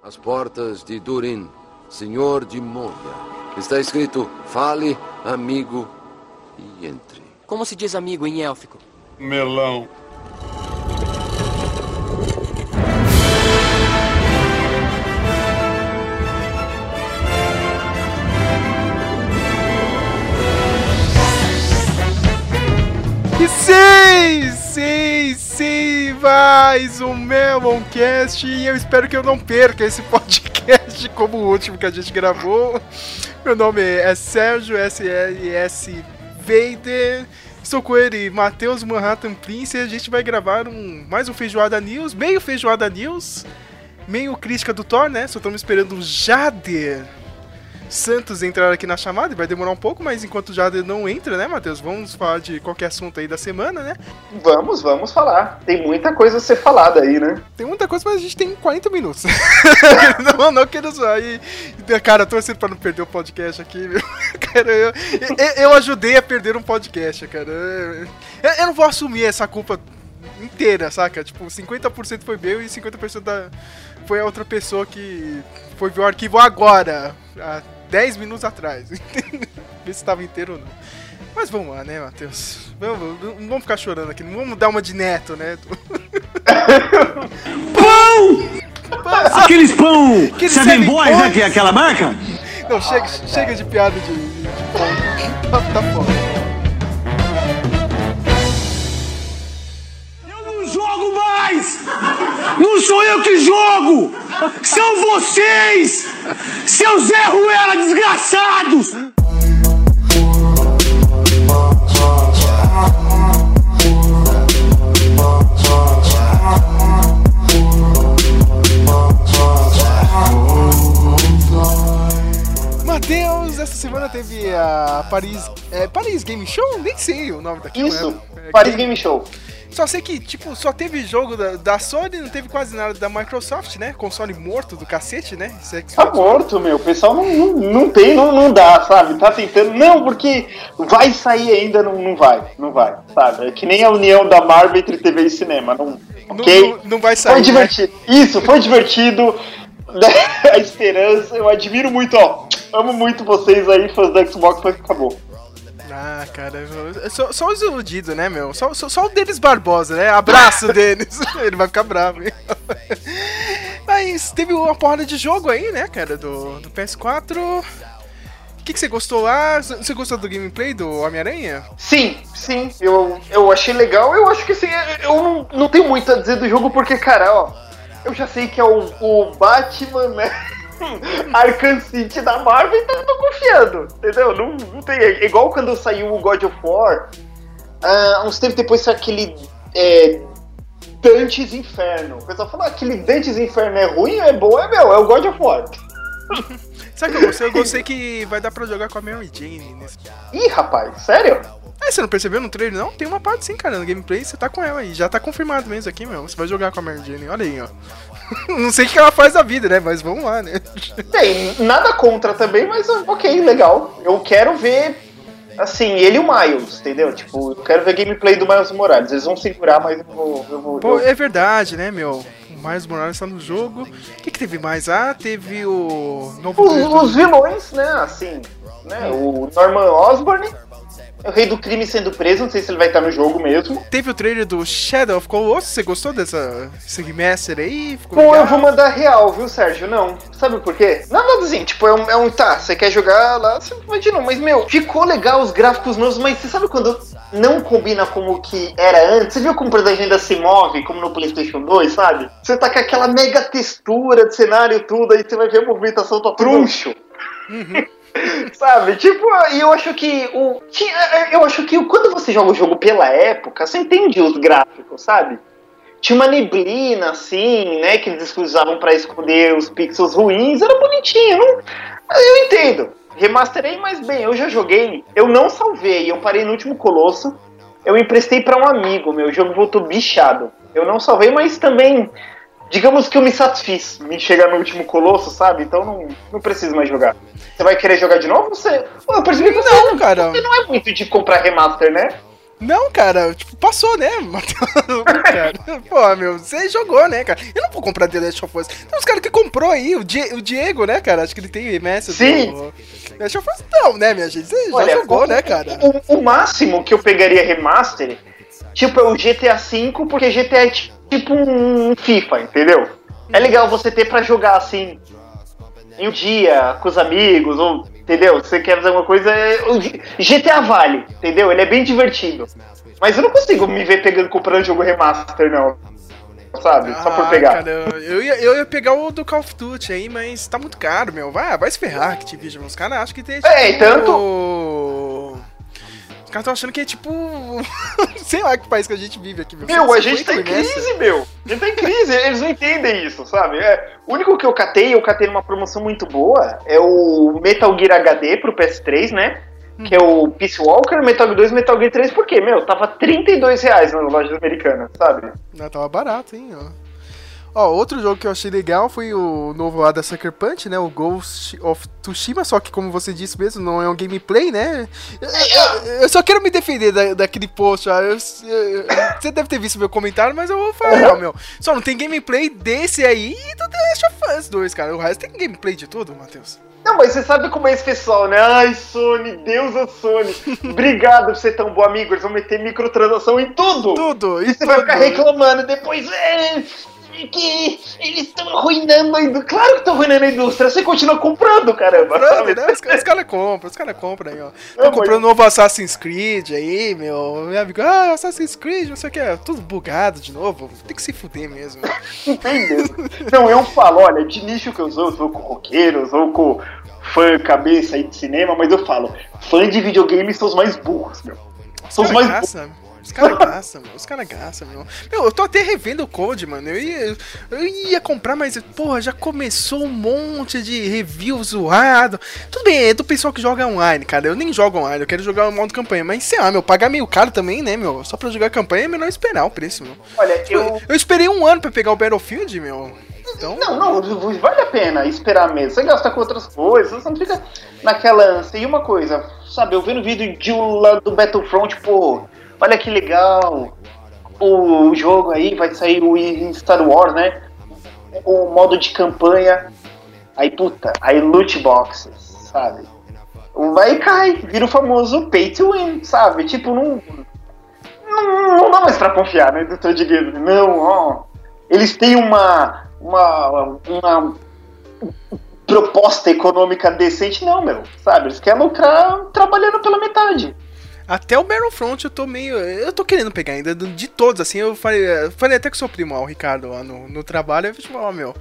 As portas de Durin, senhor de Moria. Está escrito: fale, amigo, e entre. Como se diz amigo em élfico? Melão. Mais um Meloncast e eu espero que eu não perca esse podcast como o último que a gente gravou. Meu nome é Sérgio SLS Vader. Estou com ele, Matheus Manhattan Prince, e a gente vai gravar um, mais um Feijoada News, meio Feijoada News, meio crítica do Thor, né? Só estamos esperando o Jader Santos entrar aqui na chamada, e vai demorar um pouco, mas enquanto o Jader não entra, né, Matheus? Vamos falar de qualquer assunto aí da semana, né? Vamos, vamos falar. Tem muita coisa a ser falada aí, né? Tem muita coisa, mas a gente tem 40 minutos. não, não quero zoar. E, cara, eu tô torcendo pra não perder o podcast aqui, viu? Cara, eu, eu, eu ajudei a perder um podcast, cara. Eu, eu não vou assumir essa culpa inteira, saca? Tipo, 50% foi meu e 50% da, foi a outra pessoa que foi ver o arquivo agora, há 10 minutos atrás. Ver se estava inteiro ou não. Mas vamos lá, né, Matheus? Vamos, não vamos ficar chorando aqui, não vamos dar uma de neto, né? Pão! Aqueles pão Aqueles Seven Seven Boys, Boys. né? Que é aquela marca? Não, chega, chega de piada de, de, de pão. Tá, tá foda. Mais! Não sou eu que jogo! São vocês! Seus Zé Ruela desgraçados! Matheus, essa semana teve a Paris. É, Paris Game Show? Nem sei o nome daquilo. Isso, É, Paris Game Show. Só sei que, tipo, só teve jogo da, da Sony, não teve quase nada da Microsoft, né? Console morto do cacete, né? Esse Tá morto, meu. O pessoal não, não, não tem, não, não dá, sabe? Tá tentando. Não, porque vai sair ainda, não, não vai. Não vai, sabe? É que nem a união da Marvel entre TV e cinema. Não, Não, ok? não, não vai sair. Foi né? divertido. Isso, foi divertido. a esperança, eu admiro muito, ó. Amo muito vocês aí, fãs da Xbox, mas acabou. Ah, cara, só, só os iludidos, né, meu? Só, só, só o Denis Barbosa, né? Abraço, Denis. Ele vai ficar bravo, hein? Mas teve uma porrada de jogo aí, né, cara, do, do PS4. O que, que você gostou lá? Você gostou do gameplay do Homem-Aranha? Sim, sim, eu, eu achei legal. Eu acho que assim, eu não, não tenho muito a dizer do jogo, porque, cara, ó, eu já sei que é o, o Batman, né? Arkham City da Marvel, então eu tô confiando, entendeu? Não, não tem. É igual quando saiu o God of War, ah, uns tempos depois saiu aquele é, Dantes Inferno. O pessoal fala, ah, aquele Dantes Inferno é ruim, é bom, é meu, é o God of War. Sabe que eu gostei? Eu gostei que vai dar pra jogar com a Mary Jane nesse. Ih, rapaz, sério? Ah, você não percebeu no trailer, não? Tem uma parte sim, cara. No gameplay você tá com ela aí. Já tá confirmado mesmo aqui, meu. Você vai jogar com a Mary Jane. Olha aí, ó. não sei o que ela faz da vida, né? Mas vamos lá, né? Tem, nada contra também, mas ok, legal. Eu quero ver, assim, ele e o Miles, entendeu? Tipo, eu quero ver gameplay do Miles Morales. Eles vão segurar, mas eu vou. Eu vou Pô, eu- é verdade, né, meu? O Miles Morales tá no jogo. O que, que teve mais? Ah, teve o. Novo Os, os vilões, né, assim, né? O Norman Osborn, o rei do crime sendo preso, não sei se ele vai estar no jogo mesmo. Teve o trailer do Shadow of Colossus. Você gostou dessa remaster aí? Ficou Pô, eu legal? vou mandar real, viu, Sérgio? Não. Sabe por quê? Nada assim, tipo, é um, é um tá, você quer jogar lá, você não, mas meu, ficou legal os gráficos novos, mas você sabe quando não combina como o que era antes? Você viu como a ainda se move, como no PlayStation 2, sabe? Você tá com aquela mega textura de cenário e tudo, aí você vai ver a movimentação tá truncho. Sabe, tipo, eu acho que o. Eu acho que quando você joga o jogo pela época, você entende os gráficos, sabe? Tinha uma neblina, assim, né? Que eles usavam pra esconder os pixels ruins, era bonitinho. Não... Eu entendo. Remasterei, mas bem, eu já joguei. Eu não salvei, eu parei no último colosso. Eu emprestei pra um amigo, meu jogo voltou bichado. Eu não salvei, mas também. Digamos que eu me satisfiz em chegar no último colosso, sabe? Então não, não preciso mais jogar. Você vai querer jogar de novo? Você. Eu percebi que você Não, cara. você não é muito de comprar remaster, né? Não, cara, tipo, passou, né. Pô, meu, você jogou, né, cara? Eu não vou comprar The Last of Us. Tem uns caras que comprou aí, o, Die o Diego, né, cara? Acho que ele tem MS Sim. do The Last of Us. Não, né, minha gente? Você Olha, já jogou, o, né, cara? O, o máximo que eu pegaria remaster, tipo, é o GTA V, porque GTA é tipo um FIFA, entendeu? É legal você ter pra jogar assim, em um dia, com os amigos, ou, entendeu? Você quer fazer uma coisa. é- GTA vale, entendeu? Ele é bem divertido. Mas eu não consigo me ver pegando, comprando jogo remaster, não. Sabe? Só por Ah, pegar. Cara, eu, ia, eu ia pegar o do Call of Duty aí, mas tá muito caro, meu. Vai, vai se ferrar, Activision. Os caras acham que tem. É, e tanto- Os caras estão achando que é tipo. Sei lá que país que a gente vive aqui, meu. Meu, a gente 50 tá em crise, meu. A gente tá em crise, eles não entendem isso, sabe? É, o único que eu catei, eu catei numa promoção muito boa, é o Metal Gear HD pro PS3, né? Que é o Peace Walker, Metal Gear 2 Metal Gear 3, porque, meu, tava 32 reais nas lojas americanas, sabe? Não, tava barato, hein, ó. Ó, outro jogo que eu achei legal foi o novo lá da Sucker Punch, né? O Ghost of Tsushima, só que como você disse mesmo, não é um gameplay, né? Eu, eu- eu só quero me defender da, daquele post, ó. Eu- você deve ter visto meu comentário, mas eu vou falar, meu. Só não tem gameplay desse aí e do The Last of Us 2, cara. O resto tem gameplay de tudo, Matheus. Não, mas você sabe como é esse pessoal, né? Ai, Sony, Deus é Sony. Obrigado por ser tão bom amigo. Eles vão meter microtransação em tudo. Tudo, E e você vai ficar tudo. reclamando depois. É, que eles estão arruinando a indústria. Claro que estão arruinando a indústria. Você continua comprando, caramba. Comprando, né? Os, os caras compram, os caras compram aí, ó. Mas- comprando novo Assassin's Creed aí, meu. Meu amigo, ah, Assassin's Creed, não sei o que, tudo bugado de novo. Tem que se fuder mesmo. Entendeu? Não, eu falo, olha, de nicho que eu sou, eu sou com roqueiros, ou com fã cabeça aí de cinema, mas eu falo, fã de videogame são os mais burros, meu. São os Os mais burros. Os caras gastam, meu. Os caras gastam, meu. Meu, eu tô até revendo o Code, mano. Eu ia, eu ia comprar, mas, porra, já começou um monte de review zoado. Tudo bem, é do pessoal que joga online, cara. Eu nem jogo online, eu quero jogar o modo campanha. Mas, sei lá, meu, pagar meio caro também, né, meu? Só pra jogar campanha é melhor esperar o preço, meu. Olha, Eu, eu. eu esperei um ano pra pegar o Battlefield, meu. Então. Não, não, vale a pena esperar mesmo. Você gasta com outras coisas, você não fica naquela ânsia. E uma coisa, sabe, eu vendo vídeo de lado do Battlefront, pô, olha que legal. O jogo aí vai sair o Star Wars, né? O modo de campanha. Aí, puta, aí loot boxes, sabe? Vai e cai, vira o famoso pay to win, sabe? Tipo, não. Não, não dá mais pra confiar na indústria de games. Não, ó. Eles têm uma. Uma. Uma proposta econômica decente, não, meu. Sabe? Eles querem lucrar trabalhando pela metade. Até o Battlefront eu tô meio. Eu tô querendo pegar ainda. De todos, assim, eu falei, eu falei até com o seu primo, ó, o Ricardo, lá no, no trabalho. Eu falei, ó, meu,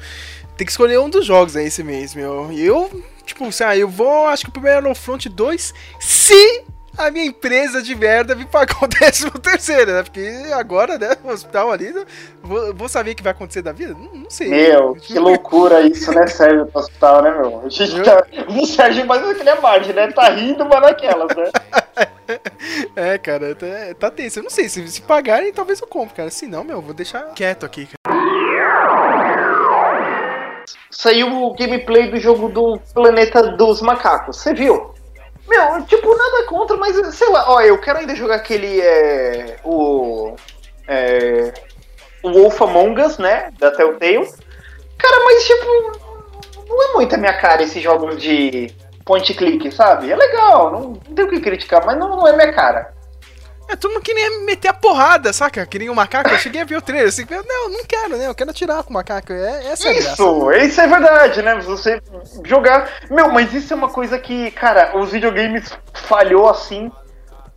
tem que escolher um dos jogos aí esse mês, meu. E eu, tipo, sei lá, eu vou, acho que pro Battlefront 2, se a minha empresa de merda me pagar o 13 terceiro, né? Porque agora, né, o hospital ali, né, vou, vou saber o que vai acontecer da vida? Não, não sei. Meu, que loucura isso, né, Sérgio, pro hospital, né, meu? A gente tá. O Sérgio mais naquele margem, né? Tá rindo, mas naquelas, né? É, cara, tá, tá tenso. Eu não sei, se, se pagarem, talvez eu compre, cara. Se não, meu, eu vou deixar quieto aqui, cara. Saiu o gameplay do jogo do Planeta dos Macacos, você viu? Meu, tipo, nada contra, mas sei lá, ó, eu quero ainda jogar aquele. É, o. É, o Wolf Among Us, né? Da Telltale. Cara, mas tipo. Não é muito a minha cara esses jogos de point click, sabe? É legal, não, não tem o que criticar, mas não, não é minha cara. É, todo mundo queria meter a porrada, saca? Queria um macaco. Eu cheguei a ver o trailer assim, eu, não, não quero, né? Eu quero atirar com o macaco. É, essa é a graça. Isso, isso é verdade, né? Você jogar. Meu, mas isso é uma coisa que, cara, os videogames falhou assim.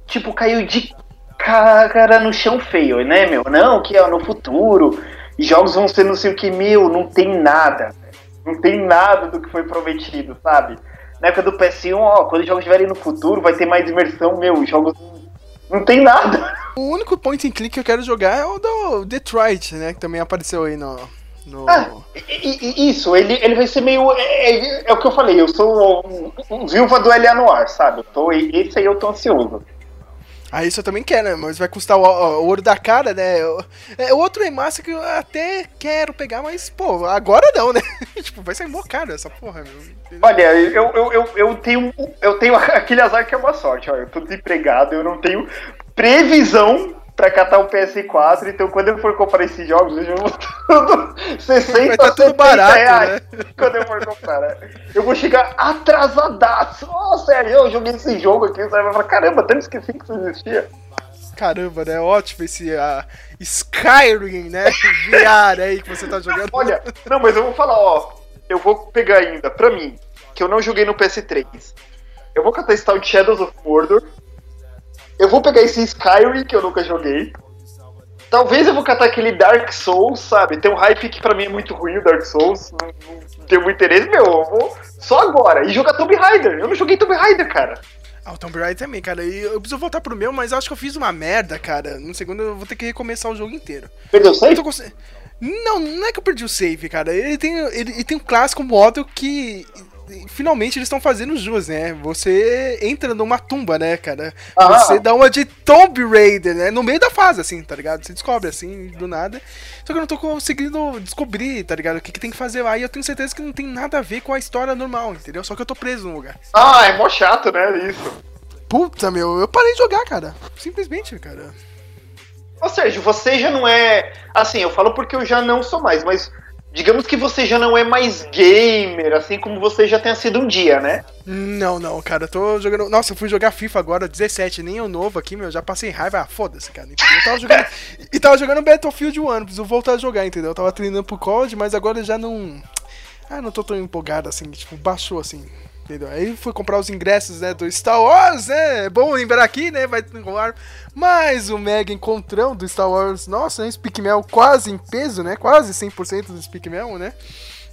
Tipo, caiu de cara no chão feio, né, meu? Não, que é no futuro. Jogos vão ser não sei o que, meu, não tem nada. Não tem nada do que foi prometido, sabe? Na época do PS1, ó, quando os jogos estiverem no futuro, vai ter mais imersão, meu, os jogos não tem nada. O único point and click que eu quero jogar é o do Detroit, né? Que também apareceu aí no. no... Ah, e- e- Isso, ele, ele vai ser meio. É, é- é o que eu falei, eu sou um, um viúva do L.A. Noir, sabe? Eu tô, esse aí eu tô ansioso. Ah, isso eu também quero, né? Mas vai custar o, o ouro da cara, né? O- É outro remaster que eu até quero pegar, mas, pô, agora não, né? tipo, vai sair mó caro essa porra, meu. Olha, eu, eu, eu, eu, tenho, eu tenho aquele azar que é uma sorte, ó. Eu tô desempregado, eu não tenho previsão pra catar o PS4, então quando eu for comprar esses jogos, eu vou tudo 60, Vai tá tudo 70 barato, reais né? quando eu for comprar. né? Eu vou chegar atrasadaço. Oh, sério, eu joguei esse jogo aqui, você vai falar, caramba, até me esqueci que isso existia. Caramba, né? Ótimo esse ah, Skyrim, né? VR aí que você tá jogando. Olha, não, mas eu vou falar, ó, eu vou pegar ainda, pra mim, que eu não joguei no PS3. Eu vou catar de Shadows of Mordor. Eu vou pegar esse Skyrim, que eu nunca joguei. Talvez eu vou catar aquele Dark Souls, sabe? Tem um hype que pra mim é muito ruim, o Dark Souls. Não, não tenho muito interesse, meu. Eu vou só agora. E jogar Tomb Raider. Eu não joguei Tomb Raider, cara. Ah, o Tomb Raider também, cara. E eu preciso voltar pro meu, mas eu acho que eu fiz uma merda, cara. No segundo eu vou ter que recomeçar o jogo inteiro. Perdeu Eu save? Não, não é que eu perdi o save, cara. Ele tem, ele, ele tem um clássico modo que finalmente eles estão fazendo jus, né? Você entra numa tumba, né, cara? Aham. Você dá uma de Tomb Raider, né? No meio da fase, assim, tá ligado? Você descobre assim, do nada. Só que eu não tô conseguindo descobrir, tá ligado? O que, que tem que fazer lá. E eu tenho certeza que não tem nada a ver com a história normal, entendeu? Só que eu tô preso no lugar. Ah, é mó chato, né? Isso. Puta, meu, eu parei de jogar, cara. Simplesmente, cara. Ou seja, você já não é. Assim, eu falo porque eu já não sou mais, mas digamos que você já não é mais gamer, assim como você já tenha sido um dia, né? Não, não, cara, eu tô jogando. Nossa, eu fui jogar FIFA agora, 17, nem o novo aqui, meu, já passei raiva. Ah, foda-se, cara. Entendeu? Eu tava jogando. e tava jogando Battlefield 1, preciso voltar a jogar, entendeu? Eu tava treinando pro COD, mas agora já não. Ah, não tô tão empolgado assim, tipo, baixou assim. Entendeu? Aí fui comprar os ingressos, né, do Star Wars, né? É bom lembrar aqui, né? Vai rolar mais o mega encontrão do Star Wars. Nossa, hein? Speak Mel quase em peso, né? Quase 100% do Speak Mel, né?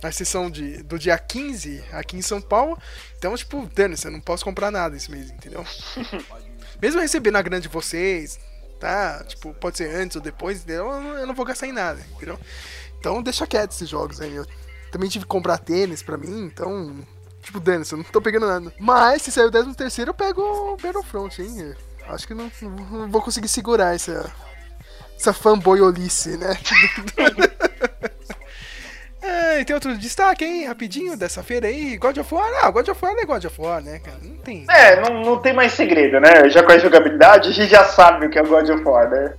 Na sessão de, do dia 15 aqui em São Paulo. Então, tipo, dane-se, eu não posso comprar nada esse mês, entendeu? Mesmo recebendo a grande de vocês, tá? Tipo, pode ser antes ou depois, entendeu? Eu não- eu não vou gastar em nada, entendeu? Então, deixa quieto esses jogos aí. Eu também tive que comprar tênis pra mim, então. Tipo, dane-se, eu não tô pegando nada. Mas se sair o 13 terceiro, eu pego o Battlefront, hein? Acho que não, não vou conseguir segurar essa. Essa fanboyolice, né? É, e tem outro destaque, hein? Rapidinho dessa feira aí. God of War. Ah, God of War é God of War, né, cara? Não tem. É, não, não tem mais segredo, né? Já com a jogabilidade, a gente já sabe o que é o God of War, né?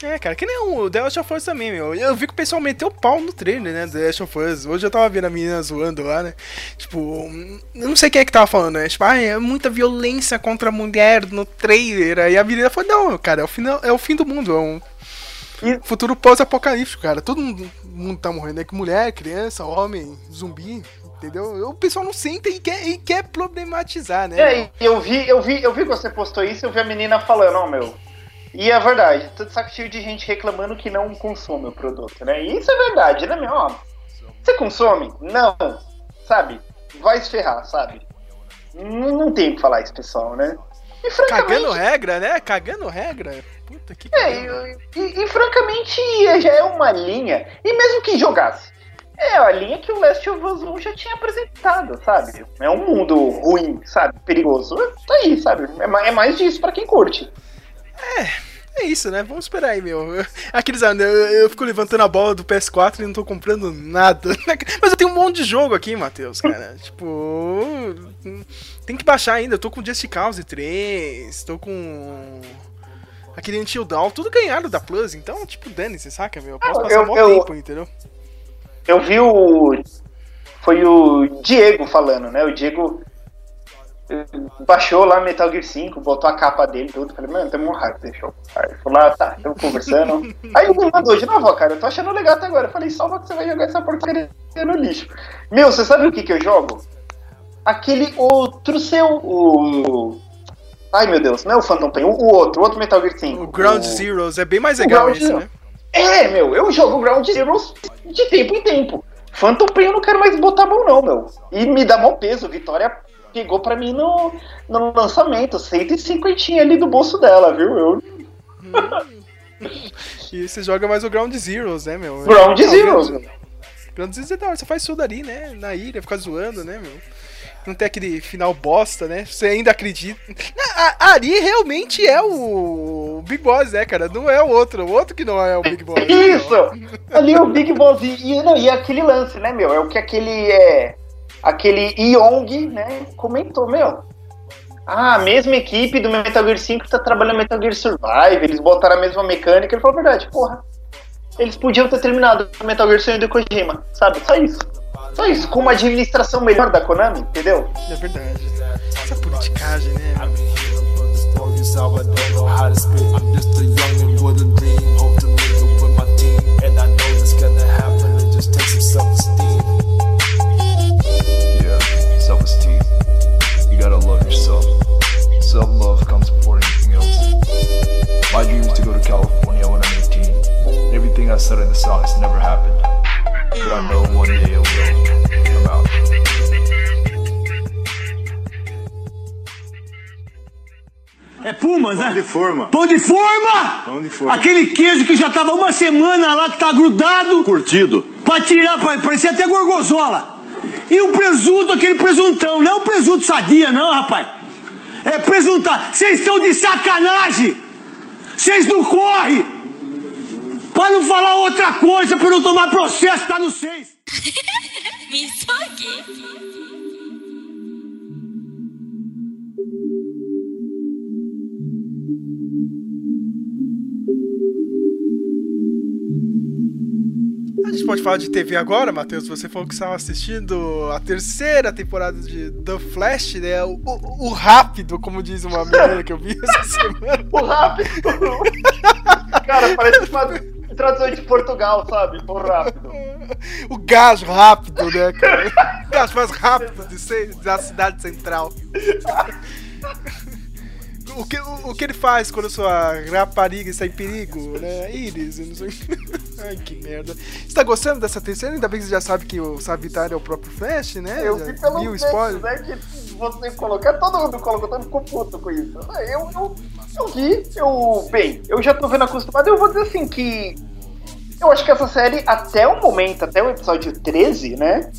É, cara, que nem o The Last of Us também, meu. Eu vi que o pessoal meteu o pau no trailer, né, The Last of Us. Hoje eu tava vendo a menina zoando lá, né? Tipo, eu não sei quem é que tava falando, né? Tipo, ah, é muita violência contra a mulher no trailer. Aí a menina falou, não, cara, é o, final, é o fim do mundo, é um E- futuro pós-apocalíptico, cara. Todo mundo, tá morrendo, é que mulher, criança, homem, zumbi, entendeu? O pessoal não sente e quer, e quer problematizar, né? É, e eu vi, eu vi, eu vi que você postou isso, eu vi a menina falando, ó, meu. E é verdade, todo saco cheio de gente reclamando que não consome o produto, né? E isso é verdade, né, meu? Você consome? Não. Sabe? Vai se ferrar, sabe? Não, não tem o que falar isso, pessoal, né? E francamente. Cagando regra, né? Cagando regra. Puta que É, e, e- e, francamente já é uma linha, e mesmo que jogasse, é a linha que o Last of Us 1 já tinha apresentado, sabe? É um mundo ruim, sabe? Perigoso. Tá aí, sabe? É, é mais disso pra quem curte. É isso, né? Vamos esperar aí, meu. Eu- Aqueles anos, eu, eu fico levantando a bola do PS4 e não tô comprando nada. Mas eu tenho um monte de jogo aqui, Matheus, cara. tipo. Tem que baixar ainda. Eu tô com Just Cause 3, tô com. Aquele Until Dawn, tudo ganhado da Plus, então, tipo, dane-se, saca, meu? Eu posso Ah, passar eu- um eu- tempo, entendeu? Eu vi o. Foi o Diego falando, né? O Diego baixou lá Metal Gear 5, botou a capa dele tudo. Falei, mano, tem um hype, deixou. Aí ele falou, ah, tá, estamos conversando. Aí ele me mandou de novo, cara, eu tô achando legal até agora. Eu falei, salva que você vai jogar essa porcaria no lixo. Meu, você sabe o que que eu jogo? Aquele outro seu, o... Ai, meu Deus, não é o Phantom Pain, o, o outro, o outro Metal Gear 5. O Ground o... Zeroes é bem mais legal esse, Zero. né? É, meu, eu jogo Ground Zeroes de tempo em tempo. Phantom Pain eu não quero mais botar a mão, não, meu. E me dá mó peso. Vitória pegou pra mim no, no lançamento. 150 ali do bolso dela, viu? Eu, E você joga mais o Ground Zeroes, né, meu? Ground Não, Zeroes. Ground- Ground Zeroes é da hora, você faz tudo ali, né? Na ilha, fica zoando, né, meu? Não tem aquele final bosta, né? Você ainda acredita. A, a Ari realmente é o Big Boss, né, cara? Não é o outro. O outro que não é o Big Boss. Isso! Ali o Big Boss. E, e, não, e aquele lance, né, meu? É o que aquele é. Aquele Yong, né, comentou, meu. Ah, a mesma equipe do Metal Gear 5 tá trabalhando Metal Gear Survive, eles botaram a mesma mecânica. Ele falou a verdade, porra. Eles podiam ter terminado o Metal Gear Sonho do Kojima, sabe? Só isso. Só isso, com uma administração melhor da Konami, entendeu? É verdade. Essa politicagem, né? stories You gotta love yourself. Self-love comes before anything else. My dream is to go to California when I'm 18. Everything I said in the song has never happened. But I know one day it will. I'm out. É Pumas, né? Pão de forma. Pão de forma! Pão de forma. Aquele queijo que já tava uma semana lá, que tá grudado. Curtido. Pra tirar, pra, parecia até gorgonzola. E o presunto, aquele presuntão. Não é o presunto sadia, não, rapaz. É presuntar. Vocês estão de sacanagem! Vocês não correm! Pra não falar outra coisa, pra não tomar processo, tá no seis. A gente pode falar de TV agora, Matheus. Você falou que estava assistindo a terceira temporada de The Flash, né? O, o- o rápido, como diz uma menina que eu vi essa semana. O rápido. Cara, parece uma tradução de Portugal, sabe? O rápido. O gás rápido, né, cara? O gás mais rápido de ser da cidade central. O que, o, o que ele faz quando sua rapariga está em perigo, né? Iris, eu não sei. Ai, que merda. Você tá gostando dessa terceira? Ainda bem que você já sabe que o Savitar é o próprio Flash, né? Eu vi pelo viu menos, spoiler? né? Que você colocar, todo mundo colocou, todo mundo ficou puto com isso. Eu, eu, eu vi, eu. Bem, eu já tô vendo acostumado, eu vou dizer assim que. Eu acho que essa série, até o momento, até o episódio 13, né?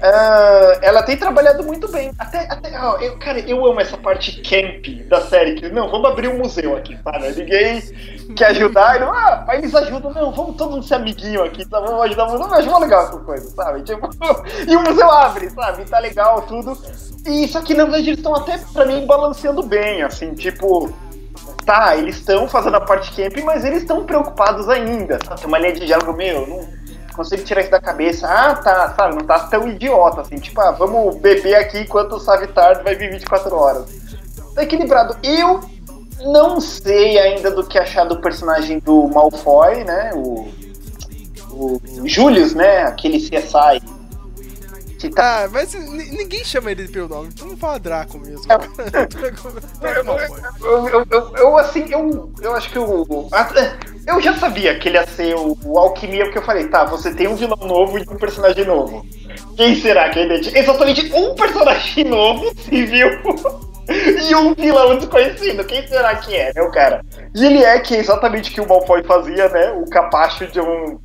Ah, ela tem trabalhado muito bem. Até, até ó, eu, cara, eu amo essa parte camp da série. Que, não, vamos abrir um museu aqui, sabe? Ninguém quer ajudar. Não, ah, eles ajudam. Não, vamos todo mundo ser amiguinho aqui, tá? Vamos ajudar. Não, eu acho mó legal essa coisa, sabe? Tipo, e o museu abre, sabe? Tá legal, tudo. E só que na verdade eles estão até, pra mim, balanceando bem, assim, tipo. Tá, eles estão fazendo a parte camp, mas eles estão preocupados ainda. Sabe? Tem uma linha de diálogo, meu, não consigo tirar isso da cabeça. Ah, tá, sabe, não tá tão idiota, assim, tipo, ah, vamos beber aqui enquanto o Savitar vai vir 24 horas. Tá equilibrado. Eu não sei ainda do que achar do personagem do Malfoy, né, o, o Julius, né, aquele CSI. Que tá Ah, mas ni- ninguém chama ele pelo nome, então não fala Draco mesmo. Eu, eu, eu, eu, assim, eu, eu acho que o. Eu já sabia que ele ia ser o, o Alquimia, porque eu falei, tá, você tem um vilão novo e um personagem novo. Quem será que ele é? Exatamente um personagem novo, civil, e um vilão desconhecido. Quem será que é, meu cara? E ele é que é exatamente o que o Malfoy fazia, né? O capacho de um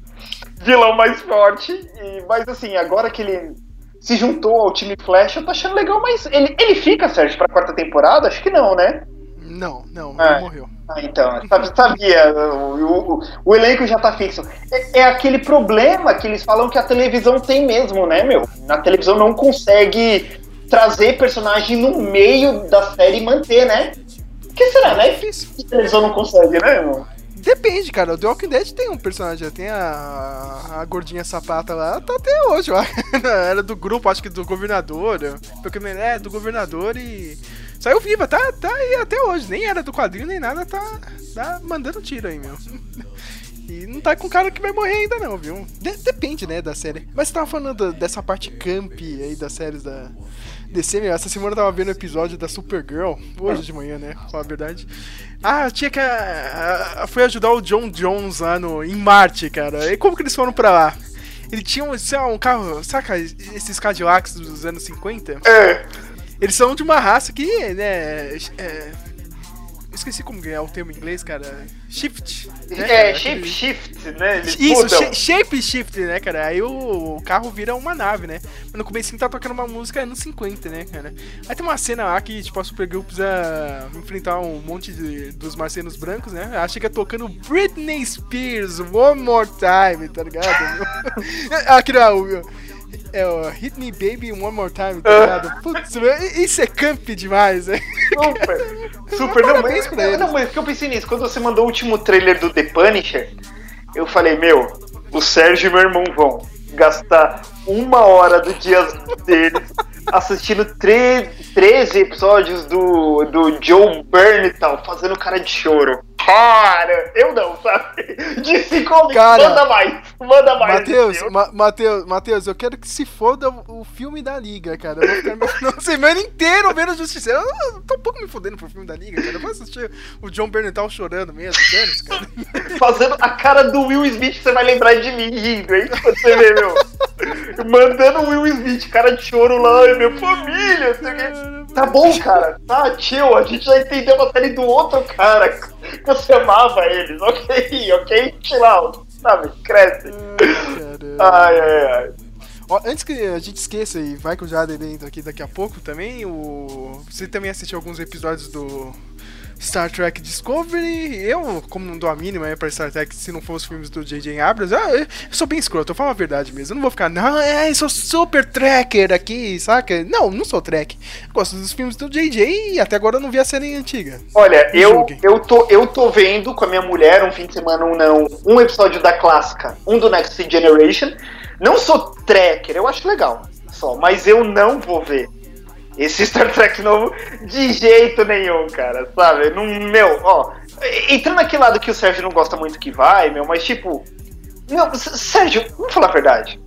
vilão mais forte. E, mas assim, agora que ele se juntou ao time Flash, eu tô achando legal, mas ele, ele fica, Sérgio, pra quarta temporada? Acho que não, né? Não, não, Ah. ele morreu. Ah, então, sabia, o, o, o elenco já tá fixo. É, é aquele problema que eles falam que a televisão tem mesmo, né, meu? A televisão não consegue trazer personagem no meio da série e manter, né? O que será, né? Difícil. A televisão não consegue, né, meu? Depende, cara. O The Walking Dead tem um personagem, tem a, a gordinha sapata lá, tá até hoje, ó. Era do grupo, acho que do governador. Porque é, do governador e. Saiu viva, tá, tá aí até hoje. Nem era do quadrinho, nem nada, tá, tá mandando tiro aí, meu. E não tá com cara que vai morrer ainda, não, viu? De- depende, né, da série. Mas você tava falando dessa parte camp aí das séries da DC, meu. Essa semana eu tava vendo o episódio da Supergirl, hoje de manhã, né? Falar a verdade. Ah, tinha que. ah, ah, foi ajudar o John Jones lá no, em Marte, cara. E como que eles foram pra lá? Ele tinha um, sei lá, um carro. Saca esses Cadillacs dos anos 50? É. Eles são de uma raça que, né. É, esqueci como é o termo em inglês, cara. Shift. né, cara? É, Aquele- shape shift, né? Eles isso, sha- shape shift, né, cara? Aí o, carro vira uma nave, né? Mas no começo tá tocando uma música anos 50, né, cara? Aí tem uma cena lá que, tipo, a Supergirl precisa enfrentar um monte de, dos marcianos brancos, né? Ela chega tocando Britney Spears, One More Time, tá ligado? Aquele lá, o- É o Hit Me Baby One More Time, tá ligado? Putz, isso é camp demais, né? Super, super. Não, mas, eles. não, mas que eu pensei nisso. Quando você mandou o último trailer do The Punisher, eu falei, meu, o Sérgio e meu irmão vão gastar uma hora do dia deles assistindo tre 13 episódios do, do Joe Bernthal fazendo cara de choro. Cara, eu não, sabe? Comics, Cara, manda mais, manda mais. Matheus? Ma Matheus, Matheus, eu quero que se foda o filme da Liga, cara. Eu vou ficar meu semana inteiro vendo Justiceiro. Eu tô um pouco me fodendo pro filme da Liga, cara. Eu vou assistir o John Bernthal chorando mesmo, dane-se, cara. fazendo a cara do Will Smith, você vai lembrar de mim rindo, hein? Você vê, meu. Mandando o Will Smith, cara de choro lá, é minha família, sei o quê. Tá bom, cara, tá chill, a gente já entendeu a série do outro cara. Você amava eles, ok, ok, chill out, sabe? Cresce. Caramba. Ai, ai, ai. Ó, antes que a gente esqueça e vai que o Jader entra aqui daqui a pouco também, o... você também assistiu alguns episódios do Star Trek Discovery. Eu, como não dou a mínima pra Star Trek se não fosse os filmes do J.J. Abrams, ah, eu sou bem escroto, eu falo a verdade mesmo. Eu não vou ficar, não, é, eu sou super tracker aqui, saca? Não, não sou track. Eu gosto dos filmes do J.J. e até agora eu não vi a série antiga. Olha, eu, eu, tô, eu tô vendo com a minha mulher um fim de semana, um não, um episódio da clássica, um do Next Generation. Não sou tracker, eu acho legal só, mas eu não vou ver esse Star Trek novo de jeito nenhum, cara, sabe? Não, meu, ó, entrando naquele lado que o Sérgio não gosta muito que vai, meu, mas tipo. Meu, Sérgio, vamos falar a verdade.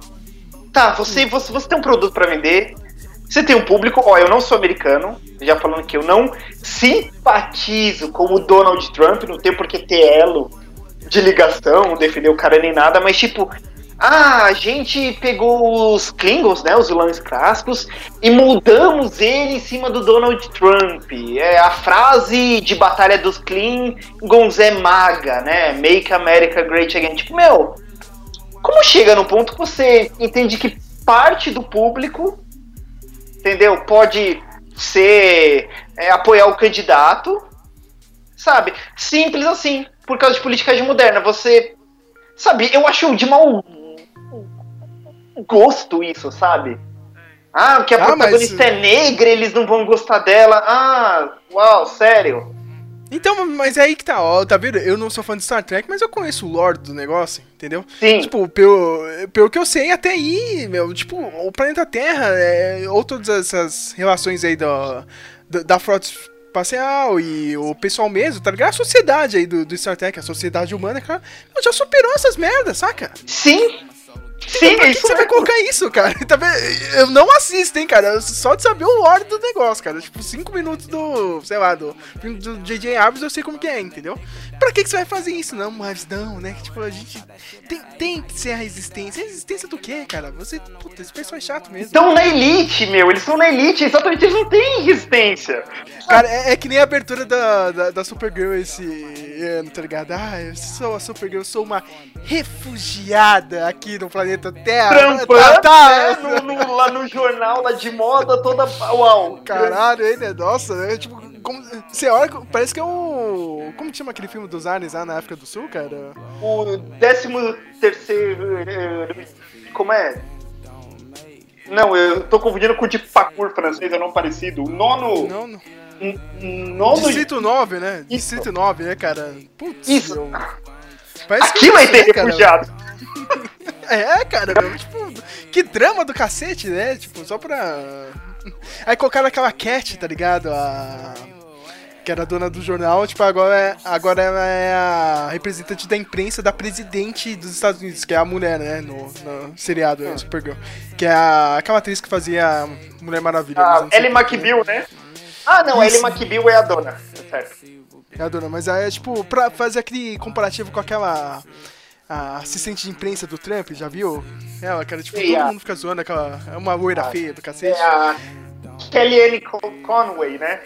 Tá, você, você, você tem um produto pra vender, você tem um público, ó, eu não sou americano, já falando que eu não simpatizo com o Donald Trump, não tem por que ter elo de ligação, defender o cara nem nada, mas tipo, ah, a gente pegou os Klingons, né, os vilões clássicos, e moldamos ele em cima do Donald Trump. É, a frase de batalha dos Klingons é maga, né, Make America Great Again. Tipo, meu, como chega no ponto que você entende que parte do público, entendeu, pode ser, é, apoiar o candidato, sabe? Simples assim, por causa de politicagem moderna. Você, sabe, eu acho de mau gosto isso, sabe? Ah, que a Ah, mas- protagonista é negra, eles não vão gostar dela. Ah, uau, sério. Então, mas é aí que tá, ó, tá vendo? Eu não sou fã de Star Trek, mas eu conheço o lore do negócio, entendeu? Sim. Tipo, pelo, pelo que eu sei, até aí, meu, tipo, o planeta Terra, é, ou todas essas relações aí da, da, da frota espacial e o pessoal mesmo, tá ligado? A sociedade aí do, do Star Trek, a sociedade humana, cara, já superou essas merdas, saca? Sim. Sim, Pra é que, isso que você vai mesmo. colocar isso, cara? Eu não assisto, hein, cara? Só de saber o lore do negócio, cara. Tipo, 5 minutos do, sei lá, do do J.J. Abrams eu sei como que é, entendeu? Pra que, que você vai fazer isso? Não, mas não, né? Tipo, a gente tem, tem que ser a resistência. A resistência do quê, cara? Você, puta, esse pessoal é chato mesmo. Estão na elite, meu. Eles estão na elite. Exatamente, eles não têm resistência. Cara, é, é que nem a abertura da, da, da Supergirl esse ano, tá ligado? Ah, eu sou a Supergirl, eu sou uma refugiada aqui no planeta Terra. Trampando, Tá, tá. né, no, no- lá no jornal, lá de moda, toda... Uau. Caralho, ele é. Nossa, é tipo. Como, você olha, parece que é o. Como que chama aquele filme dos aliens lá na África do Sul, cara? O décimo terceiro... eh, Como é? Não, eu tô confundindo com o de Pacour francês, é não parecido. O nono... Não, não. n- Nono... Distrito 9, né? Isso. Distrito 9, né, cara? Putz. Isso. meu. Parece Aqui vai ter né, refugiado. É, cara, meu, tipo, que drama do cacete, né? Tipo, só pra. Aí colocaram aquela Cat, tá ligado? A. Que era a dona do jornal, tipo, agora, é, agora ela é a representante da imprensa da presidente dos Estados Unidos, que é a mulher, né? No, no seriado né, Supergirl. Que é a, aquela atriz que fazia Mulher Maravilha. Ah, Ellie 70. McBeal, né? Ah, não. Ellie McBeal é a dona. Certo. É a dona, mas aí é tipo, pra fazer aquele comparativo com aquela a assistente de imprensa do Trump, já viu? Ela, cara, tipo, Sei, todo a- mundo fica zoando aquela. É uma loira feia do cacete. É a Kellyanne Con- Conway, né?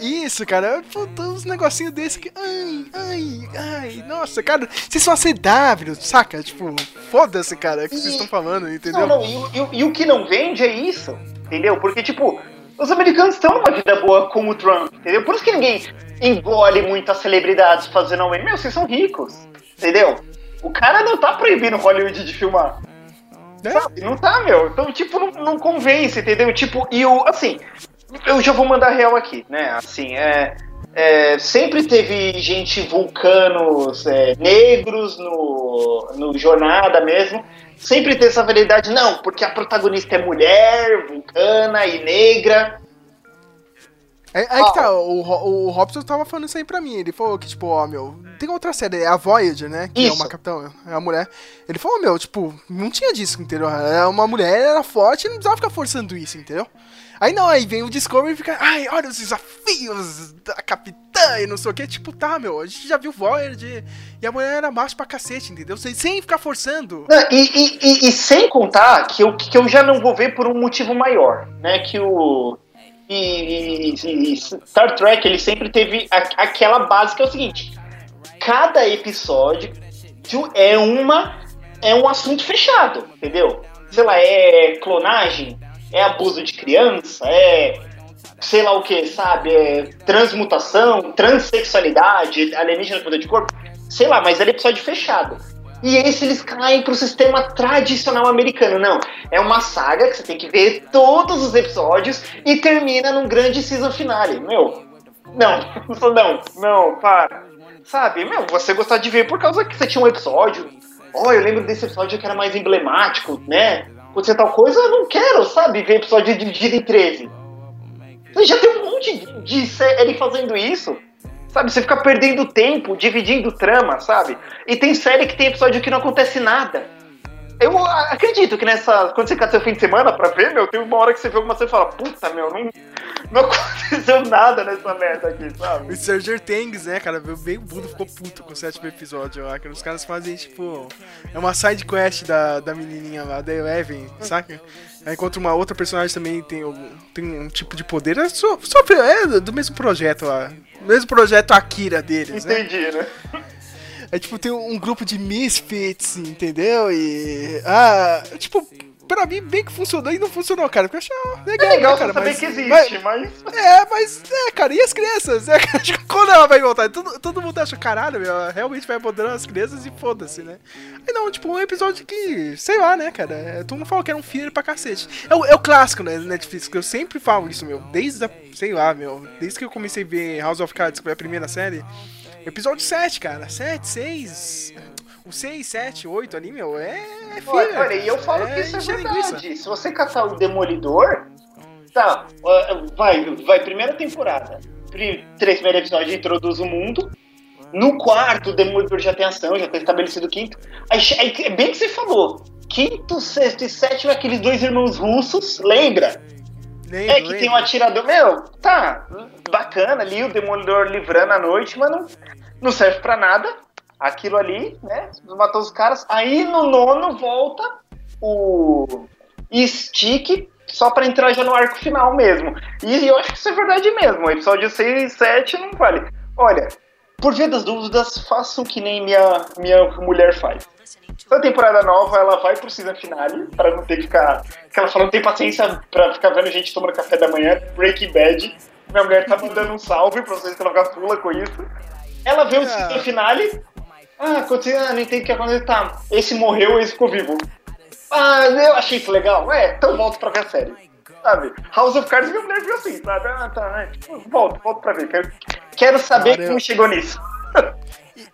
Isso, cara, uns negocinhos desse que. Ai, ai, ai, nossa, cara, vocês são a CW, saca? Tipo, foda-se, cara, o que vocês estão falando, entendeu? Não, não, e, o- e e o que não vende é isso, entendeu? Porque, tipo, os americanos estão numa vida boa com o Trump, entendeu? Por isso que ninguém engole muitas celebridades fazendo aumento. Meu, vocês são ricos, entendeu? O cara não tá proibindo Hollywood de filmar. É. Sabe? Não tá, meu. Então, tipo, não, não convence, entendeu? Tipo, e o. Assim, eu já vou mandar real aqui, né? Assim, é. é, sempre teve gente vulcanos é, negros no, no Jornada mesmo. Sempre tem essa variedade, não, porque a protagonista é mulher, vulcana e negra. É, aí que tá, o, o Robson tava falando isso aí pra mim. Ele falou que, tipo, ó, meu, tem outra série, é a Voyager, né? Que é Isso. uma capitã, é a mulher. Ele falou, meu, tipo, não tinha disso, entendeu? É uma mulher, era forte, não precisava ficar forçando isso, entendeu? Aí não, aí vem o Discovery e fica, ai, olha os desafios da capitã e não sei o que. Tipo, tá, meu, a gente já viu Voyager e a mulher era macho pra cacete, entendeu? Sem, sem ficar forçando. Não, e, e- e- e sem contar que eu, que eu já não vou ver por um motivo maior, né? Que o. E, e- e Star Trek, ele sempre teve a- aquela base que é o seguinte: cada episódio é uma. é um assunto fechado, entendeu? Sei lá, é clonagem, é abuso de criança, é. sei lá o que, sabe? É transmutação, transexualidade, alienígena poder de corpo, sei lá, mas é episódio fechado. E esse eles caem pro sistema tradicional americano. Não, é uma saga que você tem que ver todos os episódios e termina num grande season finale. Meu, não, não, não, para. Sabe, meu, você gostar de ver por causa que você tinha um episódio. Oh, eu lembro desse episódio que era mais emblemático, né? Acontecer tal coisa, eu não quero, sabe, ver episódio dividido em 13. Você já tem um monte de série fazendo isso. Sabe, você fica perdendo tempo, dividindo trama, sabe? E tem série que tem episódio que não acontece nada. Eu acredito que nessa. Quando você cata seu fim de semana pra ver, meu, tem uma hora que você vê alguma coisa e fala, puta, meu, não, não aconteceu nada nessa merda aqui, sabe? O Stranger Things, né, cara? Veio o Budo ficou puto com o sétimo episódio lá. Que os caras fazem, tipo. É uma side quest da, da menininha lá, da Eleven, saca? Aí encontra uma outra personagem também tem, um- tem um tipo de poder. É, só, só- é do mesmo projeto lá. Mesmo projeto Akira deles, né? Entendi, né? É tipo, tem um grupo de misfits, entendeu? E. Ah, tipo, pra mim bem que funcionou e não funcionou, cara. Porque eu achei É legal, legal né, cara. saber mas, que existe, mas- mas. é, mas, é, cara, e as crianças? É, quando ela vai voltar? Todo, todo mundo acha, caralho, meu, ela realmente vai abandonando as crianças e foda-se, né? Aí não, tipo, um episódio que, sei lá, né, cara? É, todo mundo fala que era um filler pra cacete. É o, é o clássico, né, Netflix, que eu sempre falo isso, meu, desde a, sei lá, meu, desde que eu comecei a ver House of Cards, que foi a primeira série, episódio 7, cara, 7, 6... O 6, 7, 8 ali, meu, é, é. Olha, olha, e eu falo é que isso é verdade. linguiça. Se você catar o Demolidor, tá, vai, vai, primeira temporada. Três primeiros episódios introduz o mundo. No quarto, o Demolidor já tem ação, já tá estabelecido o quinto. Aí, aí é bem que você falou. Quinto, sexto e sétimo, aqueles dois irmãos russos, lembra? Lembro, É que tem um lembro. atirador. Meu, tá, bacana ali, o Demolidor livrando a noite, mas não, não serve pra nada. Aquilo ali, né? Matou os caras. Aí no nono volta o Stick só pra entrar já no arco final mesmo. E eu acho que isso é verdade mesmo. O episódio 6 e 7 não vale. Olha, por via das dúvidas, façam que nem minha, minha mulher faz. Na temporada nova, ela vai pro season finale, pra não ter que ficar. Que ela fala, não tem paciência pra ficar vendo gente tomando café da manhã, Breaking Bad. Minha mulher tá mandando um salve pra vocês que ela fica pula com isso. Ela vê o Ah. season finale. Ah, aconteceu, ah, não entendo o que aconteceu. Tá, esse morreu, esse ficou vivo. Ah, eu achei isso legal. É, então volto pra ver a série. Sabe? House of Cards, mulher viu assim, sabe? Ah, tá, é. Volto, volto pra ver. Quero, quero saber Cara, como eu- chegou nisso.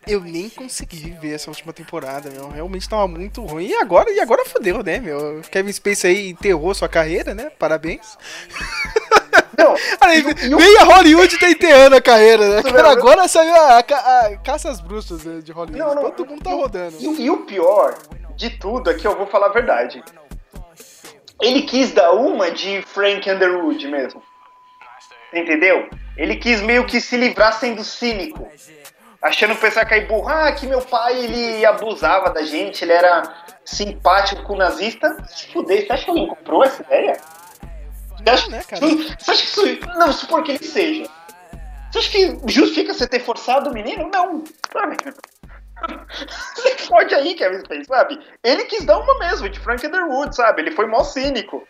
Eu nem consegui ver essa última temporada, meu. Realmente tava muito ruim. E agora, e agora fodeu, né, meu? Kevin Space aí enterrou sua carreira, né? Parabéns. Não, Aí, e nem a Hollywood tá enterrando a carreira, né? Cara, agora saiu a, ca- a caça às bruxas né, de Hollywood. Não, não, Todo mundo tá rodando. E, o- e o pior de tudo é que eu vou falar a verdade. Ele quis dar uma de Frank Underwood mesmo. Entendeu? Ele quis meio que se livrar sendo cínico. Achando o pessoal cair burro. Ah, que meu pai ele abusava da gente, ele era simpático com o nazista. Se fuder, você acha que alguém comprou essa ideia? Você acha, né, cara? Você acha que isso. Não, supor que ele seja. Você acha que justifica você ter forçado o menino? Não. Sabe? Você pode aí, Kevin Space, sabe? Ele quis dar uma mesmo, de Frank Underwood, sabe? Ele foi mó cínico.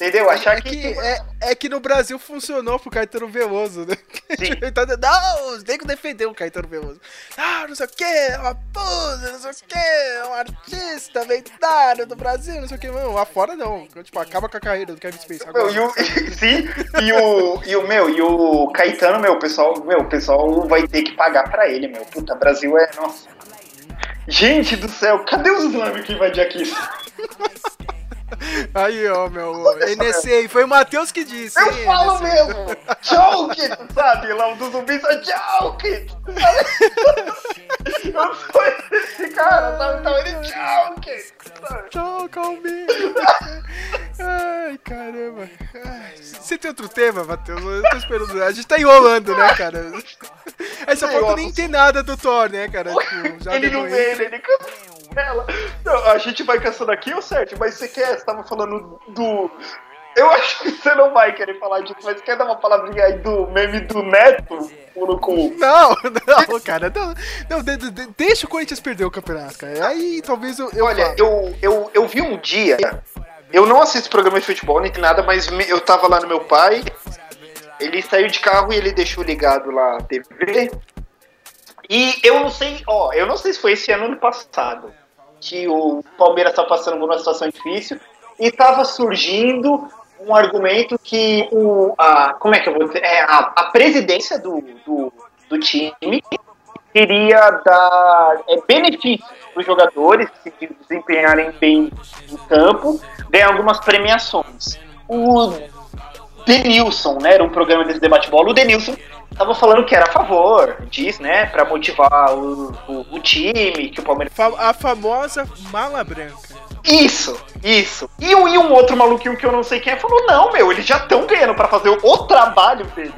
Entendeu? Achar É que. que, é, é que no Brasil funcionou pro Caetano Veloso, né? Sim. Então, não, tem que defender o Caetano Veloso. Ah, não sei o que, é uma puta, não sei o que, é um artista lendário do Brasil, não sei o que. Mano, lá fora não. Tipo, acaba com a carreira do Kevin Space agora. Meu, e o, sim, e o, e o meu, e o Caetano, meu, o pessoal, meu, o pessoal vai ter que pagar pra ele, meu. Puta, Brasil é. Nossa. Gente do céu, cadê os islâmicos que invadir aqui? Aí, ó, meu, NSA, foi o Matheus que disse. Eu hein, falo NSA. mesmo! Joke, sabe? Lá o dos zumbis é joke! Eu sou esse cara, sabe? Então ele joke! sabe? Tchau, calminho. Ai, caramba. Ai, Você tem outro tema, Matheus? Eu tô esperando. A gente tá enrolando, né, cara? Só falta nem ter nada do Thor, né, cara? Tipo, ele não vê, ele, ele cancela. Não, a gente vai caçando aqui, ô Sérgio, mas você quer? Você tava falando do. Eu acho que você não vai querer falar disso, mas quer dar uma palavrinha aí do meme do Neto? Com... Não, não, cara. Não, não, de- de- deixa o Corinthians perder o campeonato, cara. Aí talvez eu. eu Olha, falo. eu, eu, eu vi um dia. Eu não assisto programa de futebol nem nada, mas me- eu tava lá no meu pai. Ele saiu de carro e ele deixou ligado lá a TV. E eu não sei, ó, eu não sei se foi esse ano ou ano passado que o Palmeiras tá passando por uma situação difícil e tava surgindo um argumento que o a, como é que eu vou dizer, é, a, a presidência do, do, do time queria dar é, benefícios para os jogadores se desempenharem bem no campo, ganhar algumas premiações. O Denilson, né, era um programa desse debate bola, o Denilson tava falando que era a favor disso, né, para motivar o, o, o time, que o Palmeiras A famosa mala branca. isso, isso. E, um- e um outro maluquinho que eu não sei quem é falou: não, meu, eles já estão ganhando pra fazer o, o trabalho deles.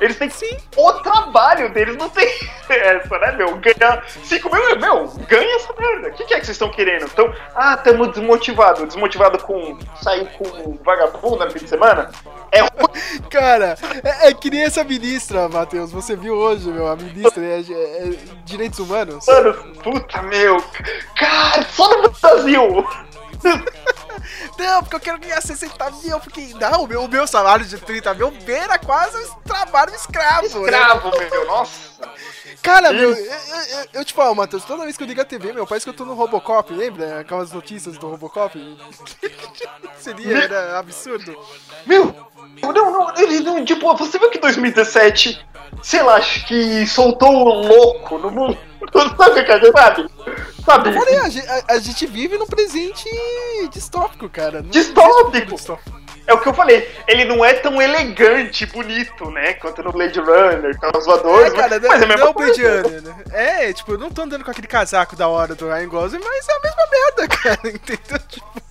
Eles têm sim. O trabalho deles não tem essa, né, meu? Ganhar 5 mil, meu, ganha essa merda. O que, que é que vocês estão querendo? Então, ah, tamo desmotivado. Desmotivado com sair com vagabundo no fim de semana? É. Cara, é, é que nem essa ministra, Matheus. Você viu hoje, meu, a ministra é, é- é Direitos Humanos. Mano, puta, meu. Cara, só no Brasil. Não, porque eu quero ganhar 60 mil, porque. Não, o meu, o meu salário de 30 mil beira quase um trabalho escravo. né? Escravo, meu, nossa. Cara, meu, eu, eu, eu- te falo, Matheus, toda vez que eu ligo a TV, meu, parece que eu tô no Robocop, lembra? Aquelas notícias do Robocop? Seria, era absurdo. Meu, não, não, ele não, tipo, você viu que 2017, sei lá, acho que soltou um louco no mundo. Sabe o que a gente sabe? Sabe? Falei, a, a- a gente vive num presente distópico, cara. Não Distópico. distópico. É o que eu falei, ele não é tão elegante, bonito, né? Quanto no Blade Runner, com os voadores, É, cara, mas é a não, mesma não é Blade. Runner, né? É, tipo, eu não tô andando com aquele casaco da hora do Ryan Gosling, mas é a mesma merda, cara, entendeu? Tipo,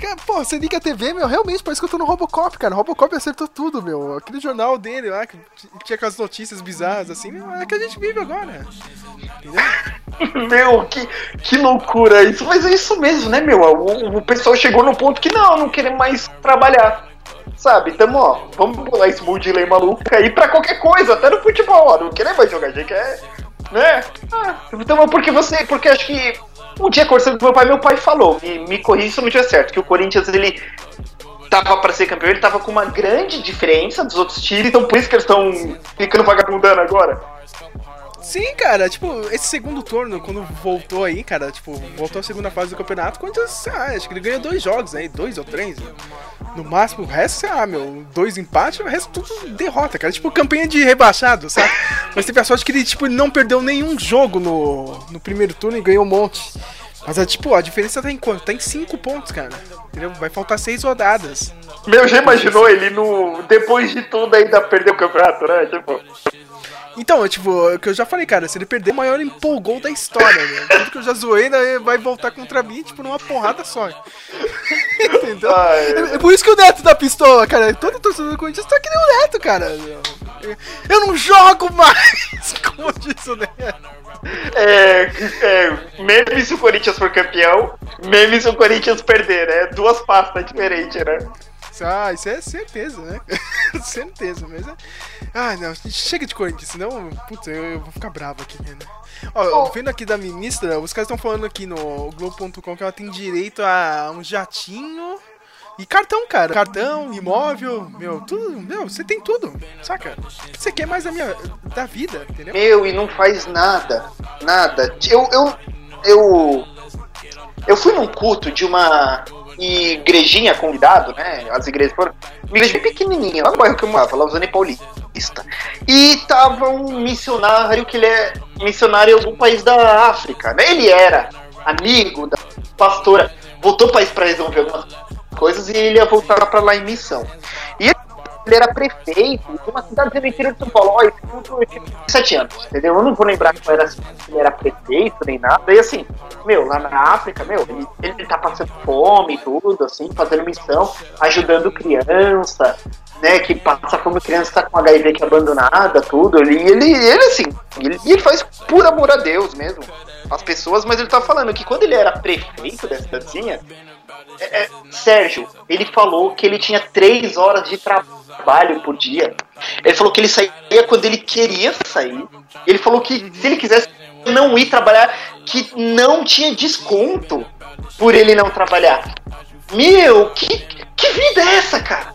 cara, pô, você liga a TV, meu, realmente parece que eu tô no Robocop, cara. Robocop acertou tudo, meu. Aquele jornal dele lá, que tinha aquelas notícias bizarras, assim, é que a gente vive agora. Entendeu? Meu, que, que loucura isso. Mas é isso mesmo, né, meu? O, o pessoal chegou no ponto que não, não queremos mais trabalhar. Sabe? Tamo, ó, vamos bolar esse mood lei maluco aí pra qualquer coisa, até no futebol, ó. Não querer mais jogar, a gente quer. Né? Ah, então, porque você. Porque acho que. Um dia conversando com meu pai, meu pai falou, me, me corrija se não tiver certo, que o Corinthians ele tava pra ser campeão, ele tava com uma grande diferença dos outros times, então por isso que eles estão ficando vagabundando agora. Sim, cara, tipo, esse segundo turno, quando voltou aí, cara, tipo, voltou a segunda fase do campeonato, Corinthians, sei lá, acho que ele ganhou dois jogos aí, dois ou três. né? No máximo, o resto, sei lá, meu, dois empates, o resto tudo derrota, cara. Tipo, campanha de rebaixado, sabe? Mas teve a sorte que ele, tipo, não perdeu nenhum jogo no, no primeiro turno e ganhou um monte. Mas, é, tipo, a diferença tá em quanto? Tá em cinco pontos, cara. Entendeu? Vai faltar seis rodadas. Meu, já imaginou ele no. Depois de tudo ainda perder o campeonato, né? Tipo. Então, é, tipo, o que eu já falei, cara, se ele perder, o maior empolgou da história, né? Tudo que eu já zoei, né, vai voltar contra mim, tipo, numa porrada só. Entendeu? Ah, é. é. é por isso que o Neto da pistola, cara, todo torcedor do Corinthians tá que nem o Neto, cara. Eu não jogo mais, como diz o Neto. É, é, meme se o Corinthians for campeão, meme se o Corinthians perder, né? Duas pastas diferentes, né? Ah, isso é certeza, né? certeza, mas é... Ah, não, chega de Corinthians, senão, putz, eu, eu vou ficar bravo aqui, né? Ó, Oh. vendo aqui da ministra, os caras estão falando aqui no Globo.com que ela tem direito a um jatinho E cartão, cara. Cartão, imóvel, meu, tudo. Meu, você tem tudo, saca? O que você quer mais da minha. da vida, entendeu? Meu, e não faz nada. Nada. Eu. Eu. Eu, eu fui num culto de uma igrejinha convidado, né? As igrejas foram. Igreja bem pequenininha, lá no bairro que eu morava, lá Zone Paulista. E tava um missionário que ele é missionário em algum país da África, né? Ele era amigo da pastora, voltou para para resolver algumas coisas e ele ia voltar para lá em missão. E ele era prefeito de uma cidade do interior de São Paulo. Olha, eu tinha 7 anos, entendeu? Eu não vou lembrar que era, se ele era prefeito nem nada. E assim, meu, lá na África, meu, ele, ele tá passando fome e tudo, assim, fazendo missão, ajudando criança, né, que passa fome criança tá com HIV que é abandonada, tudo. Ele, ele, ele assim, ele, ele faz por amor a Deus mesmo, as pessoas, mas ele tá falando que quando ele era prefeito dessa cidadezinha, é, é, Sérgio, ele falou que ele tinha três horas de trabalho por dia. Ele falou que ele saía quando ele queria sair. Ele falou que se ele quisesse não ir trabalhar, que não tinha desconto por ele não trabalhar. Meu, que, que vida é essa, cara?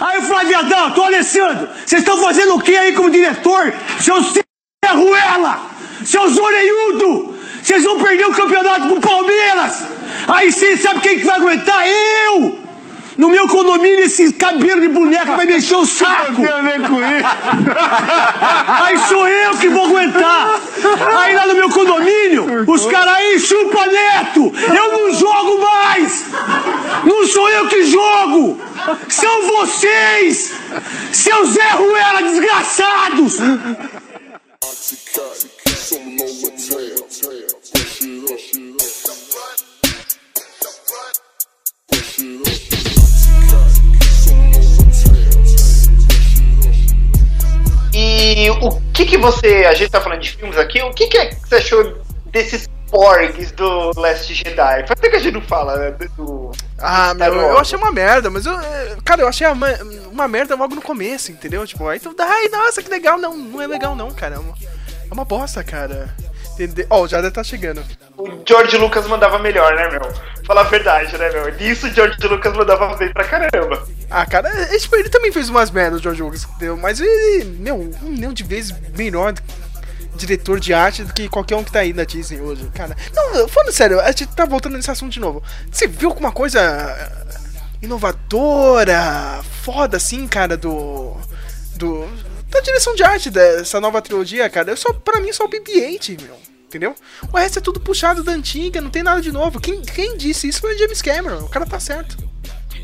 Aí, Flaviadão, tô Alessandro, vocês estão fazendo o que aí como diretor? Seus Ruela, seus orelhudo, vocês vão perder o campeonato pro Palmeiras. Aí sim, sabe quem que vai aguentar? Eu! No meu condomínio, esse cabelo de boneca vai mexer o saco. Aí sou eu que vou aguentar. Aí lá no meu condomínio, os caras aí chupa neto. Eu não jogo mais. Não sou eu que jogo. São vocês. Seus Zé Ruela desgraçados. E o que que você. A gente tá falando de filmes aqui, o que que, é que você achou desses porgs do Last Jedi? Faz até que a gente não fala né, do. Ah, meu, eu achei uma merda, mas eu. eh, Cara, eu achei uma, uma merda logo no começo, entendeu? Tipo, aí tu. Ai, nossa, que legal. Não, não é legal, não, cara. É uma, é uma bosta, cara. Entendeu? Ó, o Jada tá chegando. O George Lucas mandava melhor, né, meu? Falar a verdade, né, meu? Nisso o George Lucas mandava bem pra caramba. Ah, cara, é, tipo, ele também fez umas merdas, o George Lucas, entendeu? Mas ele, meu, um milhão de vezes melhor diretor de arte do que qualquer um que tá aí na Disney hoje, cara. Não, falando sério, a gente tá voltando nesse assunto de novo. Você viu alguma coisa inovadora, foda assim, cara, do. do. Da direção de arte dessa nova trilogia, cara? Eu só, pra mim, só o BB-8, meu. Entendeu? O resto é tudo puxado da antiga, não tem nada de novo. Quem, quem disse isso foi o James Cameron. O cara tá certo.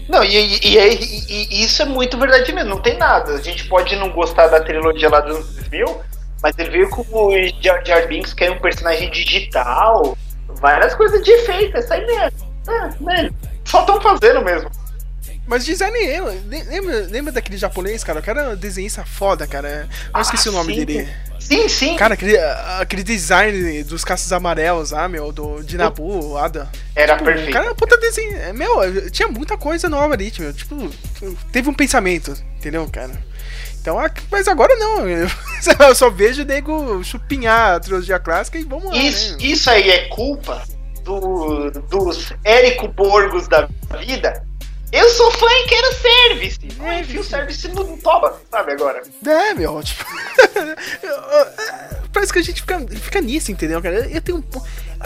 Não, e, e- e é- e- isso é muito verdade mesmo, não tem nada. A gente pode não gostar da trilogia lá dos 2000, mas ele veio com o Jar Jar Binks, que é um personagem digital, várias coisas de efeito, essa aí mesmo. É, né? Só estão fazendo mesmo. Mas design. Lembra, lembra daquele japonês, cara? O cara era um desenhista foda, cara. Eu esqueci o nome sim. dele. Sim, sim. Cara, aquele, aquele design dos caços amarelos, ah, meu, do, de Nabu, Ada. Era Tipo, perfeito. O cara, puta desenho. é, Meu, tinha muita coisa nova ali, tipo, tipo, teve um pensamento, entendeu, cara? Então, ah, mas agora não. Eu só vejo o nego chupinhar a trilogia clássica e vamos lá, Isso, né? isso aí é culpa do, dos Érico Borgos da vida. Eu sou fã e quero service. Não enfio service no toba, sabe agora? É, meu, tipo. Parece que a gente fica, fica nisso, entendeu, cara? Eu tenho um.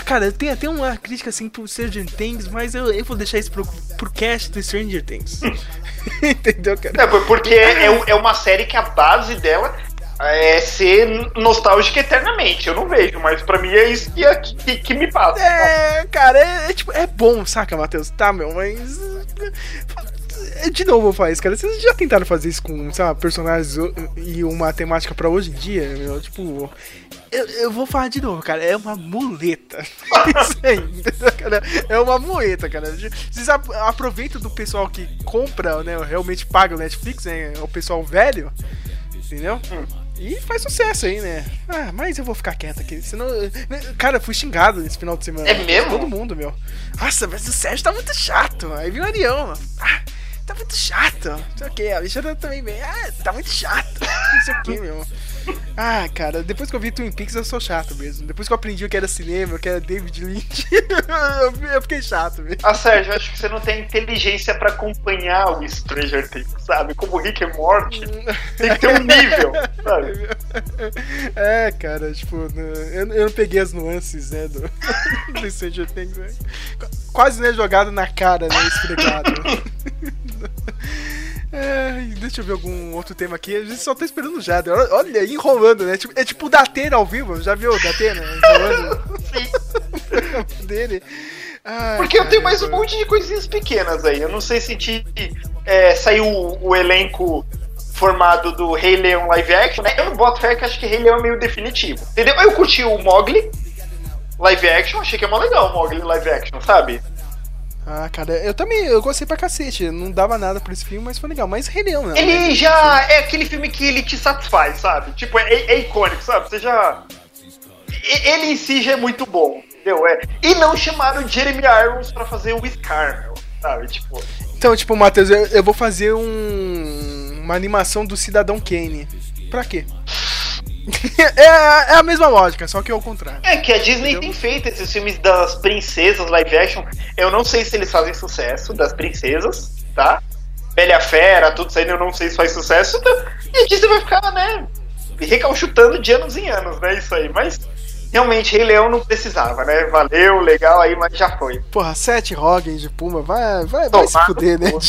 Cara, eu tenho até uma crítica assim pro Stranger Things, mas eu, eu vou deixar isso pro, pro cast do Stranger Things. entendeu, cara? É, porque é, é uma série que a base dela é ser nostálgica eternamente. Eu não vejo, mas pra mim é isso que, que, que me passa. É, cara, é, é tipo, é bom, saca, Matheus? Tá, meu, mas. de novo isso, cara. Vocês já tentaram fazer isso com, sei lá, personagens e uma temática pra hoje em dia? Meu? Tipo, eu, eu, vou falar de novo, cara. É uma muleta. Isso aí, cara? É uma muleta, cara. Vocês aproveitam do pessoal que compra, né? Realmente paga o Netflix, né? O pessoal velho. Entendeu? E faz sucesso aí, né? Ah, mas eu vou ficar quieto aqui. Senão. Cara, fui xingado nesse final de semana. É mesmo? Todo mundo, meu. Nossa, mas o Sérgio tá muito chato. Aí viu o Arião, mano. Ah, tá muito chato. Não sei o que. A Alexandra também vem. Ah, tá muito chato. Não sei o que, meu. Ah, cara, depois que eu vi Twin Peaks eu sou chato mesmo. Depois que eu aprendi o que era cinema, o que era David Lynch, eu fiquei chato mesmo. Ah, Sérgio, acho que você não tem inteligência pra acompanhar o Stranger Things, sabe? Como Rick e Morty. Tem que ter um nível, sabe? É, cara, tipo, eu, eu não peguei as nuances, né, do, do Stranger Things, né? Quase, né, jogado na cara, né, esfregado. É, deixa eu ver algum outro tema aqui. A gente só tá esperando o Jader. Olha, enrolando, né? Tipo, é tipo o Datena ao vivo. Já viu o Datena? Enrolando. Sim. dele. Ai, Porque eu tenho mais um monte de coisinhas pequenas aí. Eu não sei se te, é, saiu o, o elenco formado do Rei Leão live action, né? Eu não boto fé que acho que Rei Leão é meio definitivo. Entendeu? Eu curti o Mogli live action, achei que é mó legal o Mogli live action, sabe? Ah, cara, eu também, eu gostei pra cacete. Não dava nada pra esse filme, mas foi legal. Mas Leão, né? Ele já é aquele filme que ele te satisfaz, sabe? Tipo, é, é icônico, sabe? Você já. Ele em si já é muito bom, entendeu? É. E não chamaram Jeremy Irons pra fazer o Scar, meu, sabe? Tipo. Então, tipo, Matheus, eu, eu vou fazer um, uma animação do Cidadão Kane. Pra quê? é, é, a mesma lógica, só que é o contrário. É que a Disney Entendeu? tem feito esses filmes das princesas live action. Eu não sei se eles fazem sucesso, das princesas, tá? Bela Fera, tudo isso aí, eu não sei se faz sucesso. Então, e a Disney vai ficar, né? Recalchutando de anos em anos, né? Isso aí. Mas realmente, Rei Leão não precisava, né? Valeu, legal aí, mas já foi. Porra, sete Rogens de Puma, vai, vai, vai se fuder, né?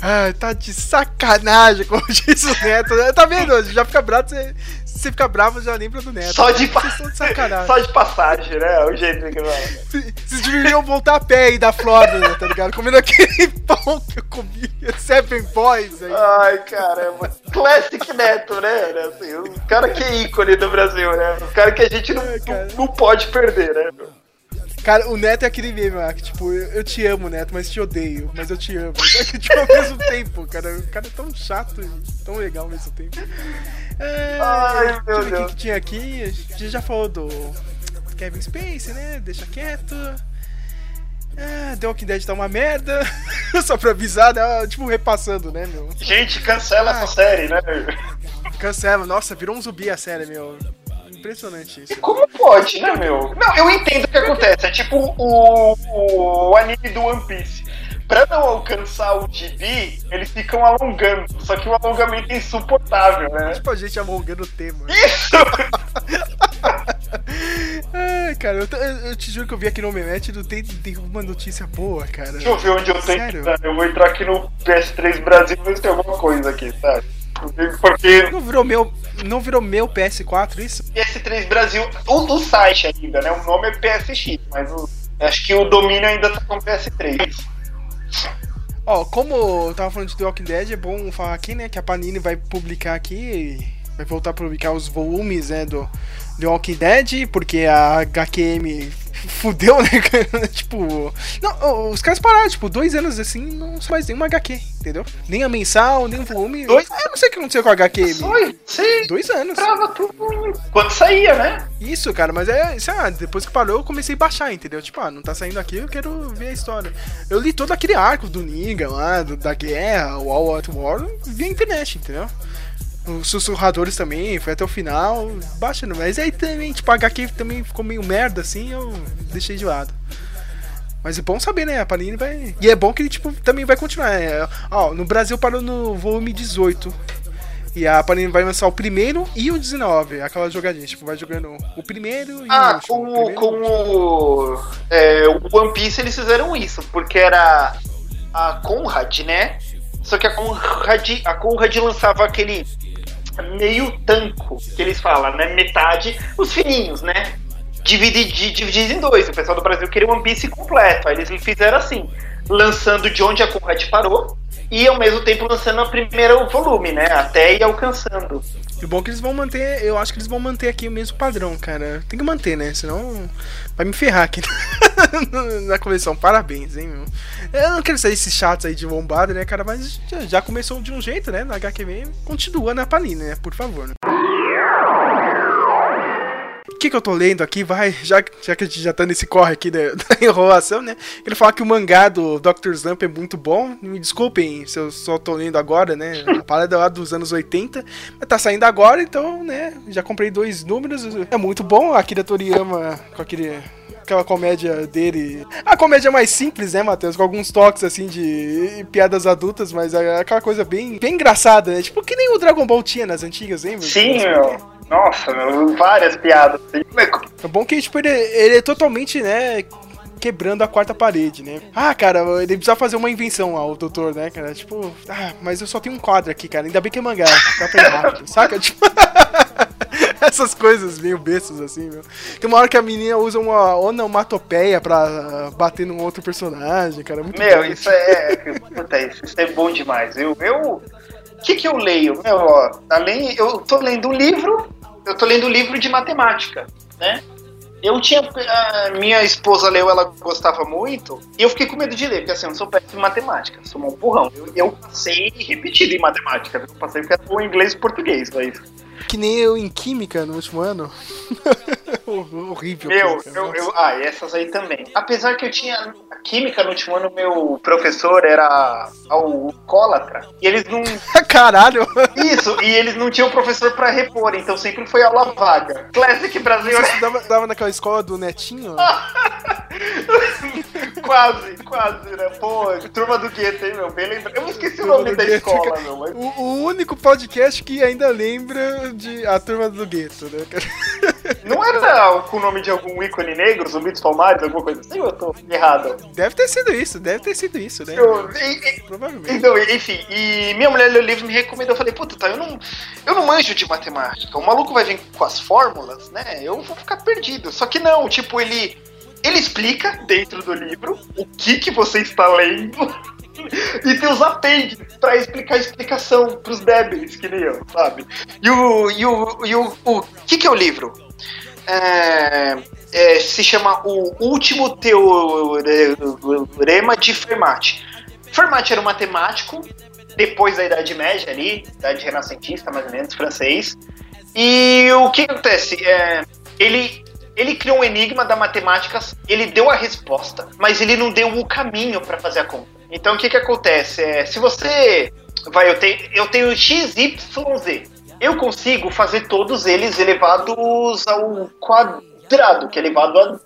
Ai, tá de sacanagem, como diz o Neto. Né? Tá vendo? Já fica bravo, você, você fica bravo, já lembra do Neto. Só de, pa... de. Só de passagem, né? O jeito que vai. Vocês deveriam voltar a pé aí da Flórida, tá ligado? Comendo aquele pão que eu comia, Seven Boys aí. Ai, caramba. Classic Neto, né? Assim, o cara que é ícone do Brasil, né? O cara que a gente não, é, não, não pode perder, né? Cara, o Neto é aquele meme lá, que tipo, eu, eu, te amo, Neto, mas te odeio, mas eu te amo. É que, tipo, ao mesmo tempo, cara. O cara é tão chato e tão legal ao mesmo tempo. É, Ai, meu Deus. O que, que tinha aqui? A gente já falou do Kevin Space, né? Deixa quieto. Ah, The Walking Dead tá uma merda. Só pra avisar, né? Tipo, repassando, né, meu? Gente, cancela ah, essa série, né? Cancela. Nossa, virou um zumbi a série, meu impressionante isso. E como pode, né, meu? Não, eu entendo o que acontece. É tipo o, o anime do One Piece. Pra não alcançar o gibi, eles ficam alongando. Só que o alongamento é insuportável, né? Tipo a gente alongando o tema. Isso! Ai, cara, eu, eu, te juro que eu vi aqui no Memete não tem, tem uma notícia boa, cara. Deixa eu ver onde eu tenho. Eu vou entrar aqui no PS3 Brasil e ver se tem alguma coisa aqui, sabe? Porque. Não virou meu, não virou meu PS4 isso? PS3 Brasil, o do site ainda, né? O nome é PSX, mas o, acho que o domínio ainda tá com PS3. Ó, como eu tava falando de The Walking Dead, é bom falar aqui, né? Que a Panini vai publicar aqui, vai voltar a publicar os volumes, né? Do The Walking Dead, porque a HQM fudeu, né? tipo. Não, os caras pararam, tipo, dois anos assim, não mais nenhuma HQ, entendeu? Nem a mensal, nem o volume. Dois? Eu não sei o que aconteceu com a HQ. Foi, sim. Dois anos. Trava tudo quando saía, né? Isso, cara, mas é, sei lá, depois que parou, eu comecei a baixar, entendeu? Tipo, ah, não tá saindo aqui, eu quero ver a história. Eu li todo aquele arco do Niga lá, do, da guerra, o All At War, via internet, entendeu? Os sussurradores também, foi até o final, baixando. Mas aí também, tipo, a HQ também ficou meio merda assim, eu deixei de lado. Mas é bom saber, né? A Panini vai. E é bom que ele, tipo, também vai continuar. É, ó, no Brasil parou no volume 18. E a Panini vai lançar o primeiro e o 19. Aquela jogadinha, tipo, vai jogando o primeiro e ah, o último. Com, o, com o, é, o One Piece eles fizeram isso, porque era a Conrad, né? Só que a Conrad, a Conrad lançava aquele meio tanco, que eles falam, né? Metade, os fininhos, né? dividido, dividido em dois. O pessoal do Brasil queria One Piece completo. Aí eles fizeram assim, lançando de onde a Conrad parou e ao mesmo tempo lançando o primeiro volume, né? Até ir alcançando. E o bom é que eles vão manter, eu acho que eles vão manter aqui o mesmo padrão, cara. Tem que manter, né? Senão vai me ferrar aqui na coleção. Parabéns, hein, meu. Eu não quero ser esses chatos aí de bombado, né, cara? Mas já, já começou de um jeito, né? Na HQM, continua na Panini, né? Por favor, né? Que, que eu tô lendo aqui, vai, já, já que a gente já tá nesse corre aqui da, da enrolação, né? Ele fala que o mangá do Dr. Slump é muito bom. Me desculpem se eu só tô lendo agora, né? A parada lá dos anos 80. Mas tá saindo agora, então, né? Já comprei dois números. É muito bom. A Akira Toriyama com aquele aquela comédia dele. A comédia mais simples, né, Matheus? Com alguns toques, assim, de piadas adultas, mas é aquela coisa bem, bem engraçada, né? Tipo, que nem o Dragon Ball tinha nas antigas, hein? Sim, meu. Nossa, meu, várias piadas. Assim. É bom que, tipo, ele, ele é totalmente, né, quebrando a quarta parede, né? Ah, cara, ele precisa fazer uma invenção ao doutor, né, cara? Tipo, ah, mas eu só tenho um quadro aqui, cara. Ainda bem que é mangá, dá pra ir rápido, saca? Tipo. Essas coisas meio bestas, assim, meu. Tem uma hora que a menina usa uma onomatopeia pra bater num outro personagem, cara. Muito meu, isso é. Puta, isso é bom demais. Eu. eu... O que, que eu leio? Meu, ó, além, eu tô lendo um livro, eu tô lendo livro de matemática, né? Eu tinha. Minha esposa leu, ela gostava muito, e eu fiquei com medo de ler, porque assim, eu não sou péssimo em matemática, sou um burrão. Eu, eu passei repetido em matemática, eu passei porque era bom inglês e português, mas. Que nem eu em química no último ano. Horrível. Meu, química, eu, eu, ah, e essas aí também. Apesar que eu tinha química no último ano, meu professor era alcoólatra. E eles não. Caralho! Isso, e eles não tinham professor pra repor, então sempre foi aula vaga. Classic Brasil. Você estudava naquela escola do Netinho? quase, quase, né? Pô, turma do gueto, hein, meu? Bem lembrado. Eu esqueci o Turma nome do da Gueto, escola, meu. Mas... O, o único podcast que ainda lembra de A Turma do Gueto, né? Não era com o nome de algum ícone negro, Zumbi dos Palmares, alguma coisa assim? ou Eu tô errado. Deve ter sido isso, deve ter sido isso, né? Eu, e- Provavelmente. Então, enfim, e minha mulher leu o livro e me recomendou. Eu falei, puta, tá, eu não, eu não manjo de matemática. O maluco vai vir com as fórmulas, né? Eu vou ficar perdido. Só que não, tipo, ele, ele explica dentro do livro o que que você está lendo. E tem os apêndices pra explicar a explicação pros débeis, que nem eu, sabe? E o. E o. E o, o que, que é o livro? É, é, se chama O Último Teorema de Fermat. Fermat era um matemático, depois da Idade Média ali, Idade Renascentista, mais ou menos, francês. E o que acontece? É, ele, ele criou um enigma da matemática, ele deu a resposta, mas ele não deu o caminho para fazer a conta. Então o que, que acontece? É, se você. Vai, eu tenho, eu tenho x, y, z. Eu consigo fazer todos eles elevados ao quadrado, que é elevado a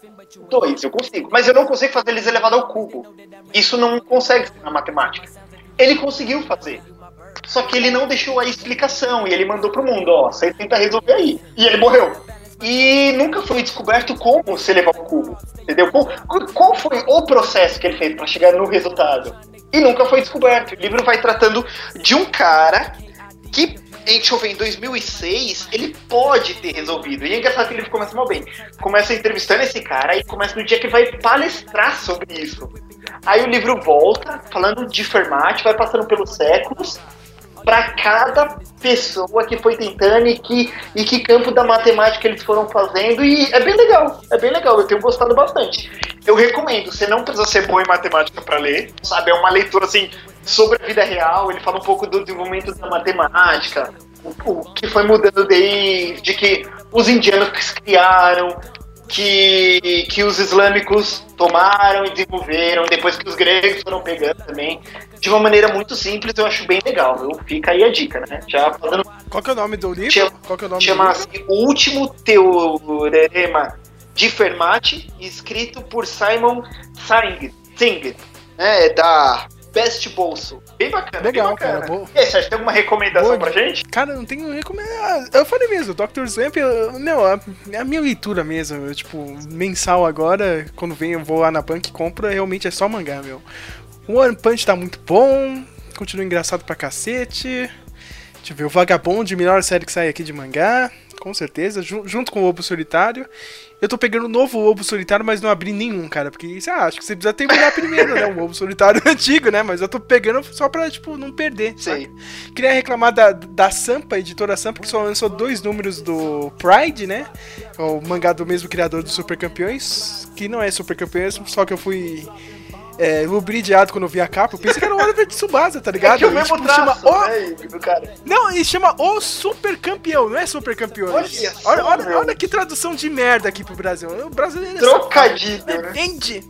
2. Eu consigo. Mas eu não consigo fazer eles elevados ao cubo. Isso não consegue na matemática. Ele conseguiu fazer. Só que ele não deixou a explicação e ele mandou pro mundo, ó, você tenta resolver aí. E ele morreu. E nunca foi descoberto como se elevar ao cubo. Entendeu? Qual, foi o processo que ele fez para chegar no resultado? E nunca foi descoberto. O livro vai tratando de um cara que, deixa eu ver, em 2006, ele pode ter resolvido. E é engraçado que ele começa mal bem. Começa entrevistando esse cara e começa no dia que vai palestrar sobre isso. Aí o livro volta, falando de Fermat, vai passando pelos séculos, para cada pessoa que foi tentando e que, e que campo da matemática eles foram fazendo. E é bem legal, é bem legal, eu tenho gostado bastante. Eu recomendo, você não precisa ser bom em matemática para ler, sabe? É uma leitura assim sobre a vida real, ele fala um pouco do desenvolvimento da matemática, o, que foi mudando desde que os indianos criaram, que, que os islâmicos tomaram e desenvolveram, depois que os gregos foram pegando também, de uma maneira muito simples, eu acho bem legal. viu? Fica aí a dica, né? Já fazendo. Qual que é o nome do livro? Chama- Qual que é o nome Chama do livro? assim, O Último Teorema de Fermat, escrito por Simon Singh, Singh né? Da Best Bolso. Bem bacana. Legal, bem bacana. cara, boa. E aí, Sérgio, tem alguma recomendação Boa. pra gente? Cara, não tenho recomendado. Eu falei mesmo, Dr. Meu, a, é a minha leitura mesmo. eu, tipo, mensal agora, quando vem eu vou lá na banca e compro, realmente é só mangá, meu. O One Punch tá muito bom, continua engraçado pra cacete. Deixa eu ver, o Vagabond, melhor série que sai aqui de mangá. com certeza, ju- junto com o Lobo Solitário. Eu tô pegando o novo Lobo Solitário, mas não abri nenhum, cara, porque sei lá, acho que você precisa terminar primeiro, né? O Lobo Solitário antigo, né? Mas eu tô pegando só pra, tipo, não perder. Sei. saca? Queria reclamar da, da Sampa, editora Sampa, que só lançou dois números do Pride, né? O mangá do mesmo criador do Super Campeões, que não é Super Campeões, só que eu fui. É, lubridiado quando eu vi a capa, eu pensei que era o Oliver de Tsubasa, tá ligado? É que o mesmo tipo, chama traço, o né, do cara. não, ele chama o super campeão, não é super campeões. Olha só, Olha, olha, olha que tradução de merda aqui pro Brasil. O brasileiro é Trocadilho, safado, né? Vende.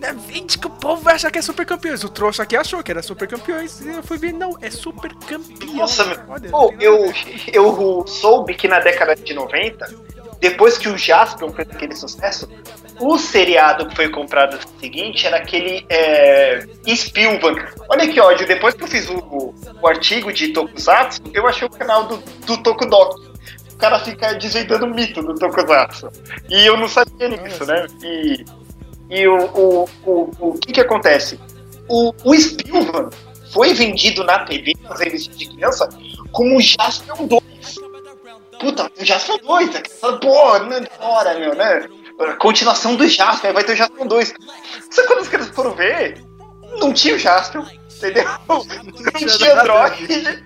né, Vende que o povo vai achar que é super campeões. O trouxa aqui achou que era super campeões. E eu fui ver, não, é super campeão. Nossa, meu. Olha, Pô, eu, eu soube que na década de 90, depois que o Jaspion fez aquele sucesso, o seriado que foi comprado no seguinte era aquele é, Spielberg. Olha que ódio, depois que eu fiz o, o artigo de Tokusatsu, eu achei o canal do, do Tokudok. O cara fica desvendando o mito do Tokusatsu. E eu não sabia disso, né? E, e o, o, o, o que que acontece? O, o Spielberg foi vendido na TV, nas revistas de criança, como o Jaspion 2. Puta, o Jaspion 2, né? pô, né, da hora, meu, né? Continuação do Jaspion, vai ter o Jaspion 2. Só quando os caras foram ver, não tinha o Jaspion, entendeu? Não tinha Android,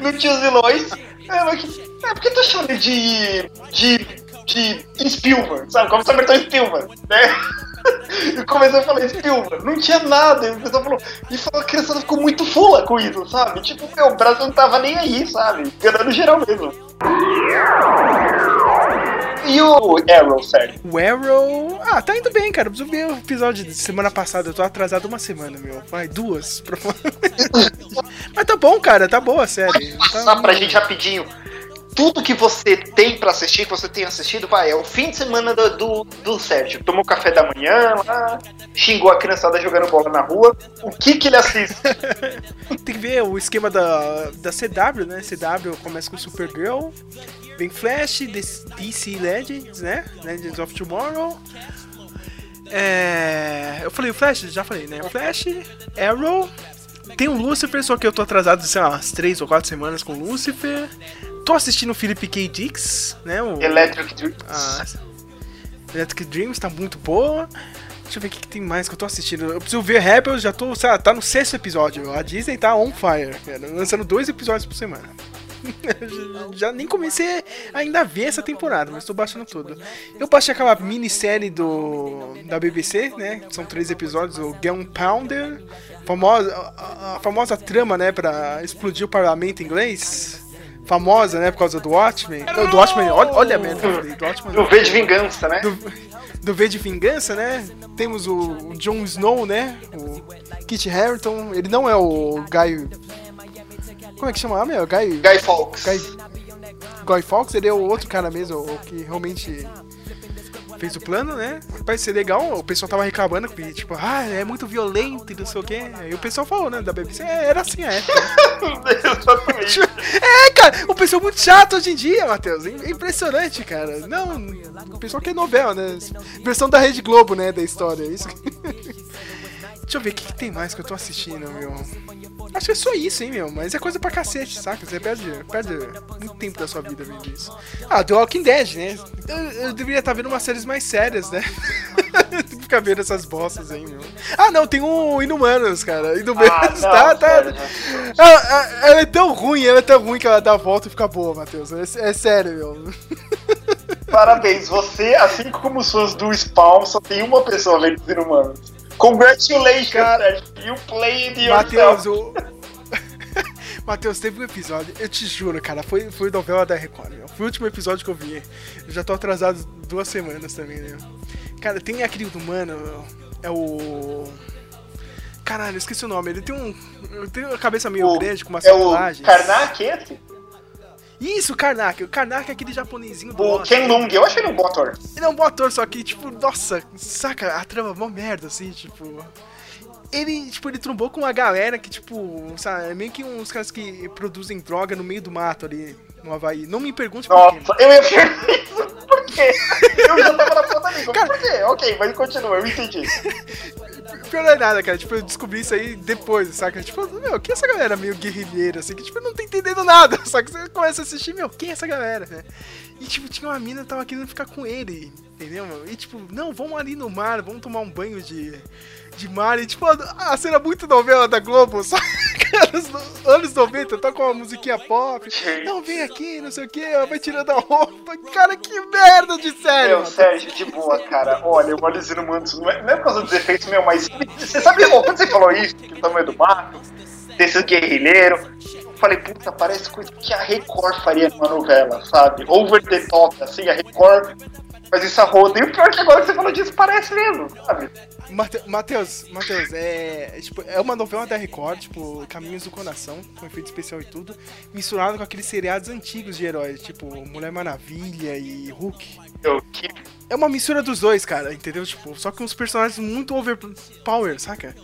não tinha os vilões. É, mas que, é, por que tá chamando de. de. de Spielberg, sabe? Como se apertou Spielberg, né? E começou a falar Spielberg, não tinha nada, e o pessoal falou, e falou, a criançada ficou muito fula com isso, sabe? Tipo, meu, o Brasil não tava nem aí, sabe? Ganhando geral mesmo. E o Arrow, sério? O Arrow. Ah, tá indo bem, cara. Preciso ver o episódio de semana passada. Eu tô atrasado uma semana, meu. Vai, duas, provavelmente. Mas tá bom, cara. Tá boa a série. Tá- Passar pra gente rapidinho. Tudo que você tem pra assistir, que você tem assistido, vai, é o fim de semana do, do, do Sérgio. Tomou café da manhã lá, xingou a criançada jogando bola na rua. O que que ele assiste? Tem que ver o esquema da, da CW, né? CW começa com Supergirl, vem Flash, DC Legends, né? Legends of Tomorrow. É, eu falei o Flash, já falei, né? Flash, Arrow. Tem o Lucifer, só que eu tô atrasado, sei lá, umas 3 ou 4 semanas com o Lucifer. Tô assistindo o Philip K. Dix, né? O, Electric Dreams. a Electric Dreams tá muito boa. Deixa eu ver o que, que tem mais que eu tô assistindo. Eu preciso ver Rebels, já tô, lá, tá no sexto episódio. A Disney tá on fire, cara, lançando dois episódios por semana. já nem comecei ainda a ver essa temporada, mas tô baixando tudo. Eu baixei aquela minissérie do da BBC, né? São três episódios, o Gunpowder, famosa, a, a famosa trama, né, pra explodir o parlamento inglês. Famosa, né, por causa do Watchmen. Não, do Watchmen, olha, olha a merda do Watchmen. Do V de Vingança, né? do, do V de Vingança, né? Temos o, o Jon Snow, né? O Kit Harington. Ele não é o Guy. Como é que chama? Ah, meu? Guy. Guy Fawkes. Guy, Guy Fawkes, ele é o outro cara mesmo, o que realmente fez o plano, né? Parece ser legal, o pessoal tava reclamando que, tipo, ah, é muito violento e não sei o quê. E o pessoal falou, né, da BBC, é, era assim a época. É, cara, o pessoal é muito chato hoje em dia, Matheus. É impressionante, cara. Não, o pessoal quer novela, né? Versão da Rede Globo, né, da história. Isso. Deixa eu ver o que, que tem mais que eu tô assistindo, meu. Acho que é só isso, hein, meu. Mas é coisa pra cacete, saca? Você perde, perde muito tempo da sua vida vendo isso. Ah, The Walking Dead, né? Eu, eu deveria estar vendo umas séries mais sérias, né? Ficar vendo essas bostas aí, meu. Ah, não, tem o Inumanos, cara. Inumanos, Ah, não, tá, tá. sério, Ela, ela- ela é tão ruim, ela é tão ruim que ela dá a volta e fica boa, Matheus. É, é sério, meu. Parabéns, você, assim como os fãs do Spawn, só tem uma pessoa vendo os inumanos. Congratulations, Sérgio. You played Matheus, yourself. o. Matheus, teve um episódio, eu te juro, cara, foi, foi novela da Record, meu. Foi o último episódio que eu vi. Eu já tô atrasado duas semanas também, né? Cara, tem aquele do mano, é o. Caralho, esqueci o nome. Ele tem um. Tem uma cabeça meio O- grande, com umas É. Karnak esse? Isso, o Karnak. O Karnak é aquele japonesinho do. O. Ken Lung, eu achei ele um bom ator. Ele é um bom ator, só que, tipo, nossa, saca, a trama é mó merda, assim, tipo. Ele, tipo, ele trombou com uma galera que, tipo, sabe, é meio que uns caras que produzem droga no meio do mato ali no Havaí. Não me pergunte por quê. Nossa, eu ia perguntar isso. Por quê? Eu já tava na ponta língua. Cara- Por quê? Ok, mas continua, eu entendi. pior não é nada, cara. Tipo, eu descobri isso aí depois, saca? Tipo, meu, quem é essa galera meio guerrilheira, assim, que tipo, não tá entendendo nada. Só que você começa a assistir, meu, quem é essa galera, né? E tipo, tinha uma mina que tava querendo ficar com ele, entendeu? E tipo, não, vamos ali no mar, vamos tomar um banho de de mar. E, tipo, a cena muito novela da Globo, só nos anos 90, toca uma musiquinha pop. Não, vem aqui, não sei o que, vai tirando a roupa. Cara, que merda de sério. Meu, Sérgio, de boa, cara. Olha, o Olhos Inumanos não é, não é por causa dos efeitos, meu, mas você sabe, quando você falou isso, que o tamanho do mato, desses guerrilheiros, eu falei, puta, parece coisa que a Record faria numa novela, sabe? Over the top, assim, a Record faz isso a roda. E o pior é que agora que você falou disso, parece mesmo, sabe? Matheus, Matheus, é, tipo, é uma novela da Record, tipo, Caminhos do Coração, com efeito especial e tudo, misturado com aqueles seriados antigos de heróis, tipo Mulher Maravilha e Hulk. É uma mistura dos dois, cara, entendeu? Tipo, só com uns personagens muito overpower, saca?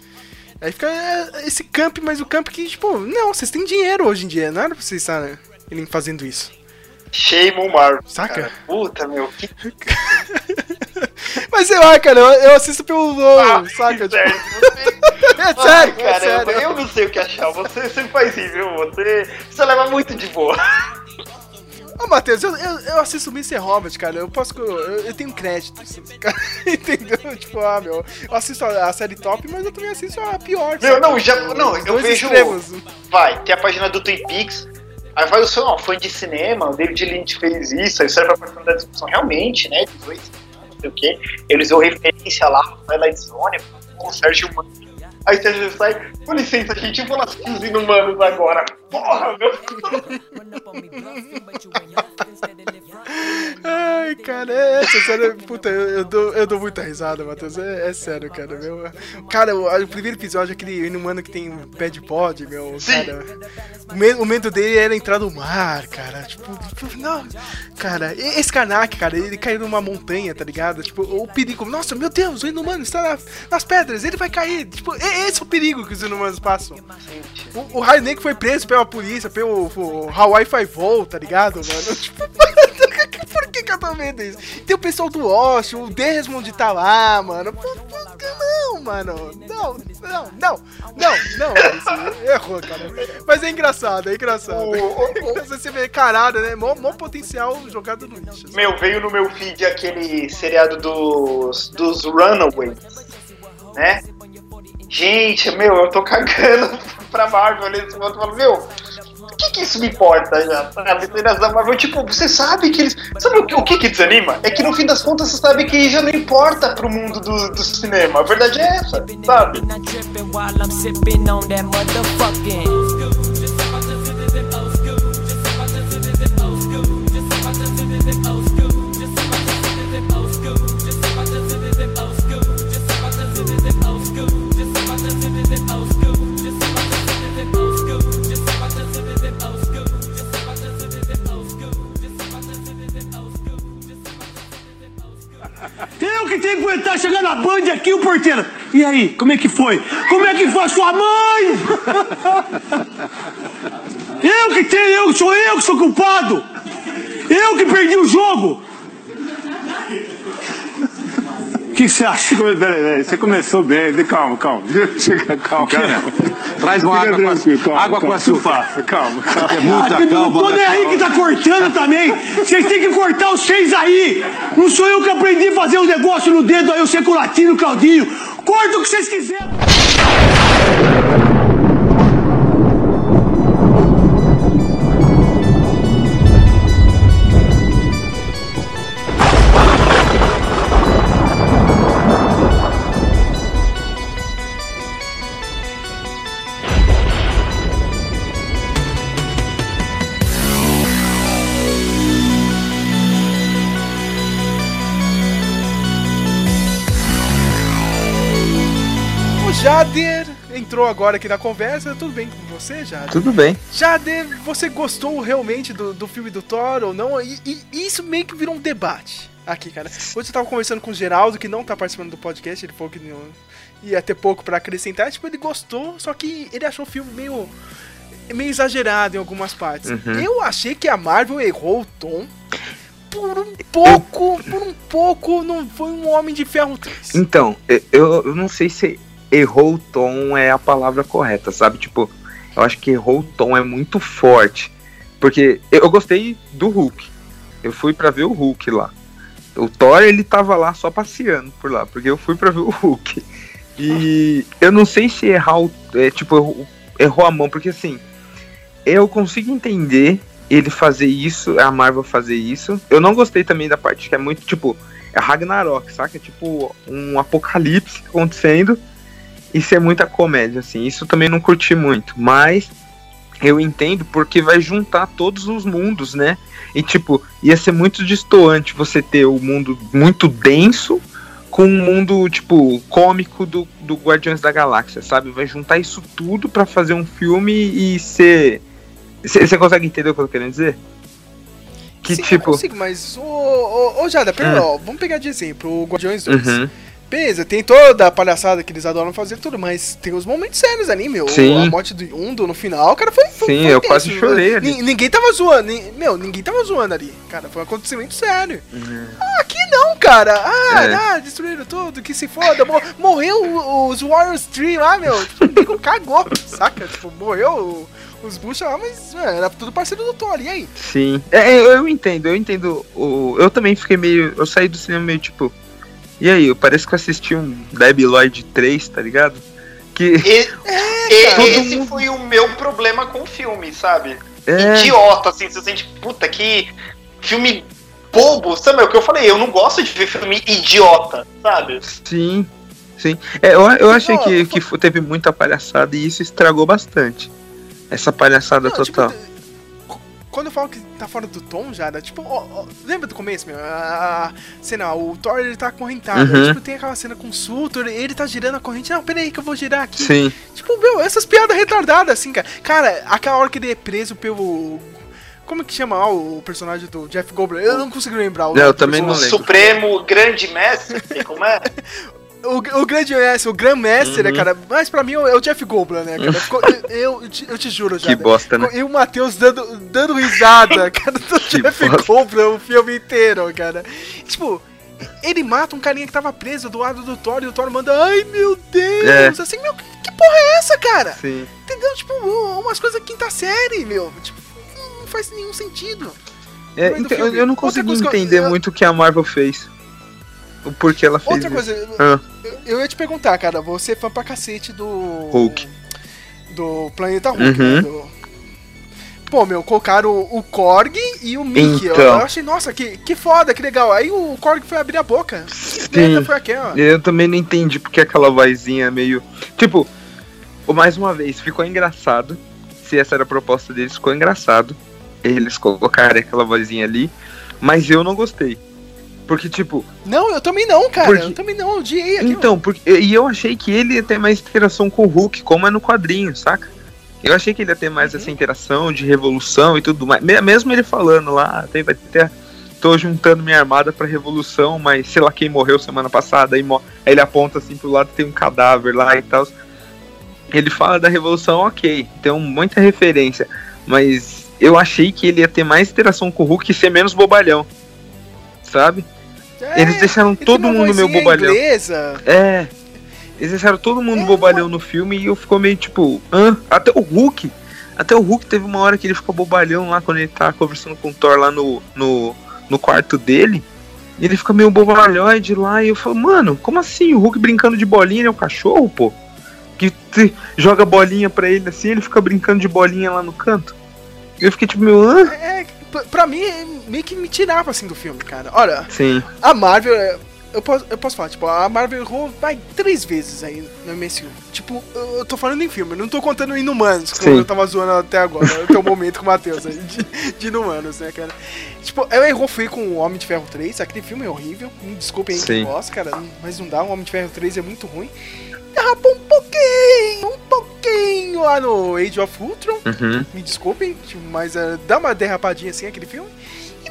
Aí fica é, esse camp, mas o camp que, tipo, não, vocês têm dinheiro hoje em dia, não era pra vocês estarem fazendo isso. Shame Marvel. Saca? Cara. Puta, meu. Que... Mas sei lá, cara, eu, eu assisto pelo LOL, ah, saca? Tipo... é sério, cara, é sério. Eu não sei o que achar. Você sempre faz isso, viu? Você, você leva muito de boa. Ô, Matheus, eu, eu, eu assisto Mr. Robert, cara. Eu posso. Eu, eu tenho créditos. Entendeu? Tipo, ah, meu. Eu assisto a, a, série top, mas eu também assisto a pior. Meu, não, já. Não, eu vejo. Extremos. Vai, tem a página do Twin Peaks. Aí vai o seu não, fã de cinema, o David Lynch fez isso, aí serve pra participar da discussão realmente, né? De dois sei o quê. Eles dão referência lá no Twilight Zone, com o Sérgio Mano. Aí Sérgio sai, com licença, gente, eu vou nas 15 inumanos agora. Porra, meu. Ai, cara, é essa sério, puta, eu, eu, dou, eu dou muita risada, Matheus. É, é, sério, cara, meu. Cara, o, o, primeiro episódio, aquele inumano que tem pé de pod, meu, Sim. cara. O medo, o medo dele era entrar no mar, cara. Tipo, tipo, não. Cara, esse Karnak, cara, ele caiu numa montanha, tá ligado? Tipo, o perigo. Nossa, meu Deus, o inumano está na, nas pedras, ele vai cair. Tipo, esse é o perigo que os inumanos passam. O, o Raio foi preso pela polícia, pelo Hawaii Five-O, tá ligado, mano? Tipo, por que, que eu tô vendo isso? Tem o pessoal do Osh, o Desmond tá lá, mano. Não, mano. Não, não, não, não, não. Isso, errou, cara. Mas é engraçado, é engraçado. Você vê, caralho, né? Mó, mó potencial jogado no lixo. Assim. Meu, veio no meu feed aquele seriado dos, dos Runaways, né? Gente, meu, eu tô cagando pra Marvel nesse momento. Eu falo, meu, que, que isso me importa já, sabe? Marvel, tipo, você sabe que eles. Sabe o que, o que que desanima? É que no fim das contas você sabe que já não importa pro mundo do, do cinema. A verdade é essa, sabe? Que tem que aguentar chegar na Band aqui, o porteiro. E aí, como é que foi? Como é que foi a sua mãe? Eu que tenho, eu sou eu que sou culpado. Eu que perdi o jogo que você acha? Peraí, peraí, você começou bem. Calma, calma. Chega, calma, cara. Traz uma água, com, calma, água com açúcar. Calma, calma. É muita ah, calma. Não tô nem aí que tá cortando também. Vocês têm que cortar os seis aí. Não sou eu que aprendi a fazer o um negócio no dedo aí, o seculatino, o Claudinho. Corta o que vocês quiserem. Jader entrou agora aqui na conversa. Tudo bem com você, Jader? Tudo bem. Jader, você gostou realmente do, do filme do Thor ou não? E, e, isso meio que virou um debate aqui, cara. Hoje eu tava conversando com o Geraldo, que não tá participando do podcast, ele falou que não, ia ter pouco para acrescentar. Tipo, ele gostou, só que ele achou o filme meio meio exagerado em algumas partes. Uhum. Eu achei que a Marvel errou o tom. Por um pouco, por um pouco, não foi um Homem de Ferro 3. Então, eu, eu não sei se errou o tom é a palavra correta, sabe? Tipo, eu acho que errou o tom é muito forte. Porque eu gostei do Hulk. Eu fui para ver o Hulk lá. O Thor, ele tava lá só passeando por lá, porque eu fui para ver o Hulk. E eu não sei se errar o. É, tipo, errou a mão, porque assim. Eu consigo entender ele fazer isso, a Marvel fazer isso. Eu não gostei também da parte que é muito, tipo, é Ragnarok, saca? É tipo um apocalipse acontecendo e ser muita comédia, assim. Isso também não curti muito, mas eu entendo porque vai juntar todos os mundos, né? E tipo, ia ser muito distoante você ter o um mundo muito denso com um mundo, tipo, cômico do, do Guardiões da Galáxia, sabe? Vai juntar isso tudo para fazer um filme e ser. Você consegue entender o que eu tô querendo dizer? Que Sim, tipo. Eu consigo, mas. Ô, ô, ô Jada, pera, é. ó, vamos pegar de exemplo o Guardiões 2. Uhum. Beleza, tem toda a palhaçada que eles adoram fazer tudo, mas tem os momentos sérios ali, meu. Sim. A morte do Undo no final, cara, foi. foi Sim, foi eu quase chorei ali. ninguém tava zoando, meu, ninguém tava zoando ali. Cara, foi um acontecimento sério. Uhum. Ah, aqui não, cara. Ah, é. ah, destruíram tudo, que se foda. Mor morreu os Warriors 3 lá, meu. Tipo, cagou, saca? Tipo, morreu os buchas lá, mas é, era tudo parceiro do Thor, e aí? Sim. É, eu entendo, eu entendo. O, eu também fiquei meio. Eu saí do cinema meio tipo e aí, parece que eu assisti um Debbie Lloyd 3, tá ligado? Que. E, é, esse mundo... foi o meu problema com o filme, sabe? É... Idiota, assim, você sente, puta, que filme bobo, sabe? É o que eu falei, eu não gosto de ver filme idiota, sabe? Sim, sim. É, eu, eu achei que, que teve muita palhaçada e isso estragou bastante. Essa palhaçada não, tipo, total. Tipo, quando eu falo que tá fora do tom já, né? tipo, ó, ó, lembra do começo, meu? A cena, o Thor ele tá acorrentado. Uhum. Tipo, tem aquela cena com o Sultor, ele tá girando a corrente. Não, peraí que eu vou girar aqui. Sim. Tipo, meu, essas piadas retardadas, assim, cara. Cara, aquela hora que ele é preso pelo. Como que chama o personagem do Jeff Goldblum? Eu não consigo lembrar o não, Eu também não lembro. Supremo Grande Mestre, como é? O, o grande mestre, o Grandmaster, né, uhum. né, cara? Mas pra mim é o Jeff Goldblum, né, cara? Ficou, eu, eu, te, eu, te, juro, já. Que bosta, né? E o Matheus dando, dando risada, cara, do Jeff bosta. Goldblum o filme inteiro, cara. Tipo, ele mata um carinha que tava preso do lado do Thor e o Thor manda, ai meu Deus! É. Assim, meu, que porra é essa, cara? Sim. Entendeu? Tipo, umas coisas quinta série, meu. Tipo, não faz nenhum sentido. É, então, eu não consigo entender eu, muito o que a Marvel fez o porquê ela fez. Outra coisa, ah. eu, eu, ia te perguntar, cara, você é fã pra cacete do. Hulk. Do Planeta Hulk, uhum. né? Do... Pô, meu, colocaram o, o Korg e o Mickey. Então. Eu, eu, achei, nossa, que, que foda, que legal. Aí o Korg foi abrir a boca. Sim. Foi aquela. Eu também não entendi porque aquela vozinha meio. Tipo, mais uma vez, ficou engraçado. Se essa era a proposta deles, ficou engraçado. Eles colocarem aquela vozinha ali. Mas eu não gostei. Porque, tipo. Não, eu também não, cara. Porque... Eu também não, odiei aquilo. Então, porque, e eu achei que ele ia ter mais interação com o Hulk, como é no quadrinho, saca? Eu achei que ele ia ter mais uhum. essa interação de revolução e tudo mais. Mesmo ele falando lá, tem, vai ter. Tô juntando minha armada pra revolução, mas sei lá quem morreu semana passada. Aí, aí ele aponta assim pro lado, tem um cadáver lá e tal. Ele fala da revolução, ok. Tem muita referência. Mas eu achei que ele ia ter mais interação com o Hulk e ser menos bobalhão. Sabe? É, eles deixaram todo mundo meio bobalhão. Inglesa. É. Eles deixaram todo mundo é, bobalhão no filme e eu ficou meio tipo, hã? Até o Hulk. Até o Hulk teve uma hora que ele ficou bobalhão lá quando ele tá conversando com o Thor lá no, no, no quarto dele. E ele fica meio bobalhóide lá e eu falo, mano, como assim? O Hulk brincando de bolinha, ele é um cachorro, pô? Que joga bolinha pra ele assim, ele fica brincando de bolinha lá no canto. Eu fiquei tipo, meu, hã? É, pra mim, meio que me tirava assim do filme, cara. Olha, Sim. a Marvel. É, eu posso, eu posso falar, tipo, a Marvel errou vai três vezes aí no MCU. Tipo, eu tô falando em filme, não tô contando Inumanos, como Sim. eu tava zoando até agora, até o momento com o Matheus aí, de, de Inumanos, né, cara? Tipo, ela errou feio com o Homem de Ferro 3, aquele filme é horrível, me desculpem aí quem gosta, cara, mas não dá, o Homem de Ferro 3 é muito ruim. Derrapou um pouquinho, um pouquinho. Lá no Age of Ultron, uhum. me desculpem, mas uh, dá uma derrapadinha assim aquele filme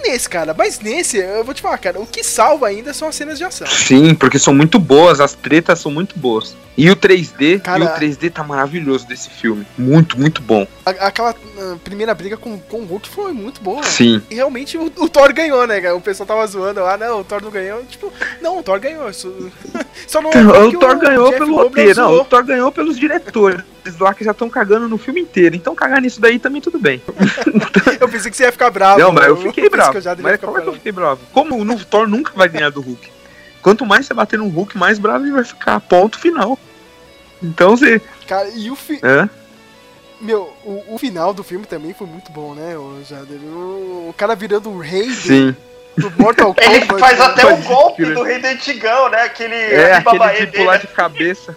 nesse, cara. Mas nesse, eu vou te falar, cara, o que salva ainda são as cenas de ação. Sim, porque são muito boas, as tretas são muito boas. E o 3D, Cara- e o 3D tá maravilhoso desse filme. Muito, muito bom. Aquela ah, primeira briga com, com o Hulk foi muito boa. Sim. E realmente o, o Thor ganhou, né, cara? O pessoal tava zoando lá, não, o Thor não ganhou. Tipo, não, o Thor ganhou. Só, só não O, que Thor ganhou Jeff pelo roteiro. Não, o Thor ganhou pelos diretores lá que já estão cagando no filme inteiro. Então cagar nisso daí também tudo bem. Eu pensei que você ia ficar bravo. não, mas eu pensei fiquei bravo. que eu já devia Mas como é que eu bravo. fiquei bravo? Como no Thor nunca vai ganhar do Hulk. Quanto mais você bater no Hulk, mais bravo ele vai ficar. Ponto final. Então você. Cara, e o, fi... Hã? Meu, o, o final do filme também foi muito bom, né, o Jader? O, o cara virando o rei do, Sim. do Mortal Kombat. Ele faz né? até o Pode golpe do rei do antigão, né? Aquele É, aquele de pular de cabeça.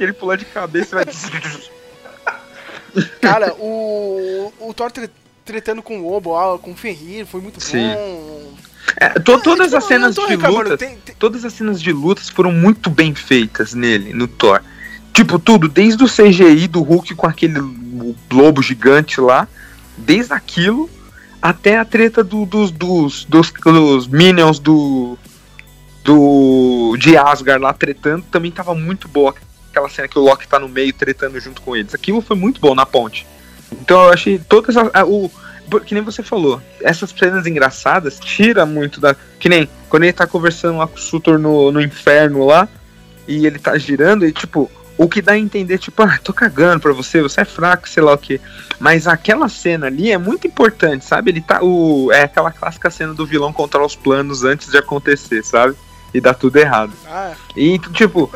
Aquele pular de cabeça vai. Cara, o, o Thor tre- tretando com o Obo, com o Fenrir, foi muito Sim. bom. É, to- todas Tipo, as cenas de lutas. tem- tem- Todas as cenas de lutas foram muito bem feitas nele, no Thor. Tipo, tudo, desde o CGI do Hulk com aquele lobo gigante lá, desde aquilo até a treta do- dos, dos, dos, dos Minions do. do. de Asgard lá tretando, também tava muito boa. Aquela cena que o Loki tá no meio tretando junto com eles. Aquilo foi muito bom na ponte. Então eu achei todas as. a- o, que nem você falou, essas cenas engraçadas tira muito da. Que nem quando ele tá conversando lá com o Sutor no, no inferno lá, e ele tá girando, e tipo, o que dá a entender, tipo, ah, tô cagando pra você, você é fraco, sei lá o que. Mas aquela cena ali é muito importante, sabe? Ele tá. O, é aquela clássica cena do vilão controlar os planos antes de acontecer, sabe? E dá tudo errado. Ah, E, tipo,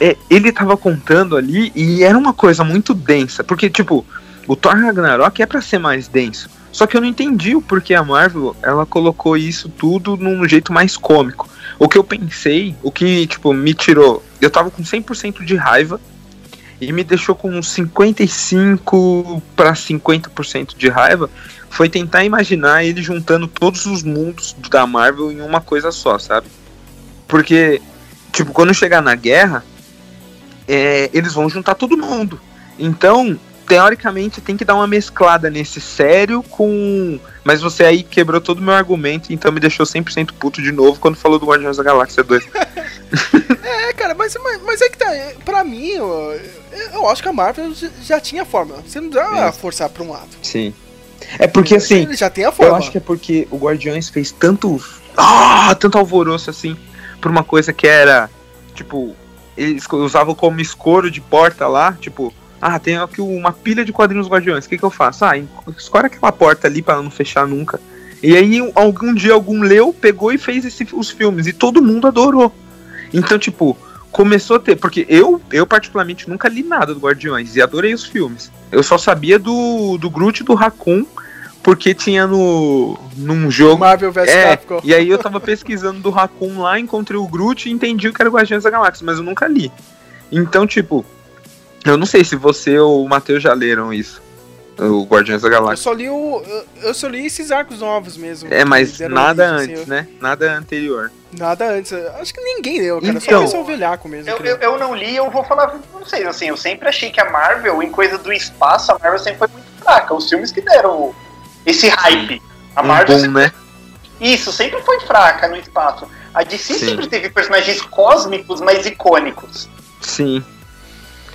é, ele tava contando ali e era uma coisa muito densa. Porque, tipo, o Thor Ragnarok é pra ser mais denso. Só que eu não entendi o porquê a Marvel ela colocou isso tudo num jeito mais cômico. O que eu pensei, o que, tipo, me tirou. Eu tava com 100% de raiva e me deixou com uns 55 para 50% de raiva. Foi tentar imaginar ele juntando todos os mundos da Marvel em uma coisa só, sabe? Porque, tipo, quando chegar na guerra, é, eles vão juntar todo mundo. Então, teoricamente, tem que dar uma mesclada nesse sério com. Mas você aí quebrou todo o meu argumento, então me deixou 100% puto de novo quando falou do Guardiões da Galáxia 2. é, cara, mas, mas, mas é que tá. é, Pra mim, eu, eu acho que a Marvel já- tinha a fórmula. Você não dá Isso. forçar pra um lado. Sim. É porque assim. Ele já tem a Eu fórmula. acho que é porque o Guardiões fez tanto. Ah, tanto alvoroço assim. Por uma coisa que era. Tipo. Eles usavam como escoro de porta lá. Tipo. Ah, tem aqui uma pilha de quadrinhos Guardiões. O que, que eu faço? Ah, escora aquela porta ali pra não fechar nunca. E aí, um- algum dia, algum leu, pegou e fez esse- os filmes. E todo mundo adorou. Então, tipo, começou a ter. Porque eu, eu particularmente, nunca li nada do Guardiões e adorei os filmes. Eu só sabia do, do Groot e do Raccoon, porque tinha no num jogo. Marvel vs É, Capcom. e aí eu tava pesquisando do Raccoon lá, encontrei o Groot e entendi o que era o Guardiões da Galáxia, mas eu nunca li. Então, tipo, eu não sei se você ou o Matheus já leram isso. O Guardiões da Eu Galáxia. só li o. eu- Eu só li esses arcos novos mesmo. É, mas nada assim, antes, eu- né? Nada anterior. Nada antes. Acho que ninguém leu, cara. Então- só o velhaco mesmo. Eu, eu, eu não li, eu vou falar, não sei, assim, eu sempre achei que a Marvel, em coisa do espaço, a Marvel sempre foi muito fraca. Os filmes que deram esse hype. A Um Marvel boom, sempre- né? Isso, sempre foi fraca no espaço. A DC Sim. sempre teve personagens cósmicos mais icônicos. Sim.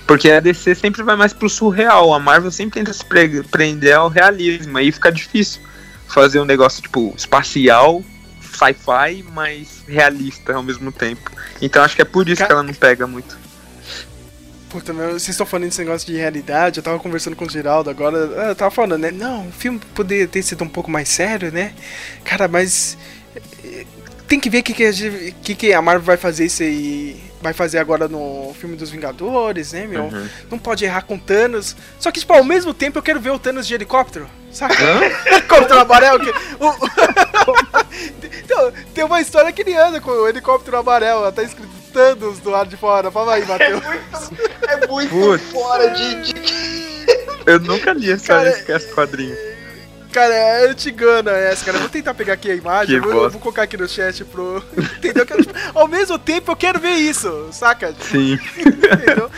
Porque a DC sempre vai mais pro surreal. A Marvel sempre tenta se pre- prender ao realismo. Aí fica difícil fazer um negócio, tipo, espacial, sci-fi, mas realista ao mesmo tempo. Então acho que é por isso Ca- que ela não pega muito. Puta, meu, vocês estão falando desse negócio de realidade, eu tava conversando com o Geraldo agora, eu tava falando, né? Não, o filme poderia ter sido um pouco mais sério, né? Cara, mas. eh, Tem que ver o que, que, que, a Marvel vai fazer isso aí. Vai fazer agora no filme dos Vingadores, né, meu? Uhum. Não pode errar com Thanos. Só que, tipo, ao mesmo tempo eu quero ver o Thanos de helicóptero. Saca? Hã? helicóptero amarelo. Que, o- Então, tem uma história que ele anda com o helicóptero amarelo. Tá escrito Thanos do lado de fora. Fala aí, É Matheus. muito, é muito fora de, de- Eu nunca li essa Cara, esse esse quadrinho. Cara, é antigana essa, cara. Eu vou tentar pegar aqui a imagem. Vou, vou colocar aqui no chat pro. Entendeu? Que, tipo, ao mesmo tempo eu quero ver isso, saca? Sim. Entendeu?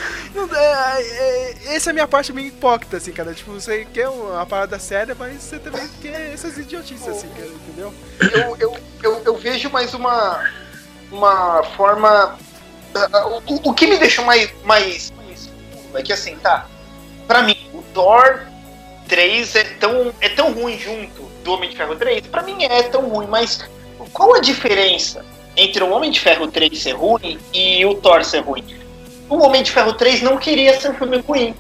É, é, essa é a minha parte meio hipócrita, assim, cara. Tipo, você quer uma parada séria, mas você também quer essas idiotices, assim, cara, entendeu? eu, eu, eu, eu vejo mais uma, uma forma. Ah, O, o que me deixou mais, mais, mais é que assim, tá. Pra mim, o Thor 3 é tão, é tão ruim junto do Homem de Ferro 3. Pra mim é tão ruim, mas qual a diferença entre o Homem de Ferro 3 ser ruim e o Thor ser ruim? O Homem de Ferro 3 não queria ser um filme ruim.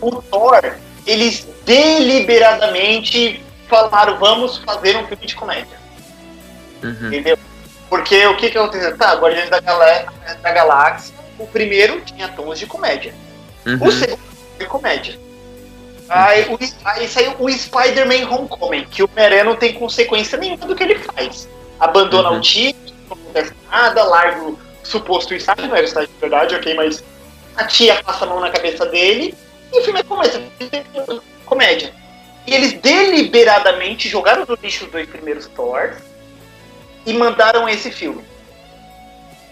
O Thor, eles deliberadamente falaram, vamos fazer um filme de comédia. Uhum. Entendeu? Porque o que que aconteceu? Tá, Guardiões da, Galé- da Galáxia, o primeiro tinha tons de comédia. O Uhum. segundo foi comédia. Aí, o- aí saiu o Spider-Man Homecoming, que o Homem-Aranha não tem consequência nenhuma do que ele faz. Abandona Uhum. o time, não acontece nada, larga o suposto estágio, não era estágio de verdade, ok, mas a tia passa a mão na cabeça dele e o filme é comédia. comédia. E eles deliberadamente jogaram no lixo os dois primeiros Thor e mandaram esse filme.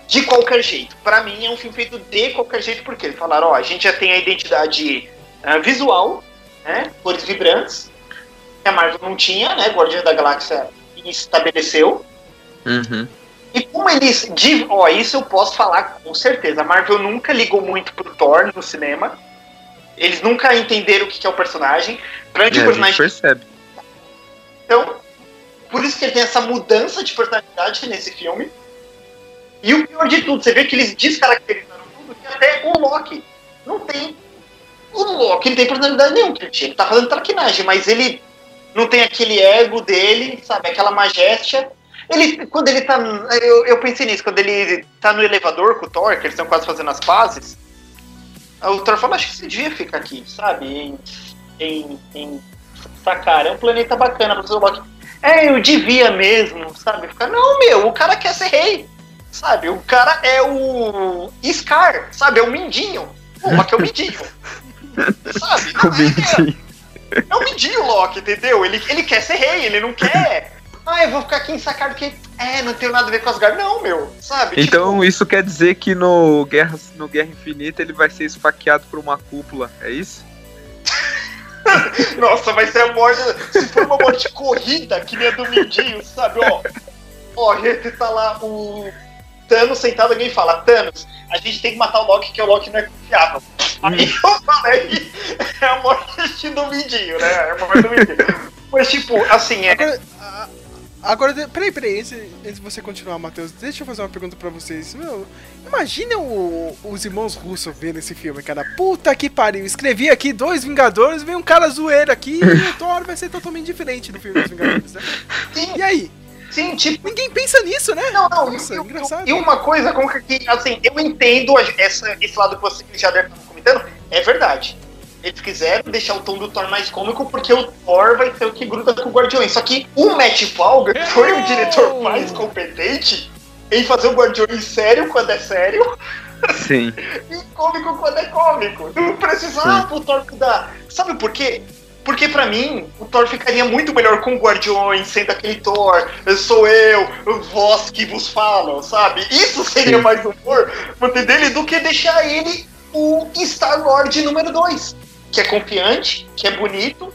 De qualquer jeito. Pra mim é um filme feito de qualquer jeito, porque eles falaram, ó, a gente já tem a identidade ah, visual, né? Cores vibrantes. Que a Marvel não tinha, né? Guardião da Galáxia estabeleceu. Uhum. E como eles. Ó, isso eu posso falar com certeza. A Marvel nunca ligou muito pro Thor no cinema. Eles nunca entenderam o que que é o personagem. Grande É, a gente personagem percebe. então, por isso que ele tem essa mudança de personalidade nesse filme. E o pior de tudo, você vê que eles descaracterizaram tudo, que até o Loki não tem. O Loki não tem personalidade nenhuma, ele tá fazendo traquinagem, mas ele não tem aquele ego dele, sabe? Aquela majéstia. Ele, quando ele tá. Eu, eu pensei nisso, quando ele tá no elevador com o Thor, que eles estão quase fazendo as pazes. O Thor fala, acho que você devia ficar aqui, sabe? Em, em, em Sakara. É um planeta bacana pra fazer o Loki. É, eu devia mesmo, sabe? Ficar, não, meu, o cara quer ser rei. Sabe? O cara é o Scar, sabe? É o Mindinho. O Loki é o Mindinho. sabe? O Mindinho. É, é o Mindinho, Loki, entendeu? Ele, ele quer ser rei, ele não quer. Ah, eu vou ficar aqui em Sakar porque. É, não tem nada a ver com Asgard. Não, meu, sabe? Então isso quer dizer que no Guerra, no Guerra Infinita ele vai ser esfaqueado por uma cúpula, é isso? Nossa, vai ser a morte. Se for uma morte corrida, que nem a do Mindinho, sabe? Ó, ó, a gente tá lá, o Thanos sentado, alguém fala: Thanos, a gente tem que matar o Loki, que o Loki não é confiável. Aí eu falei: é a morte do Mindinho, né? É a morte do Mindinho. Mas, tipo, assim, é. Agora, agora peraí, peraí, antes, antes de você continuar, Matheus, deixa eu fazer uma pergunta pra vocês. Meu, imagina o- os irmãos russos vendo esse filme, cara. Puta que pariu. Escrevi aqui dois Vingadores, vem um cara zoeiro aqui e o Thor vai ser totalmente diferente do filme dos Vingadores, né? Sim, E aí? sim, tipo. Ninguém pensa nisso, né? Não, não, Nossa, e- e- engraçado. E uma coisa como que, assim, eu entendo a- essa, esse lado que você já deve estar comentando, é verdade. Eles quiseram deixar o tom do Thor mais cômico porque o Thor vai ser o que gruda com o Guardiões. Só que o Matt Falger foi o diretor mais competente em fazer o Guardiões sério quando é sério Sim. e cômico quando é cômico. Não precisava o Thor mudar. Sabe por quê? Porque pra mim, o Thor ficaria muito melhor com o Guardiões, sendo aquele Thor, sou eu, voz que vos falam, sabe? Isso seria Sim. mais humor manter dele do que deixar ele o Star Lord número 2. Que é confiante, que é bonito,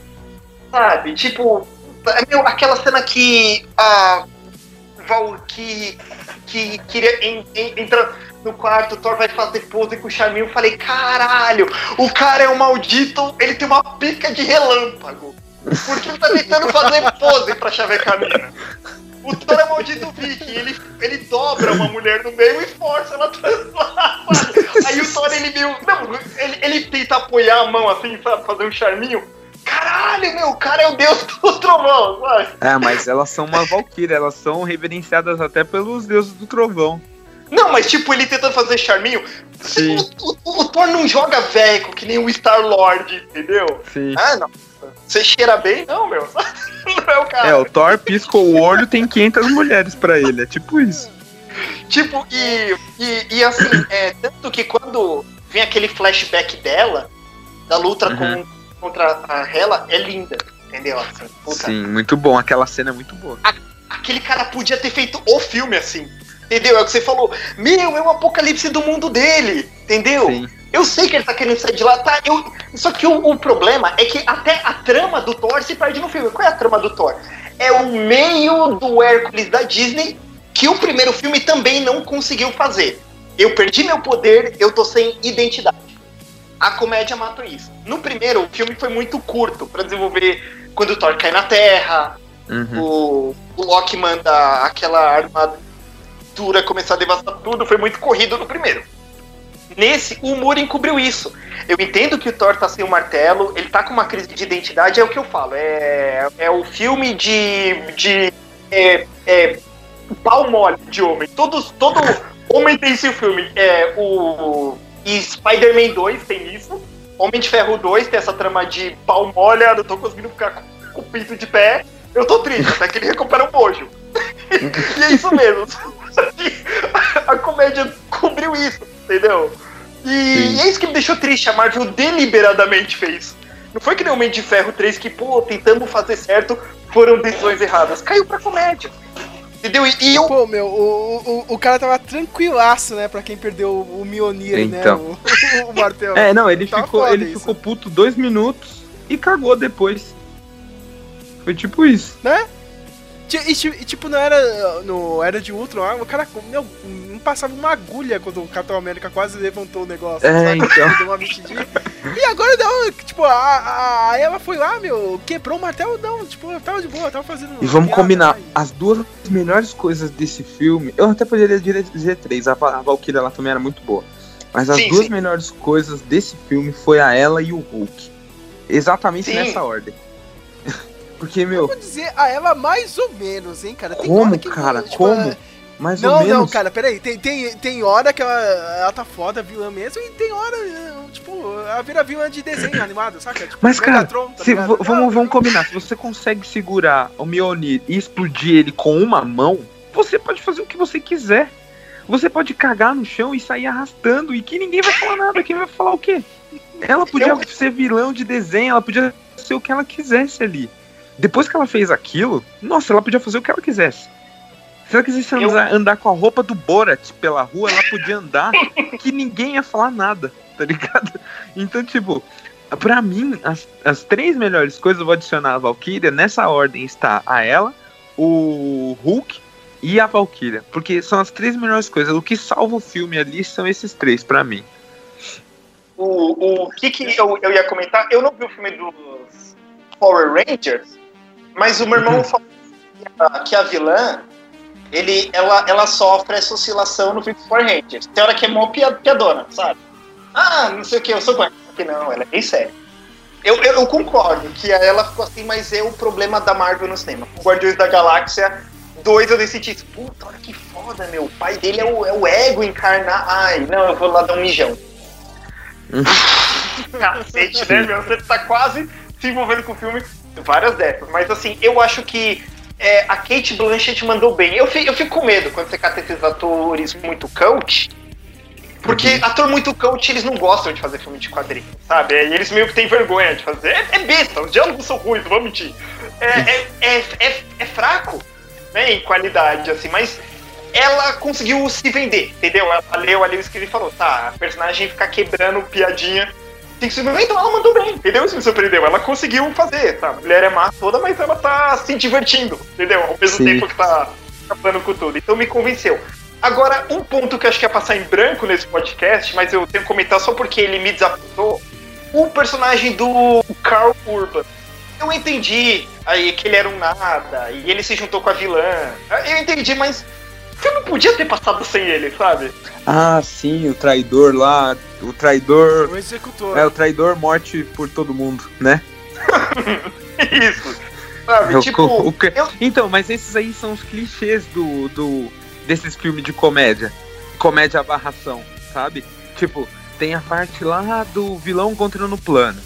sabe? Tipo, é, meu, aquela cena que a Val que, que queria en- en- entrar no quarto, o Thor vai fazer pose com o Charminho. Eu falei, caralho, o cara é um maldito, ele tem uma pica de relâmpago. Porque ele tá tentando fazer pose pra chavecar a mina. O Thor é maldito viking, ele, ele dobra uma mulher no meio e força ela a transar? Aí o Thor, ele meio. Não, ele, ele tenta apoiar a mão assim, sabe? Fazer um charminho. Caralho, meu, o cara é o deus do trovão, sabe? É, mas elas são uma valquíria, elas são reverenciadas até pelos deuses do trovão. Não, mas tipo, ele tentando fazer charminho. Sim. O, o- o Thor não joga veco que nem o Star Lord, entendeu? Sim. Ah, não. Você cheira bem? Não, meu. Não é o cara. É, o Thor pisca o olho tem 500 mulheres pra ele, é tipo isso. Tipo, e, e, e assim, é, tanto que quando vem aquele flashback dela, da luta Uhum. com, contra a Hela, é linda. entendeu? Assim, puta. Sim, muito bom. Aquela cena é muito boa. Aquele cara podia ter feito o filme assim. Entendeu? É o que você falou. Meu, é o apocalipse do mundo dele. Entendeu? Sim. Eu sei que ele tá querendo sair de lá, tá? Eu... Só que o, o problema é que até a trama do Thor se perde no filme. Qual é a trama do Thor? É o meio do Hércules da Disney que o primeiro filme também não conseguiu fazer. Eu perdi meu poder, eu tô sem identidade. A comédia matou isso. No primeiro, o filme foi muito curto pra desenvolver quando o Thor cai na Terra, Uhum. o, o Loki manda aquela armadura começar a devastar tudo, foi muito corrido no primeiro. Nesse, o humor encobriu isso. Eu entendo que o Thor tá sem o martelo, ele tá com uma crise de identidade, é o que eu falo. É, é o filme de. de é, é, pau mole de homem. Todos, todo homem tem esse filme. É, o. Spider-Man 2 tem isso. Homem de Ferro 2 tem essa trama de pau mole, ah, não tô conseguindo ficar com, com o pinto de pé. Eu tô triste, até que ele recupera o mojo. e é isso mesmo. Só que a comédia cobriu isso, entendeu? E, e é isso que me deixou triste. A Marvel deliberadamente fez. Não foi que nem o Homem de Ferro 3 que, pô, tentando fazer certo, foram decisões erradas. Caiu pra comédia. Entendeu? E, e eu. Pô, meu, o, o, o cara tava tranquilaço, né? Pra quem perdeu o, o Mionir, Então. né? O, o martelo. É, não, ele ficou, ele isso. ficou puto dois minutos e cagou depois. Foi tipo isso. Né? E, ti- tipo, não era. No Era de Ultron, ah, o cara meu, não passava uma agulha quando o Capitão América quase levantou o negócio. É, sabe? então. Deu uma mexidinha. E agora não, tipo, a, a, ela foi lá, meu, quebrou o martelo, não, tipo, eu tava de boa, eu tava fazendo. E vamos combinar, e- as duas melhores coisas desse filme, eu até poderia dizer três, a, a Valkyria lá também era muito boa. Mas as Sim, duas sim. melhores coisas desse filme foi a ela e o Hulk. Exatamente Sim. nessa ordem. Porque, meu, Vou dizer a ela mais ou menos, hein, cara. Tem como, que, cara? tipo, como? é- Mais Não, ou menos. não, cara, peraí. Tem, tem, tem hora que ela, ela tá foda, vilã mesmo, e tem hora, eh, tipo, ela vira vilã de desenho animado, saca? Tipo, Mas, cara, Megatron, tá Se- vamos, vamos combinar. Se você consegue segurar o Mjolnir e explodir ele com uma mão, você pode fazer o que você quiser. Você pode cagar no chão e sair arrastando e que ninguém vai falar nada. Quem vai falar o quê? Ela podia Eu- ser vilão de desenho, ela podia ser o que ela quisesse ali. Depois que ela fez aquilo, nossa, ela podia fazer o que ela quisesse. Se ela quisesse Eu- andar, andar com a roupa do Borat pela rua, ela podia andar que ninguém ia falar nada, tá ligado? Então, tipo, pra mim, as, as três melhores coisas eu vou adicionar a Valkyria. Nessa ordem está a ela, o Hulk e a Valkyria. Porque são as três melhores coisas. O que salva o filme ali são esses três, pra mim. O, o que, que eu, eu ia comentar? Eu não vi o filme dos Power Rangers, mas o meu irmão falou que a, vilã ele, ela, ela sofre essa oscilação no dos Power Rangers. Tem hora que é mó pia- piadona, sabe? Ah, não sei o que, eu sou guarda. Que não, ela é bem séria. Eu, eu, eu concordo que ela ficou assim, mas é o problema da Marvel no cinema. O Guardiões da Galáxia 2 eu decidi. Puta, olha que foda, meu. O pai dele é o, é o ego encarnar. Ai, não, eu vou lá dar um mijão. Cacete, né, meu? Você tá quase se envolvendo com o filme. Várias dessas. Mas assim, eu acho que é, a Kate Blanchett mandou bem. Eu fico, eu fico com medo quando você cata esses atores muito coach. Porque ator muito coach, eles não gostam de fazer filme de quadrinho, sabe? E eles meio que têm vergonha de fazer. É, é besta, os diálogos são ruins, não vou mentir. É, é, é, é, é fraco, né, em qualidade, assim, mas ela conseguiu se vender, entendeu? Ela leu ali o escrito e falou, tá, a personagem ficar quebrando piadinha. Tem que se então ela mandou bem, entendeu? Isso me surpreendeu. Ela conseguiu fazer, tá? A mulher é má toda, mas ela tá se divertindo, entendeu? Ao mesmo Sim. tempo que tá acabando com tudo. Então me convenceu. Agora, um ponto que eu acho que ia passar em branco nesse podcast, mas eu tenho que comentar só porque ele me desapontou. O personagem do Carl Urban. Eu entendi aí que ele era um nada, e ele se juntou com a vilã. Eu entendi, mas você não podia ter passado sem ele, sabe? Ah, sim, o traidor lá. O traidor. O executor. É, o traidor morte por todo mundo, né? Isso. Sabe? O tipo, o que- eu- Então, mas esses aí são os clichês do, do desses filmes de comédia. Comédia abarração, sabe? Tipo, tem a parte lá do vilão encontrando o plano.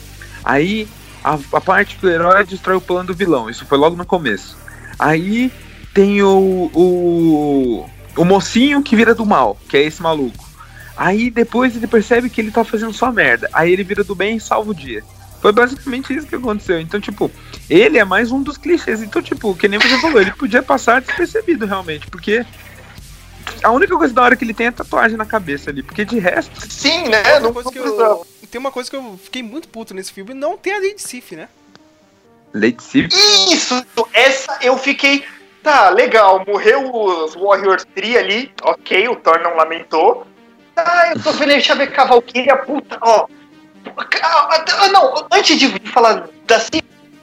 Aí a, a parte do herói destrói o plano do vilão. Isso foi logo no começo. Aí tem o, o, o mocinho que vira do mal, que é esse maluco. Aí depois ele percebe que ele tá fazendo só merda. Aí ele vira do bem e salva o dia. Foi basicamente isso que aconteceu. Então, tipo, ele é mais um dos clichês. Então, tipo, que nem você falou, ele podia passar despercebido realmente, porque a única coisa da hora que ele tem é tatuagem na cabeça ali, porque de resto. Sim, né? Tem uma, coisa que eu, tem uma coisa que eu fiquei muito puto nesse filme, não tem a Lady Sif, né? Lady Sif. Isso! Essa eu fiquei. Tá, legal. Morreu os Warriors 3 ali. Ok, o Thor não lamentou. Ah, eu tô vendo aí Chave Cavalquíria, puta, ó. Ah, Não, antes de falar da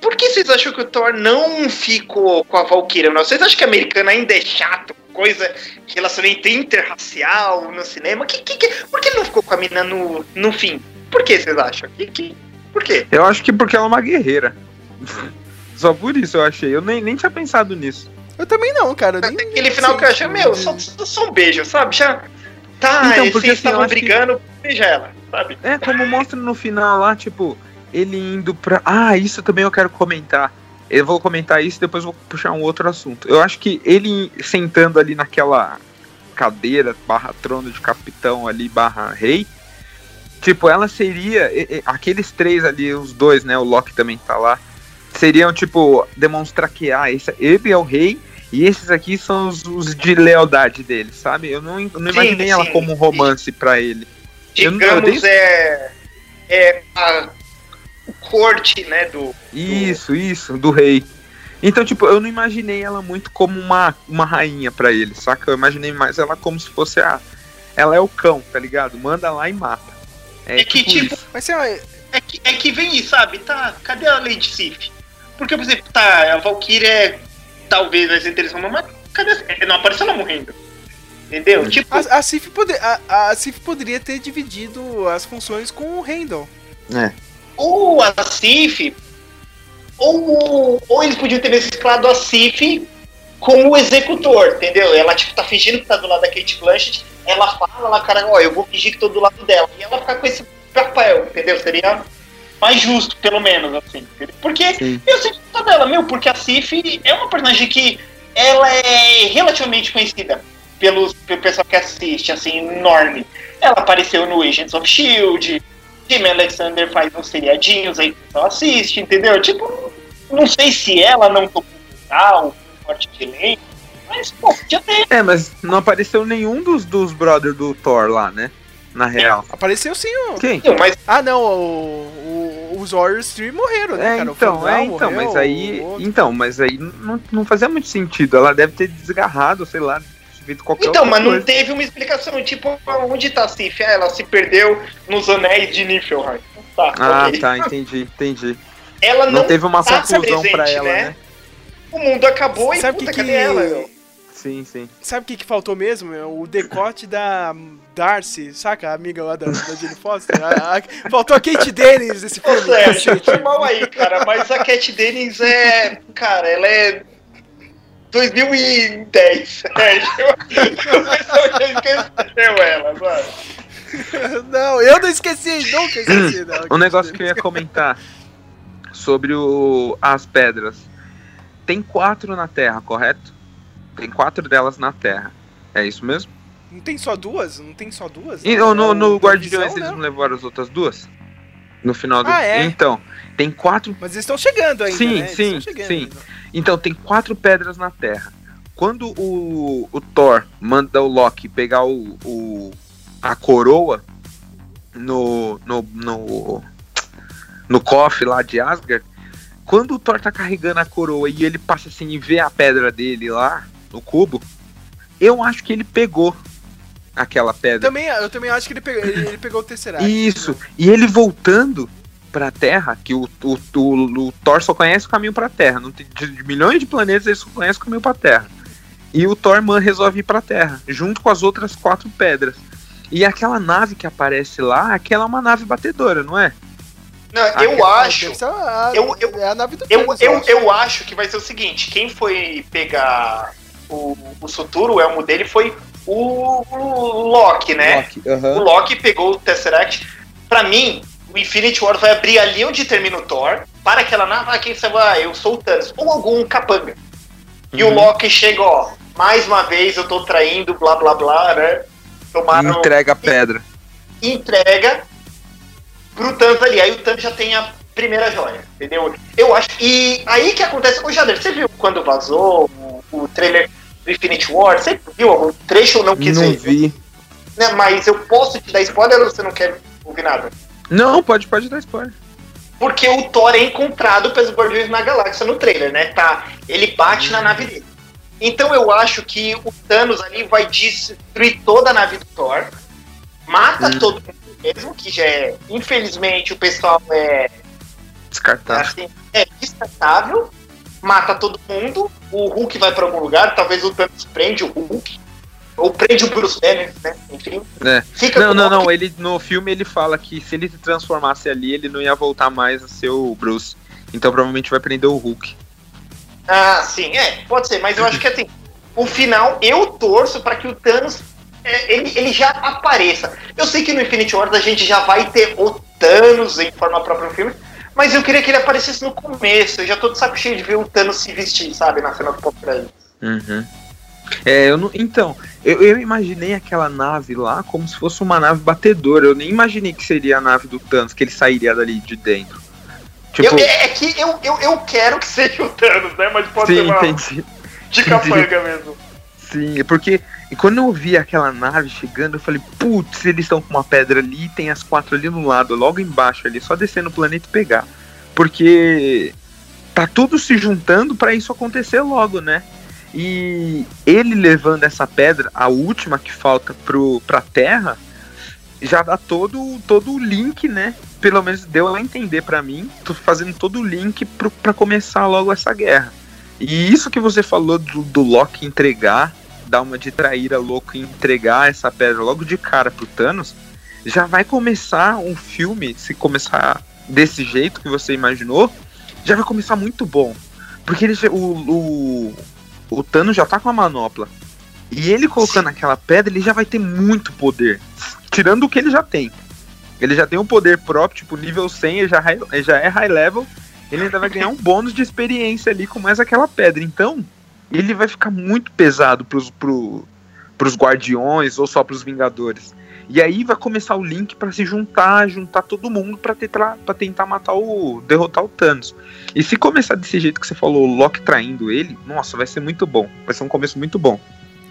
por que vocês acham que o Thor não ficou com a Valkyria? Não? Vocês acham que a americana ainda é chato? Coisa, relacionamento interracial no cinema? Que, que, que, por que ele não ficou com a mina no, no fim? Por que vocês acham? Que, que, por quê? Eu acho que porque ela é uma guerreira. Só por isso eu achei. Eu nem, nem tinha pensado nisso. Eu também não, cara. Nem, Aquele final que eu achei, meu, só, só um beijo, sabe? Já. Tá, Então, eles porque, assim, eu estavam acho que- brigando, beija ela, sabe? É, como mostra no final lá, tipo, ele indo pra. Ah, isso também eu quero comentar. Eu vou comentar isso depois vou puxar um outro assunto. Eu acho que ele sentando ali naquela cadeira barra trono de capitão ali barra rei. Tipo, ela seria. e- e- Aqueles três ali, os dois, né? O Loki também tá lá. Seriam, tipo, demonstrar que ah, esse, ele é o rei e esses aqui são os, os de lealdade dele, sabe? Eu não, não Sim, imaginei ela sim. como um romance pra ele. Eu não- eu Digamos, dei- é. É a o corte, né? Do. Isso, isso, do rei. Então, tipo, eu não imaginei ela muito como uma, uma rainha pra ele, saca? Eu imaginei mais ela como se fosse a. Ela é o cão, tá ligado? Manda lá e mata. É, É que, tipo, isso. Mas lá, É que, é que vem isso, sabe? Tá, cadê a Lady Sif? Porque, por exemplo, tá, a Valkyria é talvez vai ser interessante, mas cadê? a- Não apareceu ela morrendo. Entendeu? Tipo, a, a, Sif pode- a- a Sif poderia ter dividido as funções com o Randall. É. ou a Sif, ou, ou eles podiam ter mesclado a Sif como o executor, entendeu? Ela, tipo, tá fingindo que tá do lado da Kate Blanchett, ela fala lá, cara, ó, eu vou fingir que tô do lado dela. E ela ficar com esse papel, entendeu? Seria mais justo, pelo menos, assim. entendeu? Porque Sim. eu sinto falta dela, meu, porque a Sif é uma personagem que ela é relativamente conhecida pelos, pelo pessoal que assiste, assim, enorme. Ela apareceu no Agents of S.H.I.E.L.D., Jimmy Alexander faz uns seriadinhos aí que o pessoal assiste, entendeu? Tipo, não sei se ela não tocou legal, forte de lei, mas, pô, podia ter. É, mas não apareceu nenhum dos, dos brothers do Thor lá, né? Na real. Apareceu sim o. Quem? Mas Ah, não, o, o- os Warriors 3 morreram, né, É, cara? Então, é, então, morreu, mas aí. Então, mas aí não, não fazia muito sentido. Ela deve ter desgarrado, sei lá, Então, mas não coisa. teve uma explicação, tipo, onde tá a Sif? Ah, ela se perdeu nos anéis de Niflheim. Tá, Ah, ok. tá, entendi, entendi. Ela Não, não, teve uma tá conclusão presente, pra ela, né? O mundo acabou e Sabe puta, que que- cadê ela, meu? Sim, sim. Sabe o que, que faltou mesmo? meu? O decote da Darcy, saca? A amiga lá da, da Jane Foster. A- a- faltou a Kate Dennis nesse filme. Sérgio, foi mal aí, cara, mas a Cat Dennings é. Cara, ela é. 2010, Sérgio. O pessoal já esqueceu ela, mano. Não, eu não esqueci, nunca esqueci. Não, Um negócio que eu ia comentar sobre o, as pedras. Tem quatro na Terra, correto? Tem quatro delas na Terra. É isso mesmo? Não tem só duas? Não tem só duas? E Não, no, no Guardiões eles né? não levaram as outras duas? No final do. Ah, é? Então, tem quatro. Mas eles estão chegando ainda, Sim, né? Sim, chegando sim. ainda. Então, tem quatro pedras na Terra. Quando o, o Thor manda o Loki pegar o, o- a coroa no, no, no, no cofre lá de Asgard, quando o Thor tá carregando a coroa e ele passa assim e vê a pedra dele lá no cubo, eu acho que ele pegou aquela pedra. Também, eu também acho que ele pegou, ele, ele pegou o Tesseract. Isso. E ele voltando pra Terra, que o, o, o, o Thor só conhece o caminho pra Terra. Não tem, de, milhões de planetas ele só conhece o caminho pra Terra. E o Thor man, resolve ir pra Terra, junto com as outras quatro pedras. E aquela nave que aparece lá, aquela é uma nave batedora, não é? Não, Ah, eu acho. a, eu- eu- é a nave do Eu, Thanos, eu, acho. eu acho que vai ser o seguinte: quem foi pegar o, o Suturo, o elmo dele, foi o, o Loki, né? Loki, O. Loki pegou o Tesseract. Pra mim, o Infinity War vai abrir ali onde termina o Thor. Para aquela nave, ah, quem sabe, ah, eu sou o Thanos. Ou algum capanga. E o Uhum. Loki chega, ó, mais uma vez eu tô traindo, blá blá blá, né? Tomaram, Entrega a pedra. entrega pro Thanos ali. Aí o Thanos já tem a primeira joia, entendeu? Eu acho. E aí que acontece. Ô, Jader, você viu quando vazou o, o trailer do Infinity War? Você viu algum trecho ou não quis Não ver? vi. Né, mas eu posso te dar spoiler ou você não quer ouvir nada? Não, pode, pode dar spoiler. Porque o Thor é encontrado pelos Guardiões na Galáxia no trailer, né? Tá, ele bate na nave dele. Então eu acho que o Thanos ali vai destruir toda a nave do Thor, mata Hum. todo mundo mesmo, que já é, infelizmente, o pessoal é, Descartar. assim, é descartável, mata todo mundo, o Hulk vai pra algum lugar, talvez o Thanos prende o Hulk, ou prende o Bruce Banner, né? Enfim. É. Não, não, não. Ele, no filme ele fala que se ele se transformasse ali, ele não ia voltar mais a ser o Bruce. Então provavelmente vai prender o Hulk. Ah, sim, é, pode ser, mas eu acho que assim, o final eu torço pra que o Thanos é, ele, ele já apareça. Eu sei que no Infinity Wars a gente já vai ter o Thanos em forma própria no filme, mas eu queria que ele aparecesse no começo. Eu já tô de saco cheio de ver o Thanos se vestir, sabe, na cena do pop. Uhum. É, eu não, então, eu, eu imaginei aquela nave lá como se fosse uma nave batedora. Eu nem imaginei que seria a nave do Thanos, que ele sairia dali de dentro. Tipo, Eu- é, é que eu, eu, eu quero que seja o Thanos, né? Mas pode sim, ser uma entendi. de capanga mesmo. Sim, é porque e quando eu vi aquela nave chegando, eu falei, putz, eles estão com uma pedra ali tem as quatro ali no lado, logo embaixo ali, só descer no planeta e pegar. Porque tá tudo se juntando pra isso acontecer logo, né? E ele levando essa pedra, a última que falta pro, pra Terra, já dá todo, todo o link, né? Pelo menos deu a entender pra mim, tô fazendo todo o link pro, pra começar logo essa guerra. E isso que você falou do, do Loki entregar, dar uma de traíra louco e entregar essa pedra logo de cara pro Thanos, já vai começar um filme, se começar desse jeito que você imaginou, já vai começar muito bom. Porque ele o, o, o Thanos já tá com a manopla. E ele colocando aquela pedra, ele já vai ter muito poder. Tirando o que ele já tem. Ele já tem um poder próprio, tipo nível 100, ele já, high- ele já é high level. Ele ainda vai ganhar um bônus de experiência ali com mais aquela pedra. Então, ele vai ficar muito pesado pros, pro, pros guardiões ou só pros vingadores. E aí vai começar o link pra se juntar, juntar todo mundo pra tentar, pra tentar matar o. derrotar o Thanos. E se começar desse jeito que você falou, o Loki traindo ele, nossa, vai ser muito bom. Vai ser um começo muito bom.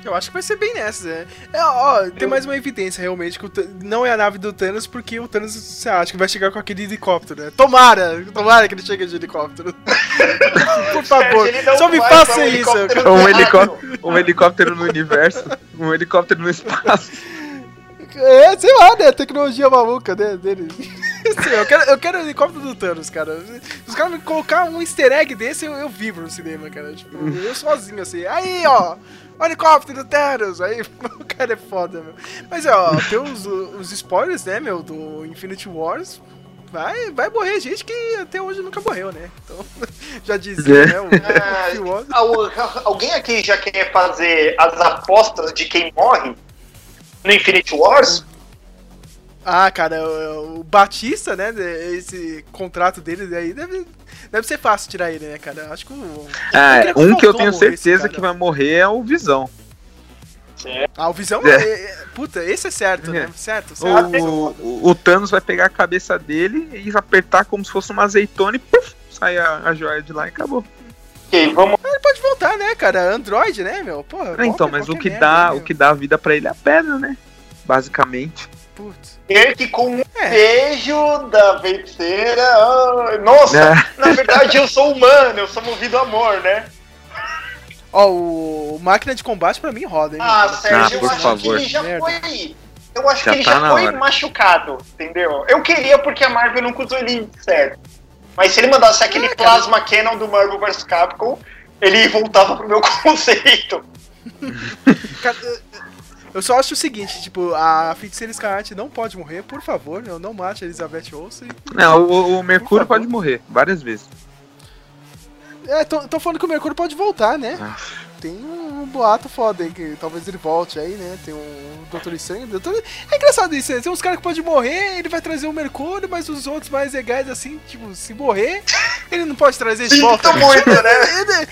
Eu acho que vai ser bem nessa, né? É, ó, tem mais uma evidência realmente que o Thanos- não é a nave do Thanos, porque o Thanos, você acha que vai chegar com aquele helicóptero, né? Tomara! Tomara que ele chegue de helicóptero. Por favor, só me faça um isso. eu helicóptero Um helicóptero, um helicóptero no universo, um helicóptero no espaço. É, sei lá, né? Tecnologia maluca né, dele. Eu, quero, eu quero o helicóptero do Thanos, cara. Se os caras me colocar um easter egg desse, eu, eu vibro no cinema, cara. Tipo, eu sozinho, assim. Aí, ó, helicóptero do Thanos. Aí, o cara é foda, meu. Mas, ó, tem os, os spoilers, né, meu, do Infinity Wars. Vai, vai morrer gente que até hoje nunca morreu, né? Então, já dizia, É. né? O, Ah, o Alguém aqui já quer fazer as apostas de quem morre no Infinity Wars? Ah, cara, o, o Batista, né? Esse contrato dele aí deve, deve ser fácil tirar ele, né, cara? Acho que o. Ah, queria um que eu tenho certeza que vai morrer é o Visão. Ah, o Visão. É. é- é- puta, esse é certo, né? Certo, certo. O, o, o Thanos vai pegar a cabeça dele e apertar como se fosse uma azeitona e puf, sai a, a joia de lá e acabou. Ok, vamos. Ele pode voltar, né, cara? Android, né, meu? Porra. Ah, então, qualquer- mas o que merda, dá, né, o que dá vida pra ele é a pedra, né? Basicamente. Putz. que com um É. beijo da feiticeira. ah, nossa, É. na verdade eu sou humano, eu sou movido a amor, né? Ó, o máquina de combate pra mim roda, hein? Ah, cara? Sérgio, Ah, por eu acho favor. que ele já Merda. foi. Eu acho Já que ele tá já foi hora. machucado, entendeu? Eu queria porque a Marvel não usou ele certo. Mas se ele mandasse aquele É, cara. plasma canon do Marvel vs Capcom, ele voltava pro meu conceito. Eu só acho o seguinte, tipo, a feiticeira Escarlate não pode morrer, por favor, não, não mate a Elizabeth Olsen. Não, o, o Mercúrio pode morrer várias vezes. É, tô, tô falando que o Mercúrio pode voltar, né? Ah. Tem um boato foda aí, que talvez ele volte aí, né? Tem um Doutor Estranho. Doutor... É engraçado isso, né? Tem uns caras que podem morrer, ele vai trazer o Mercúrio, mas os outros mais legais, assim, tipo, se morrer, ele não pode trazer de volta. Muito, né?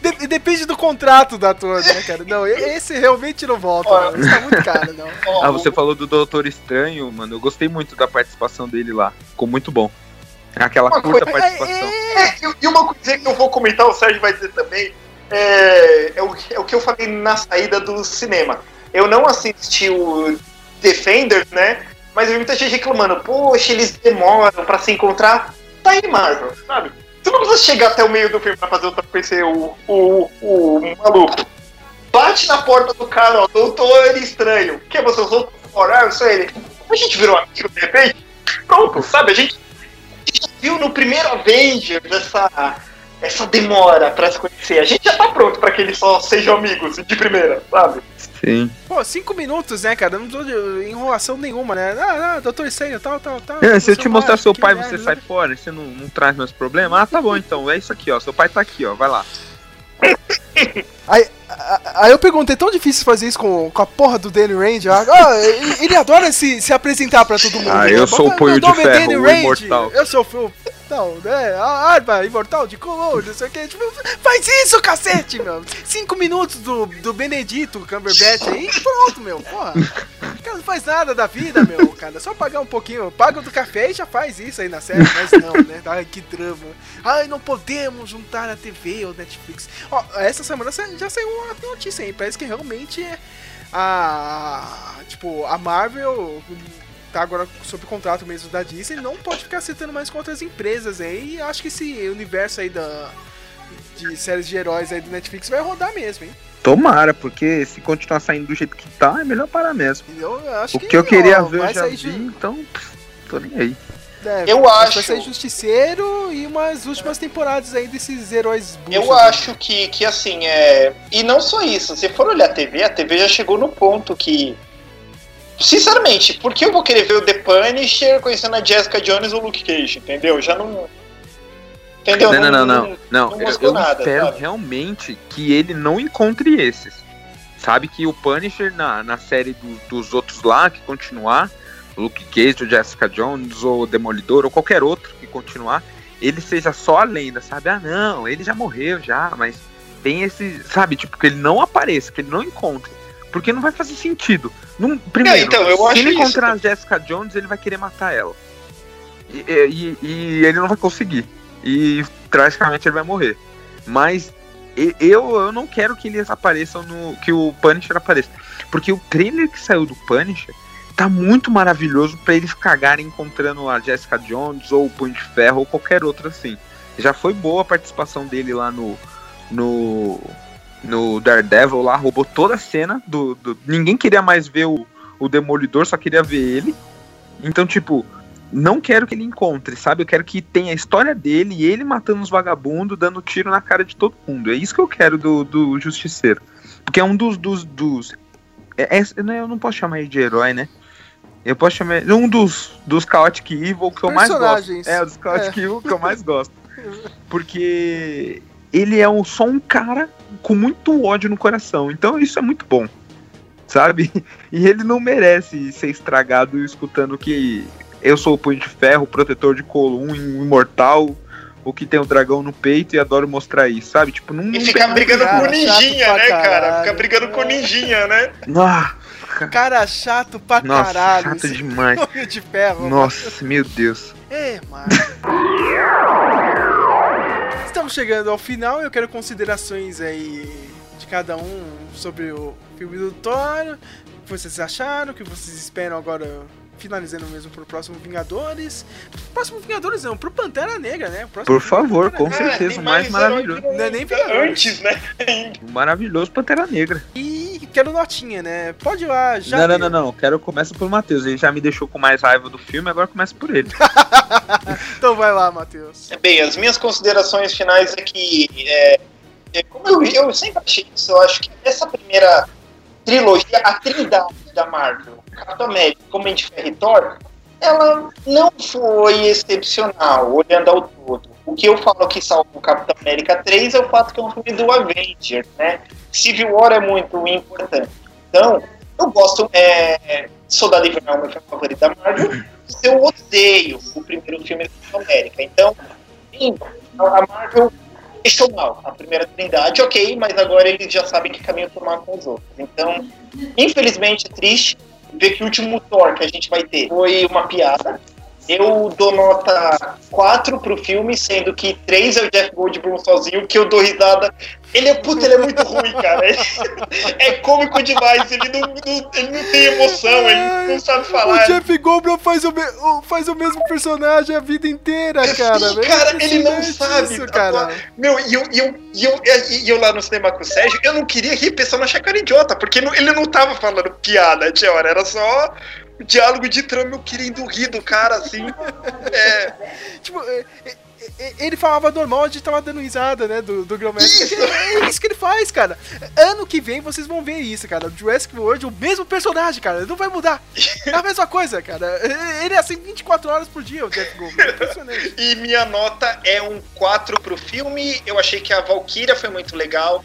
De- depende do contrato da ator, né, cara? Não, esse realmente não volta, não. Isso tá muito caro, não. Ah, você falou do Doutor Estranho, mano. Eu gostei muito da participação dele lá. Ficou muito bom. Aquela Uma curta coisa- participação. É, e- e uma coisa que eu vou comentar, o Sérgio vai dizer também, é, é, o, é o que eu falei na saída do cinema. Eu não assisti o Defenders, né? Mas eu vi muita gente reclamando, poxa, eles demoram pra se encontrar. Tá aí, Marvel, sabe? Você não precisa chegar até o meio do filme pra fazer outra PC, o, o, o maluco. Bate na porta do cara, ó, doutor estranho. Que você usou fora? Ah, eu sou ele. A gente virou amigo de repente. Pronto, sabe? A gente já viu no primeiro Avengers essa, essa demora pra se conhecer. A gente já tá pronto pra que eles só sejam amigos de primeira, sabe? Sim. Pô, cinco minutos, né, cara? Não tô de enrolação nenhuma, né? Ah, ah, doutor Estranho, tal, tal, tal. É, se eu te mostrar seu pai, você né? sai fora, você não, não traz meus problemas? Ah, tá bom então, é isso aqui, ó. Seu pai tá aqui, ó. Vai lá. Aí, aí eu perguntei, é tão difícil fazer isso com, com a porra do Danny Rand? Ah, ah, ele- ele adora se, se apresentar pra todo mundo. Ah, né? eu sou o punho de ferro, Danny o imortal. Eu sou o não, né? A arma imortal de color, não sei o que. Tipo, faz isso, cacete, meu. Cinco minutos do, do Benedito Cumberbatch aí, pronto, meu. Porra. O cara não faz nada da vida, meu, cara. Só pagar um pouquinho. Paga do café e já faz isso aí na série. Mas não, né? Ai, que drama. Ai, não podemos juntar a TV ou Netflix. Ó, essa semana já saiu uma notícia aí. Parece que realmente é a. Tipo, a Marvel tá agora sob contrato mesmo da Disney. Não pode ficar citando mais com outras empresas aí. E acho que esse universo aí da. De séries de heróis aí do Netflix vai rodar mesmo, hein? Tomara, porque se continuar saindo do jeito que tá, é melhor parar mesmo. Eu acho O que eu queria ó, ver eu vai já vi, ju- então pff, tô nem aí. É, Eu Vai acho- sair Justiceiro e umas últimas temporadas aí desses heróis Eu buchos, né? acho que, que assim, é. E não só isso, se for olhar a TV, a TV já chegou no ponto que. Sinceramente, por que eu vou querer ver o The Punisher conhecendo a Jessica Jones ou o Luke Cage, entendeu? Já não. Entendeu? Não, não, não, não. Não, não eu, mostrou eu nada, espero sabe? realmente que ele não encontre esses. Sabe que o Punisher na, na série do- dos outros lá, que continuar, Luke Cage, o Jessica Jones, ou Demolidor, ou qualquer outro que continuar, ele seja só a lenda, sabe? Ah, não, ele já morreu já, mas tem esse, sabe? Tipo, que ele não apareça, que ele não encontre. Porque não vai fazer sentido. Num, primeiro, É, então, eu se acho ele isso encontrar a Jessica Jones, ele vai querer matar ela. E, e- e ele não vai conseguir. E tragicamente ele vai morrer. Mas eu, eu não quero que eles apareçam no. que o Punisher apareça. Porque o trailer que saiu do Punisher tá muito maravilhoso pra eles cagarem encontrando a Jessica Jones ou o Punho de Ferro ou qualquer outro assim. Já foi boa a participação dele lá no. no. No Daredevil lá, roubou toda a cena do. do- ninguém queria mais ver o, o Demolidor, só queria ver ele. Então, tipo, não quero que ele encontre, sabe? Eu quero que tenha a história dele e ele matando os vagabundos, dando tiro na cara de todo mundo. É isso que eu quero do, do Justiceiro. Porque é um dos. dos, dos é- é- eu não posso chamar ele de herói, né? Eu posso chamar ele um dos, dos Chaotic Evil que eu mais gosto. É, dos Chaotic Evil que eu mais gosto. Porque ele é um, só um cara com muito ódio no coração. Então isso é muito bom. Sabe? E ele não merece ser estragado escutando que eu sou o Punho de Ferro, protetor de Colum, imortal, o que tem o dragão no peito e adoro mostrar isso, sabe? Tipo, não. E não ficar brigando cara, com ninjinha, né, cara? caralho. Ficar brigando com ninjinha, né? Ah, Cara chato pra nossa, caralho. chato demais. Punho de ferro. Nossa, meu Deus. É, mano. Estamos chegando ao final eu quero considerações aí de cada um sobre o filme do Thor. O que vocês acharam, o que vocês esperam agora, finalizando mesmo pro próximo Vingadores. Próximo Vingadores não, pro Pantera Negra, né? Próximo Por favor, Pantera com Negra. certeza, o mais mais maravilhoso. Não é nem Vingadores. Antes, né? O maravilhoso Pantera Negra. E quero notinha, né? Pode ir lá, já. não, não, não, não. Quero começa por Matheus. Ele já me deixou com mais raiva do filme, agora começa por ele. Então vai lá, Matheus. Bem, as minhas considerações finais é que, é, é, como eu, eu sempre achei isso, eu acho que essa primeira trilogia, a trindade da Marvel, Capitão América, Homem de Ferro e Thor, ela não foi excepcional, olhando ao todo. O que eu falo que salva o Capitão América 3 é o fato que é um filme do Avengers, né? Civil War é muito importante. Então, eu gosto, é, Soldado Invernal é o meu filme favorito da Marvel, eu odeio o primeiro filme do Capitão América. Então, sim, a Marvel fechou mal. A primeira trindade, ok, mas agora eles já sabem que caminho tomar com os outros. Então, infelizmente, é triste ver que o último Thor que a gente vai ter foi uma piada. Eu dou nota 4 pro filme, sendo que 3 é o Jeff Goldblum sozinho, que eu dou risada. Ele é, puta, ele é muito ruim, cara. É, cômico demais, ele não, não, ele não tem emoção, ele não sabe falar. O Jeff Goldblum faz o, faz o mesmo personagem a vida inteira, cara. Sim, cara, ele não sabe. Isso, cara. Meu, e eu, eu, eu, eu lá no cinema com o Sérgio, eu não queria rir, pensando achar cara idiota, porque ele não tava falando piada, tinha hora, era só diálogo de trama eu querendo rir do cara, assim. É. tipo, é, é, ele falava normal, a gente tava dando risada, né, do, do Isso. É isso que ele faz, cara. Ano que vem vocês vão ver isso, cara. Jurassic World, o mesmo personagem, cara. Não vai mudar. É a mesma coisa, cara. Ele é assim 24 horas por dia, o Jeff Goldblum. Impressionante. E minha nota é um 4 pro filme. Eu achei que a Valkyria foi muito legal.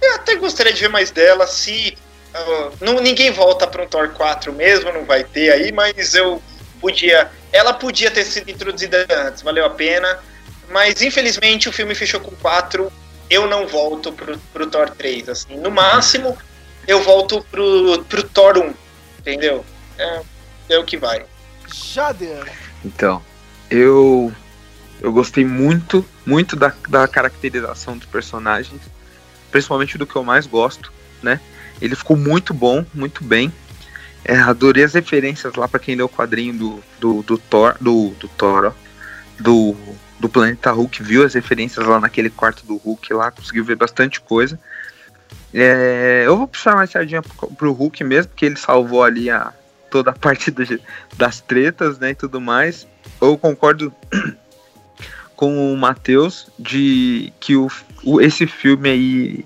Eu até gostaria de ver mais dela, se não, ninguém volta para um Thor 4 mesmo, não vai ter aí, mas eu podia. Ela podia ter sido introduzida antes, valeu a pena. Mas infelizmente o filme fechou com 4. Eu não volto pro, pro Thor 3. Assim. No máximo, eu volto pro, pro Thor 1. Entendeu? É, é o que vai. Jader. Então, eu. Eu gostei muito, muito da, da caracterização dos personagens. Principalmente do que eu mais gosto, né? Ele ficou muito bom, muito bem. É, adorei as referências lá para quem leu o quadrinho do, do, do Thor, do, do Thor, ó, do, do Planeta Hulk, viu as referências lá naquele quarto do Hulk lá, conseguiu ver bastante coisa. É, eu vou puxar mais sardinha pro, pro Hulk mesmo, porque ele salvou ali a, toda a parte do, das tretas, né, e tudo mais. Eu concordo com o Matheus de que o, o, esse filme aí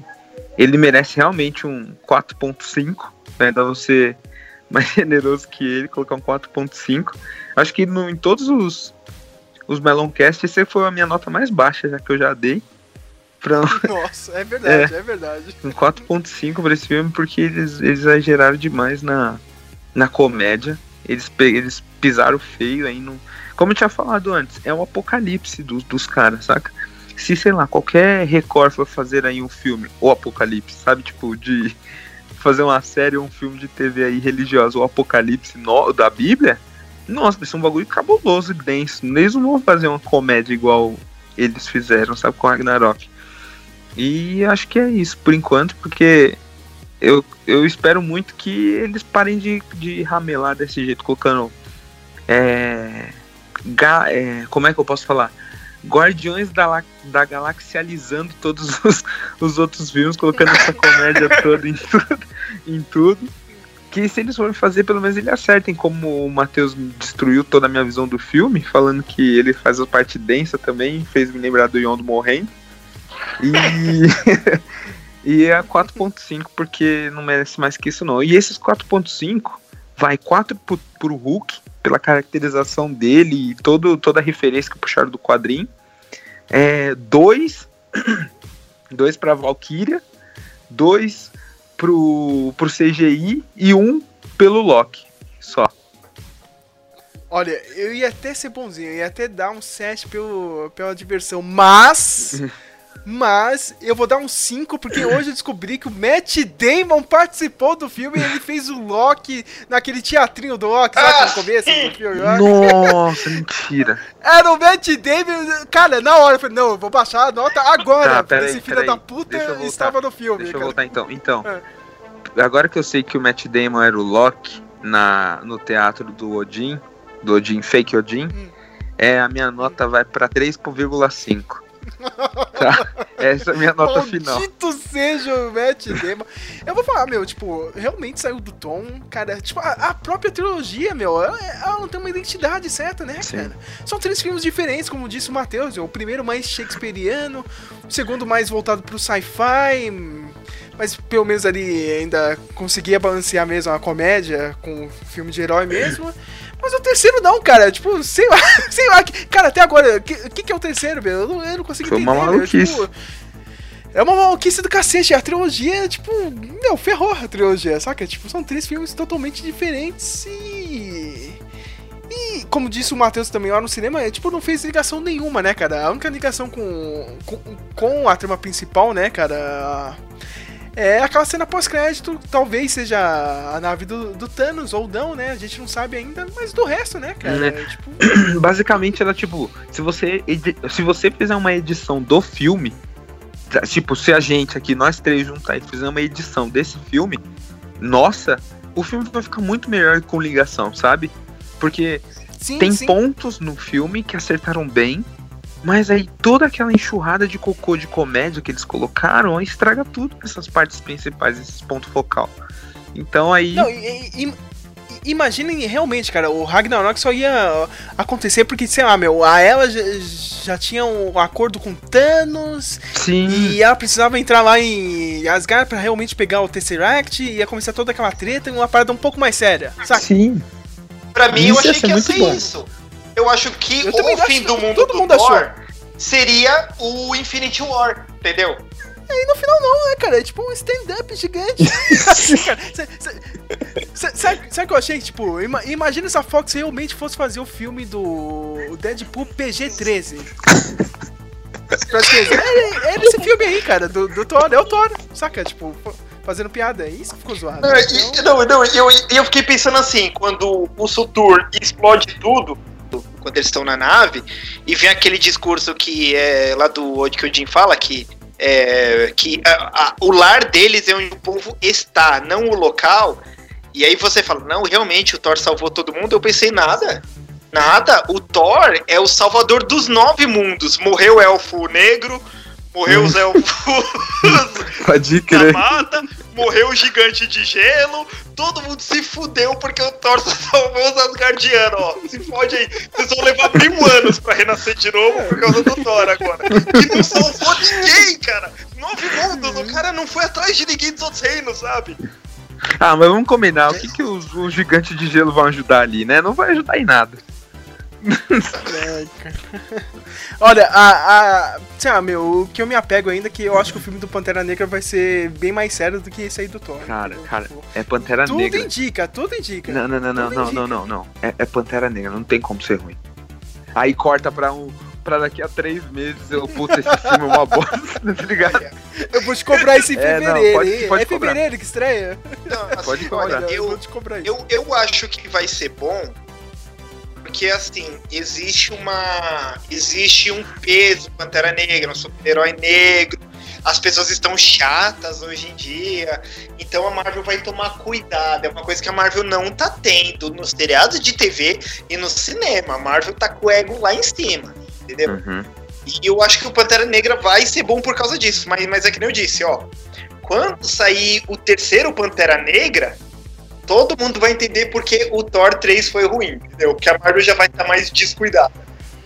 ele merece realmente um 4.5, né? Dá você mais generoso que ele, colocar um 4.5. Acho que no, em todos os, os Meloncast, essa foi a minha nota mais baixa, já que eu já dei. Pra... Nossa, é verdade, é, é verdade. Um 4.5 para esse filme, porque eles, eles exageraram demais na, na comédia. Eles, eles pisaram feio aí no. Como eu tinha falado antes, é o apocalipse dos, dos caras, saca? Se, sei lá, qualquer Record for fazer aí um filme, o Apocalipse, sabe? Tipo, de fazer uma série ou um filme de TV aí religioso, o Apocalipse no, da Bíblia, nossa, vai ser um bagulho cabuloso e denso. Eles não vão fazer uma comédia igual eles fizeram, sabe, com Ragnarok. E acho que é isso por enquanto, porque eu, eu espero muito que eles parem de, de ramelar desse jeito, colocando. É, ga, é, como é que eu posso falar? Guardiões da, da Galaxializando todos os, os outros filmes, colocando essa comédia toda em tudo, em tudo. Que se eles forem fazer, pelo menos eles acertem, como o Matheus destruiu toda a minha visão do filme, falando que ele faz a parte densa também, fez me lembrar do Yondo morrendo. E, e é 4.5, porque não merece mais que isso não. E esses 4.5 vai 4 pro, pro Hulk, pela caracterização dele e todo, toda a referência que puxaram do quadrinho. É, dois, dois para Valkyria, dois pro, pro CGI e um pelo Loki, só. Olha, eu ia até ser bonzinho, eu ia até dar um 7 pelo, pela diversão, mas Mas eu vou dar um 5, porque hoje eu descobri que o Matt Damon participou do filme e ele fez o Loki naquele teatrinho do Loki, sabe, no começo do filme? Nossa, mentira. Era o Matt Damon, cara, na hora eu falei, não, eu vou baixar a nota agora, tá, esse filho da puta estava no filme. Deixa cara. eu voltar então. Então, é. agora que eu sei que o Matt Damon era o Loki na, no teatro do Odin, do Odin, fake Odin, hum. é, a minha nota vai pra 3,5. Tá? Essa é a minha nota Maldito final. Maldito seja o Matt Damon. Eu vou falar, meu, tipo, realmente saiu do tom, cara. Tipo, a, a própria trilogia, meu, ela, ela, não tem uma identidade certa, né, Sim. cara? São três filmes diferentes, como disse o Matheus. O primeiro mais shakespeariano, o segundo mais voltado pro sci-fi. Mas pelo menos ali ainda conseguia balancear mesmo a comédia com o filme de herói mesmo. Mas o terceiro não, cara. Tipo, sei lá, sei lá. Cara, até agora, o que, que, é o terceiro, meu? Eu não, eu não consigo Foi entender. Uma maluquice. Tipo, é uma maluquice do cacete. A trilogia, tipo, meu, ferrou a trilogia, saca? Tipo, são três filmes totalmente diferentes e. E como disse o Matheus também lá no cinema, é, tipo, não fez ligação nenhuma, né, cara? A única ligação com, com, com a trama principal, né, cara? É aquela cena pós-crédito, talvez seja a nave do, do, Thanos ou não, né? A gente não sabe ainda, mas do resto, né, cara? Né? É, tipo... Basicamente era tipo, se você, se você fizer uma edição do filme, tipo, se a gente aqui, nós três juntar e fizer uma edição desse filme, nossa, o filme vai ficar muito melhor com ligação, sabe? Porque sim, tem sim. pontos no filme que acertaram bem, mas aí toda aquela enxurrada de cocô de comédia que eles colocaram estraga tudo essas partes principais, esses pontos focal. Então aí. Não, e, e, imaginem realmente, cara, o Ragnarok só ia acontecer porque, sei lá, meu, a ela já, já tinha um acordo com Thanos. Sim. E ela precisava entrar lá em Asgard para realmente pegar o Tesseract e ia começar toda aquela treta em uma parada um pouco mais séria, sabe? Sim. Pra mim, isso eu achei que ia ser bom. isso. Eu acho que eu o fim do mundo do mundo Thor seria o Infinity War, entendeu? Aí no final não, né, cara? É tipo um stand-up gigante. sabe, o que eu achei? Tipo, imagina se a Fox realmente fosse fazer o filme do Deadpool PG-13. é, é nesse filme aí, cara, do, do Thor, é o Thor, saca? Tipo, fazendo piada, é isso que ficou zoado. Não, então... não, não eu, eu fiquei pensando assim, quando o Sutur explode tudo, quando eles estão na nave, e vem aquele discurso que é lá do onde que o Jim fala que é, que a, a, o lar deles é onde o povo está, não o local. E aí você fala, não, realmente o Thor salvou todo mundo. Eu pensei, nada. Nada. O Thor é o salvador dos nove mundos. Morreu o elfo negro, morreu os elfos Pode crer. da mata, morreu o gigante de gelo, todo mundo se fudeu porque o Thor salvou os Asgardianos, ó. Se fode aí. Vocês vão levar mil anos pra renascer de novo por causa do Thor agora. E não salvou ninguém, cara. Nove mundos, o cara não foi atrás de ninguém dos outros reinos, sabe? Ah, mas vamos combinar, o que, que os, os gigantes de gelo vão ajudar ali, né? Não vai ajudar em nada. Olha, a, a. Sei lá, meu, o que eu me apego ainda é que eu acho que o filme do Pantera Negra vai ser bem mais sério do que esse aí do Thor. Cara, entendeu? cara, é Pantera tudo Negra. Tudo indica, tudo indica. Não, não, não, não, não, não, não, não. É, é Pantera Negra, não tem como ser ruim. Aí corta pra um pra daqui a três meses eu, puta, esse filme é uma bosta, tá ligado? Eu vou te comprar esse em fevereiro, é, não, pode, pode é fevereiro que estreia? Não, assim, pode comprar. Eu, eu, vou te comprar isso. Eu, eu acho que vai ser bom porque assim, existe uma. Existe um peso Pantera Negra, um super-herói negro. As pessoas estão chatas hoje em dia. Então a Marvel vai tomar cuidado. É uma coisa que a Marvel não tá tendo nos seriados de TV e no cinema. A Marvel tá com o ego lá em cima. Entendeu? Uhum. E eu acho que o Pantera Negra vai ser bom por causa disso. Mas, mas é que nem eu disse, ó. Quando sair o terceiro Pantera Negra, todo mundo vai entender porque o Thor 3 foi ruim, entendeu? Que a Marvel já vai estar tá mais descuidada.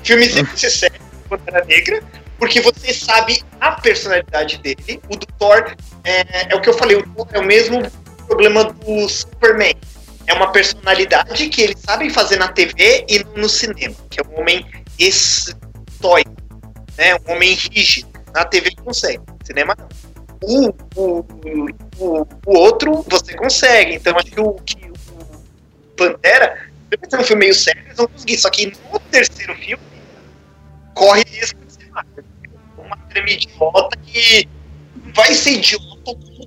O filme sempre ser sério, Pantera Negra, porque você sabe a personalidade dele. O do Thor é, é, o que eu falei, o Thor é o mesmo problema do Superman. É uma personalidade que eles sabem fazer na TV e no cinema, que é um homem estoico, né? Um homem rígido. Na TV consegue, no cinema não o, o, o, o outro você consegue. Então acho que o, que o Pantera, deve ser um filme meio sério, eles vão conseguir. Só que no terceiro filme, corre risco de ser uma treme idiota que vai ser idiota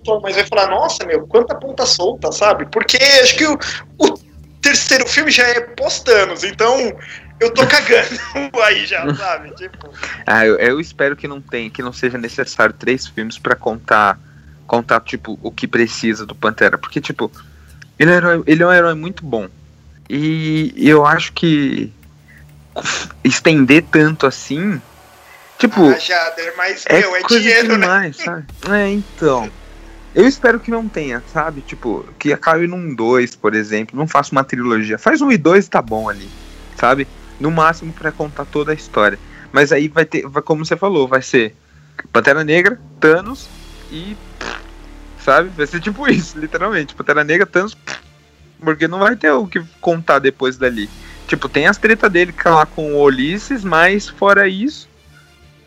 o mas vai falar, nossa, meu, quanta ponta solta, sabe? Porque acho que o, o terceiro filme já é pós-Thanos, então eu tô cagando aí já, sabe? Tipo. Ah, eu, eu, espero que não tenha, que não seja necessário três filmes para contar, contar, tipo, o que precisa do Pantera. Porque, tipo, ele é, herói, ele é um herói muito bom. E eu acho que estender tanto assim. Tipo. Ah, Jader, mas é, meu, é coisa dinheiro, né? demais, né? sabe? É, então. Eu espero que não tenha, sabe? Tipo, que acabe num 2, por exemplo. Não faça uma trilogia. Faz um e dois tá bom ali, sabe? no máximo para contar toda a história. Mas aí vai ter, vai, como você falou, vai ser Pantera Negra, Thanos e. Sabe? Vai ser tipo isso, literalmente. Pantera Negra, Thanos. Porque não vai ter o que contar depois dali. Tipo, tem as tretas dele lá com o Ulisses, mas fora isso,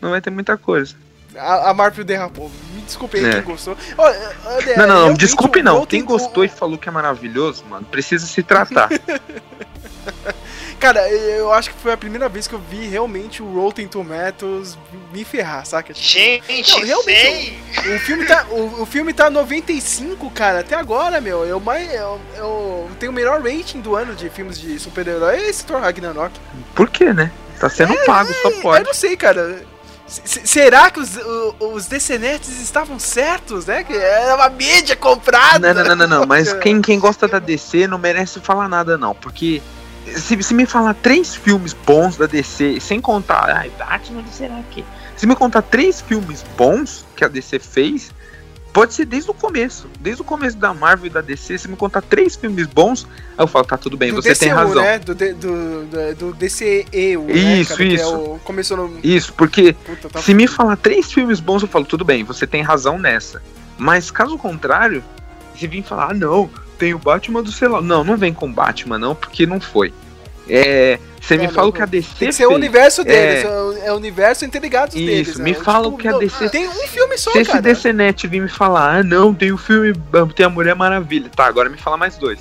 não vai ter muita coisa. A, a Marvel derrapou. Me desculpe aí é. quem gostou. não, não, não desculpe não. Quem gostou e falou que é maravilhoso, mano, precisa se tratar. Cara, eu acho que foi a primeira vez que eu vi realmente o Rotten Tomatoes me ferrar, saca? Gente, Não, realmente, sei. O filme tá, o, o filme tá 95, cara, até agora, meu. Eu, mais, eu, eu tenho o melhor rating do ano de filmes de super-herói, é esse Thor Ragnarok. Por quê, né? Tá sendo pago, só Eu pode. não sei, cara. Será que os, o- os DCNets estavam certos, né? Que era uma mídia comprada. Não, não, não, não, não. Mas quem, quem gosta da DC não merece falar nada, não. Porque se, se me falar três filmes bons da DC, sem contar. Ai, Batman, será que? Se me contar três filmes bons que a DC fez, pode ser desde o começo. Desde o começo da Marvel e da DC, se me contar três filmes bons, eu falo, tá tudo bem, do você tem DCU, razão. né? Do, D- do, do, do DCEU, né, Isso, cara, que é isso. o- começou no... Isso, porque Puta, tá se me falar três filmes bons, eu falo, tudo bem, você tem razão nessa. Mas caso contrário, se vir falar, ah, não, tem o Batman do sei lá. Não, não vem com Batman, não, porque não foi. É. Você me Não, fala não, o que a DC Tem que ser o fez. universo deles, É. é, o- o universo interligado deles. Isso, né? me fala o que a não, DC Tem um filme só, Se esse cara. DCNet vir me falar, ah, não, tem o filme, tem a Mulher Maravilha. Tá, agora me fala mais dois.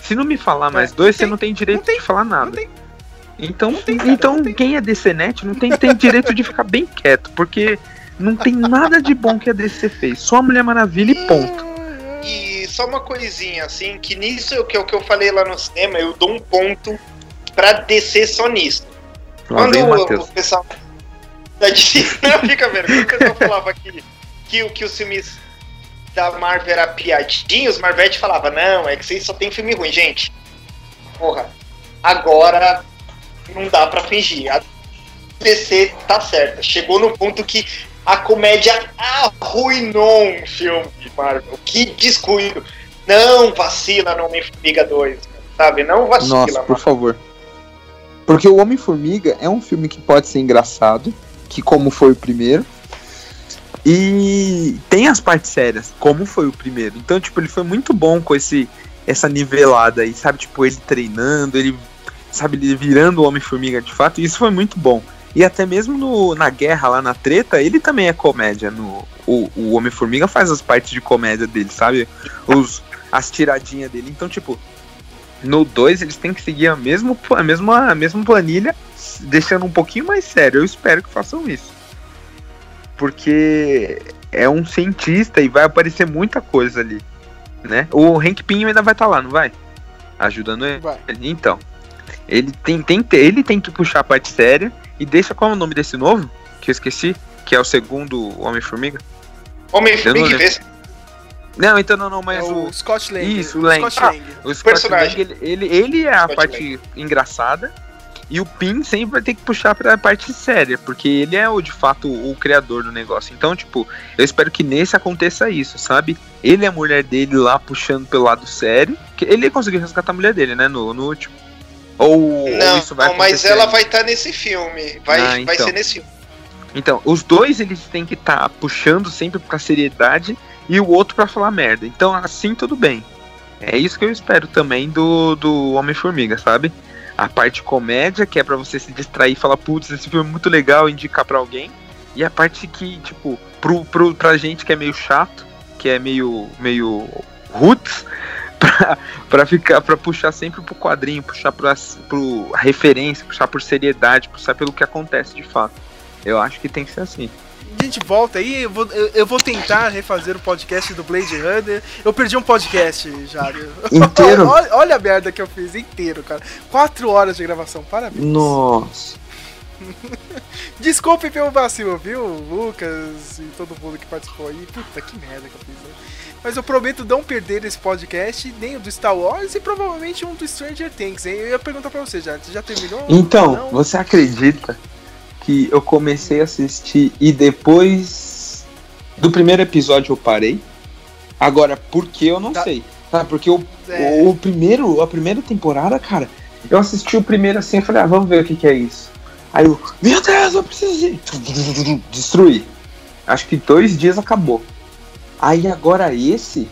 Se não me falar mais É, dois, tem- você não tem direito não tem- de falar nada. não tem. Então, tem, cara, então não tem. quem é DCNet não tem, tem direito de ficar bem quieto, porque não tem nada de bom que a DC fez. Só a Mulher Maravilha e ponto. E só uma coisinha, assim, que nisso é o que, que eu falei lá no cinema, eu dou um ponto pra descer só nisso. Lá Quando vem o o, pessoal da DC, não fica vendo, quando o pessoal falava que, que, que os filmes da Marvel era piadinha, os Marvete falava, não, é que vocês só tem filme ruim, gente. Porra, agora não dá pra fingir. A DC tá certa. Chegou no ponto que a comédia arruinou um filme, Marvel. Que descuido. Não vacila no Homem-Formiga 2, sabe? Não vacila, Nossa, por mano. favor. Porque o Homem-Formiga é um filme que pode ser engraçado, que como foi o primeiro. E tem as partes sérias, como foi o primeiro. Então, tipo, ele foi muito bom com esse essa nivelada aí, sabe? Tipo, ele treinando, ele sabe, ele virando o Homem-Formiga de fato, e isso foi muito bom. E até mesmo no, na guerra lá na treta, ele também é comédia. No, o o Homem-Formiga faz as partes de comédia dele, sabe? Os, as tiradinhas dele. Então, tipo, no 2 eles têm que seguir a mesma, a, mesma, a mesma planilha, deixando um pouquinho mais sério. Eu espero que façam isso. Porque é um cientista e vai aparecer muita coisa ali, né? O Hank Pym ainda vai estar lá, não vai? Ajudando ele. Vai. Então, ele tem, tem, ele tem que puxar a parte séria e deixa qual é o nome desse novo? Que eu esqueci, que é o segundo Homem-Formiga. Homem-Formiga não então não, não, É mas o o, Scott Lang. Isso, o Lang. Scott Ah, Lang. o Scott personagem. Lang, ele, ele, ele é a Scott parte engraçada e o Pin sempre vai ter que puxar pra parte séria, porque ele é o de fato o criador do negócio. Então, tipo, eu espero que nesse aconteça isso, sabe? Ele e a mulher dele lá puxando pelo lado sério, que ele conseguiu resgatar a mulher dele, né, no, no último. Ou, ou Não, isso vai não, mas ela vai estar nesse filme. Vai, Ah, vai então. ser nesse filme. Então, os dois eles têm que estar puxando sempre pra seriedade e o outro pra falar merda. Então, assim tudo bem. É isso que eu espero também do, do Homem-Formiga, sabe? A parte comédia, que é pra você se distrair e falar, putz, esse filme é muito legal, indicar pra alguém. E a parte que, tipo, pro, pro, pra gente que é meio chato, que é meio, meio roots, pra, pra ficar, pra puxar sempre pro quadrinho, puxar pra, pro referência, puxar por seriedade, puxar pelo que acontece de fato. Eu acho que tem que ser assim. A gente volta aí, eu vou, eu, eu vou tentar refazer o podcast do Blade Runner. Eu perdi um podcast, Jário. Inteiro? olha, olha a merda que eu fiz, inteiro, cara. Quatro horas de gravação, parabéns. Nossa. Desculpe pelo vacilo, viu? Lucas e todo mundo que participou aí. Puta que merda que eu fiz, né? Mas eu prometo não perder esse podcast, nem o do Star Wars e provavelmente um do Stranger Things, hein? Eu ia perguntar pra você, já. Você já terminou? Então, Não? você acredita que eu comecei a assistir e depois do primeiro episódio eu parei? Agora, por que eu não Tá. sei. Tá? Porque o, É. o, primeiro, a primeira temporada, cara, eu assisti o primeiro assim e falei, ah, vamos ver o que, que é isso. Aí eu, meu Deus, eu preciso ir. Destruir. Acho que dois dias acabou. Aí agora esse,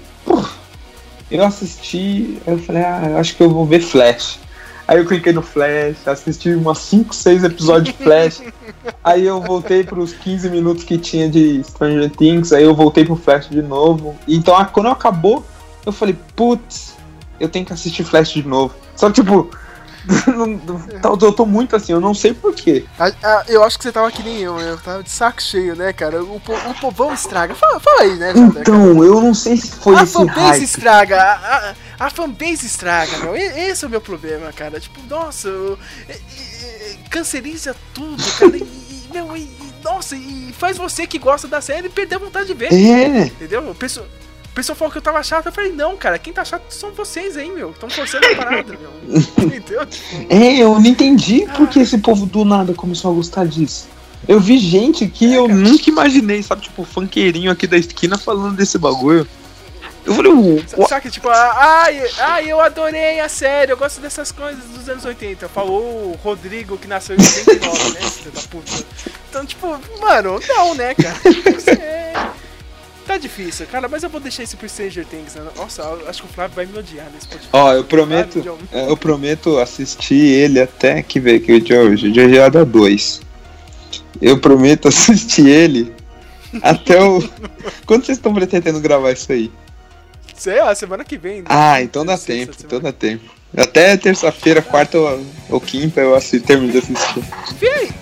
eu assisti, eu falei, ah, eu acho que eu vou ver Flash. Aí eu cliquei no Flash, assisti umas 5, 6 episódios de Flash. aí eu voltei pros 15 minutos que tinha de Stranger Things, aí eu voltei pro Flash de novo. Então quando acabou, eu falei, putz, eu tenho que assistir Flash de novo. Só que, tipo, eu tô muito assim, eu não sei porquê. Eu acho que você tava que nem eu, eu tava de saco cheio, né, cara? O, o povão estraga. Fala, fala aí, né, Jader, Então, cara? eu não sei se foi a esse fanbase hype. estraga, a, a, a fanbase estraga, meu. Esse é o meu problema, cara. Tipo, nossa, eu, eu, eu, canceriza tudo, cara. E, e meu, e, nossa, e faz você que gosta da série perder a vontade de ver. É. Entendeu? O pessoal, o pessoal falou que eu tava chato. Eu falei, não, cara, quem tá chato são vocês aí, meu. Estão forçando a parada, meu. Entendeu? É, eu não entendi ah. por que esse povo do nada começou a gostar disso. Eu vi gente que é, eu nunca imaginei, sabe? Tipo, funkeirinho aqui da esquina falando desse bagulho. Eu falei, o. Sabe que, tipo, ai, ai, eu adorei a série, eu gosto dessas coisas dos anos 80. Falou o Rodrigo que nasceu em 89, né? Filho da puta. Então, tipo, mano, não, né, cara? Você é. Tá difícil, cara, mas eu vou deixar isso pro Stranger Things. Né? Nossa, acho que o Flávio vai me odiar nesse podcast. Ó, oh, eu prometo, é, eu prometo assistir ele até que ver que o dia hoje, o dá é dois. Eu prometo assistir ele até o. Quando vocês estão pretendendo gravar isso aí? Sei lá, semana que vem. Né? Ah, então dá tempo, então dá tempo. Até terça-feira, quarta ou, ou, quinta eu assisto, termino de assistir. Vem!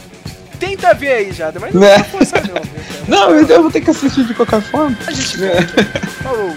tenta ver aí já, mas não é. força não. Viu, não, eu vou ter que assistir de qualquer forma. A gente. Né? Falou.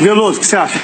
Veloso, o que você acha?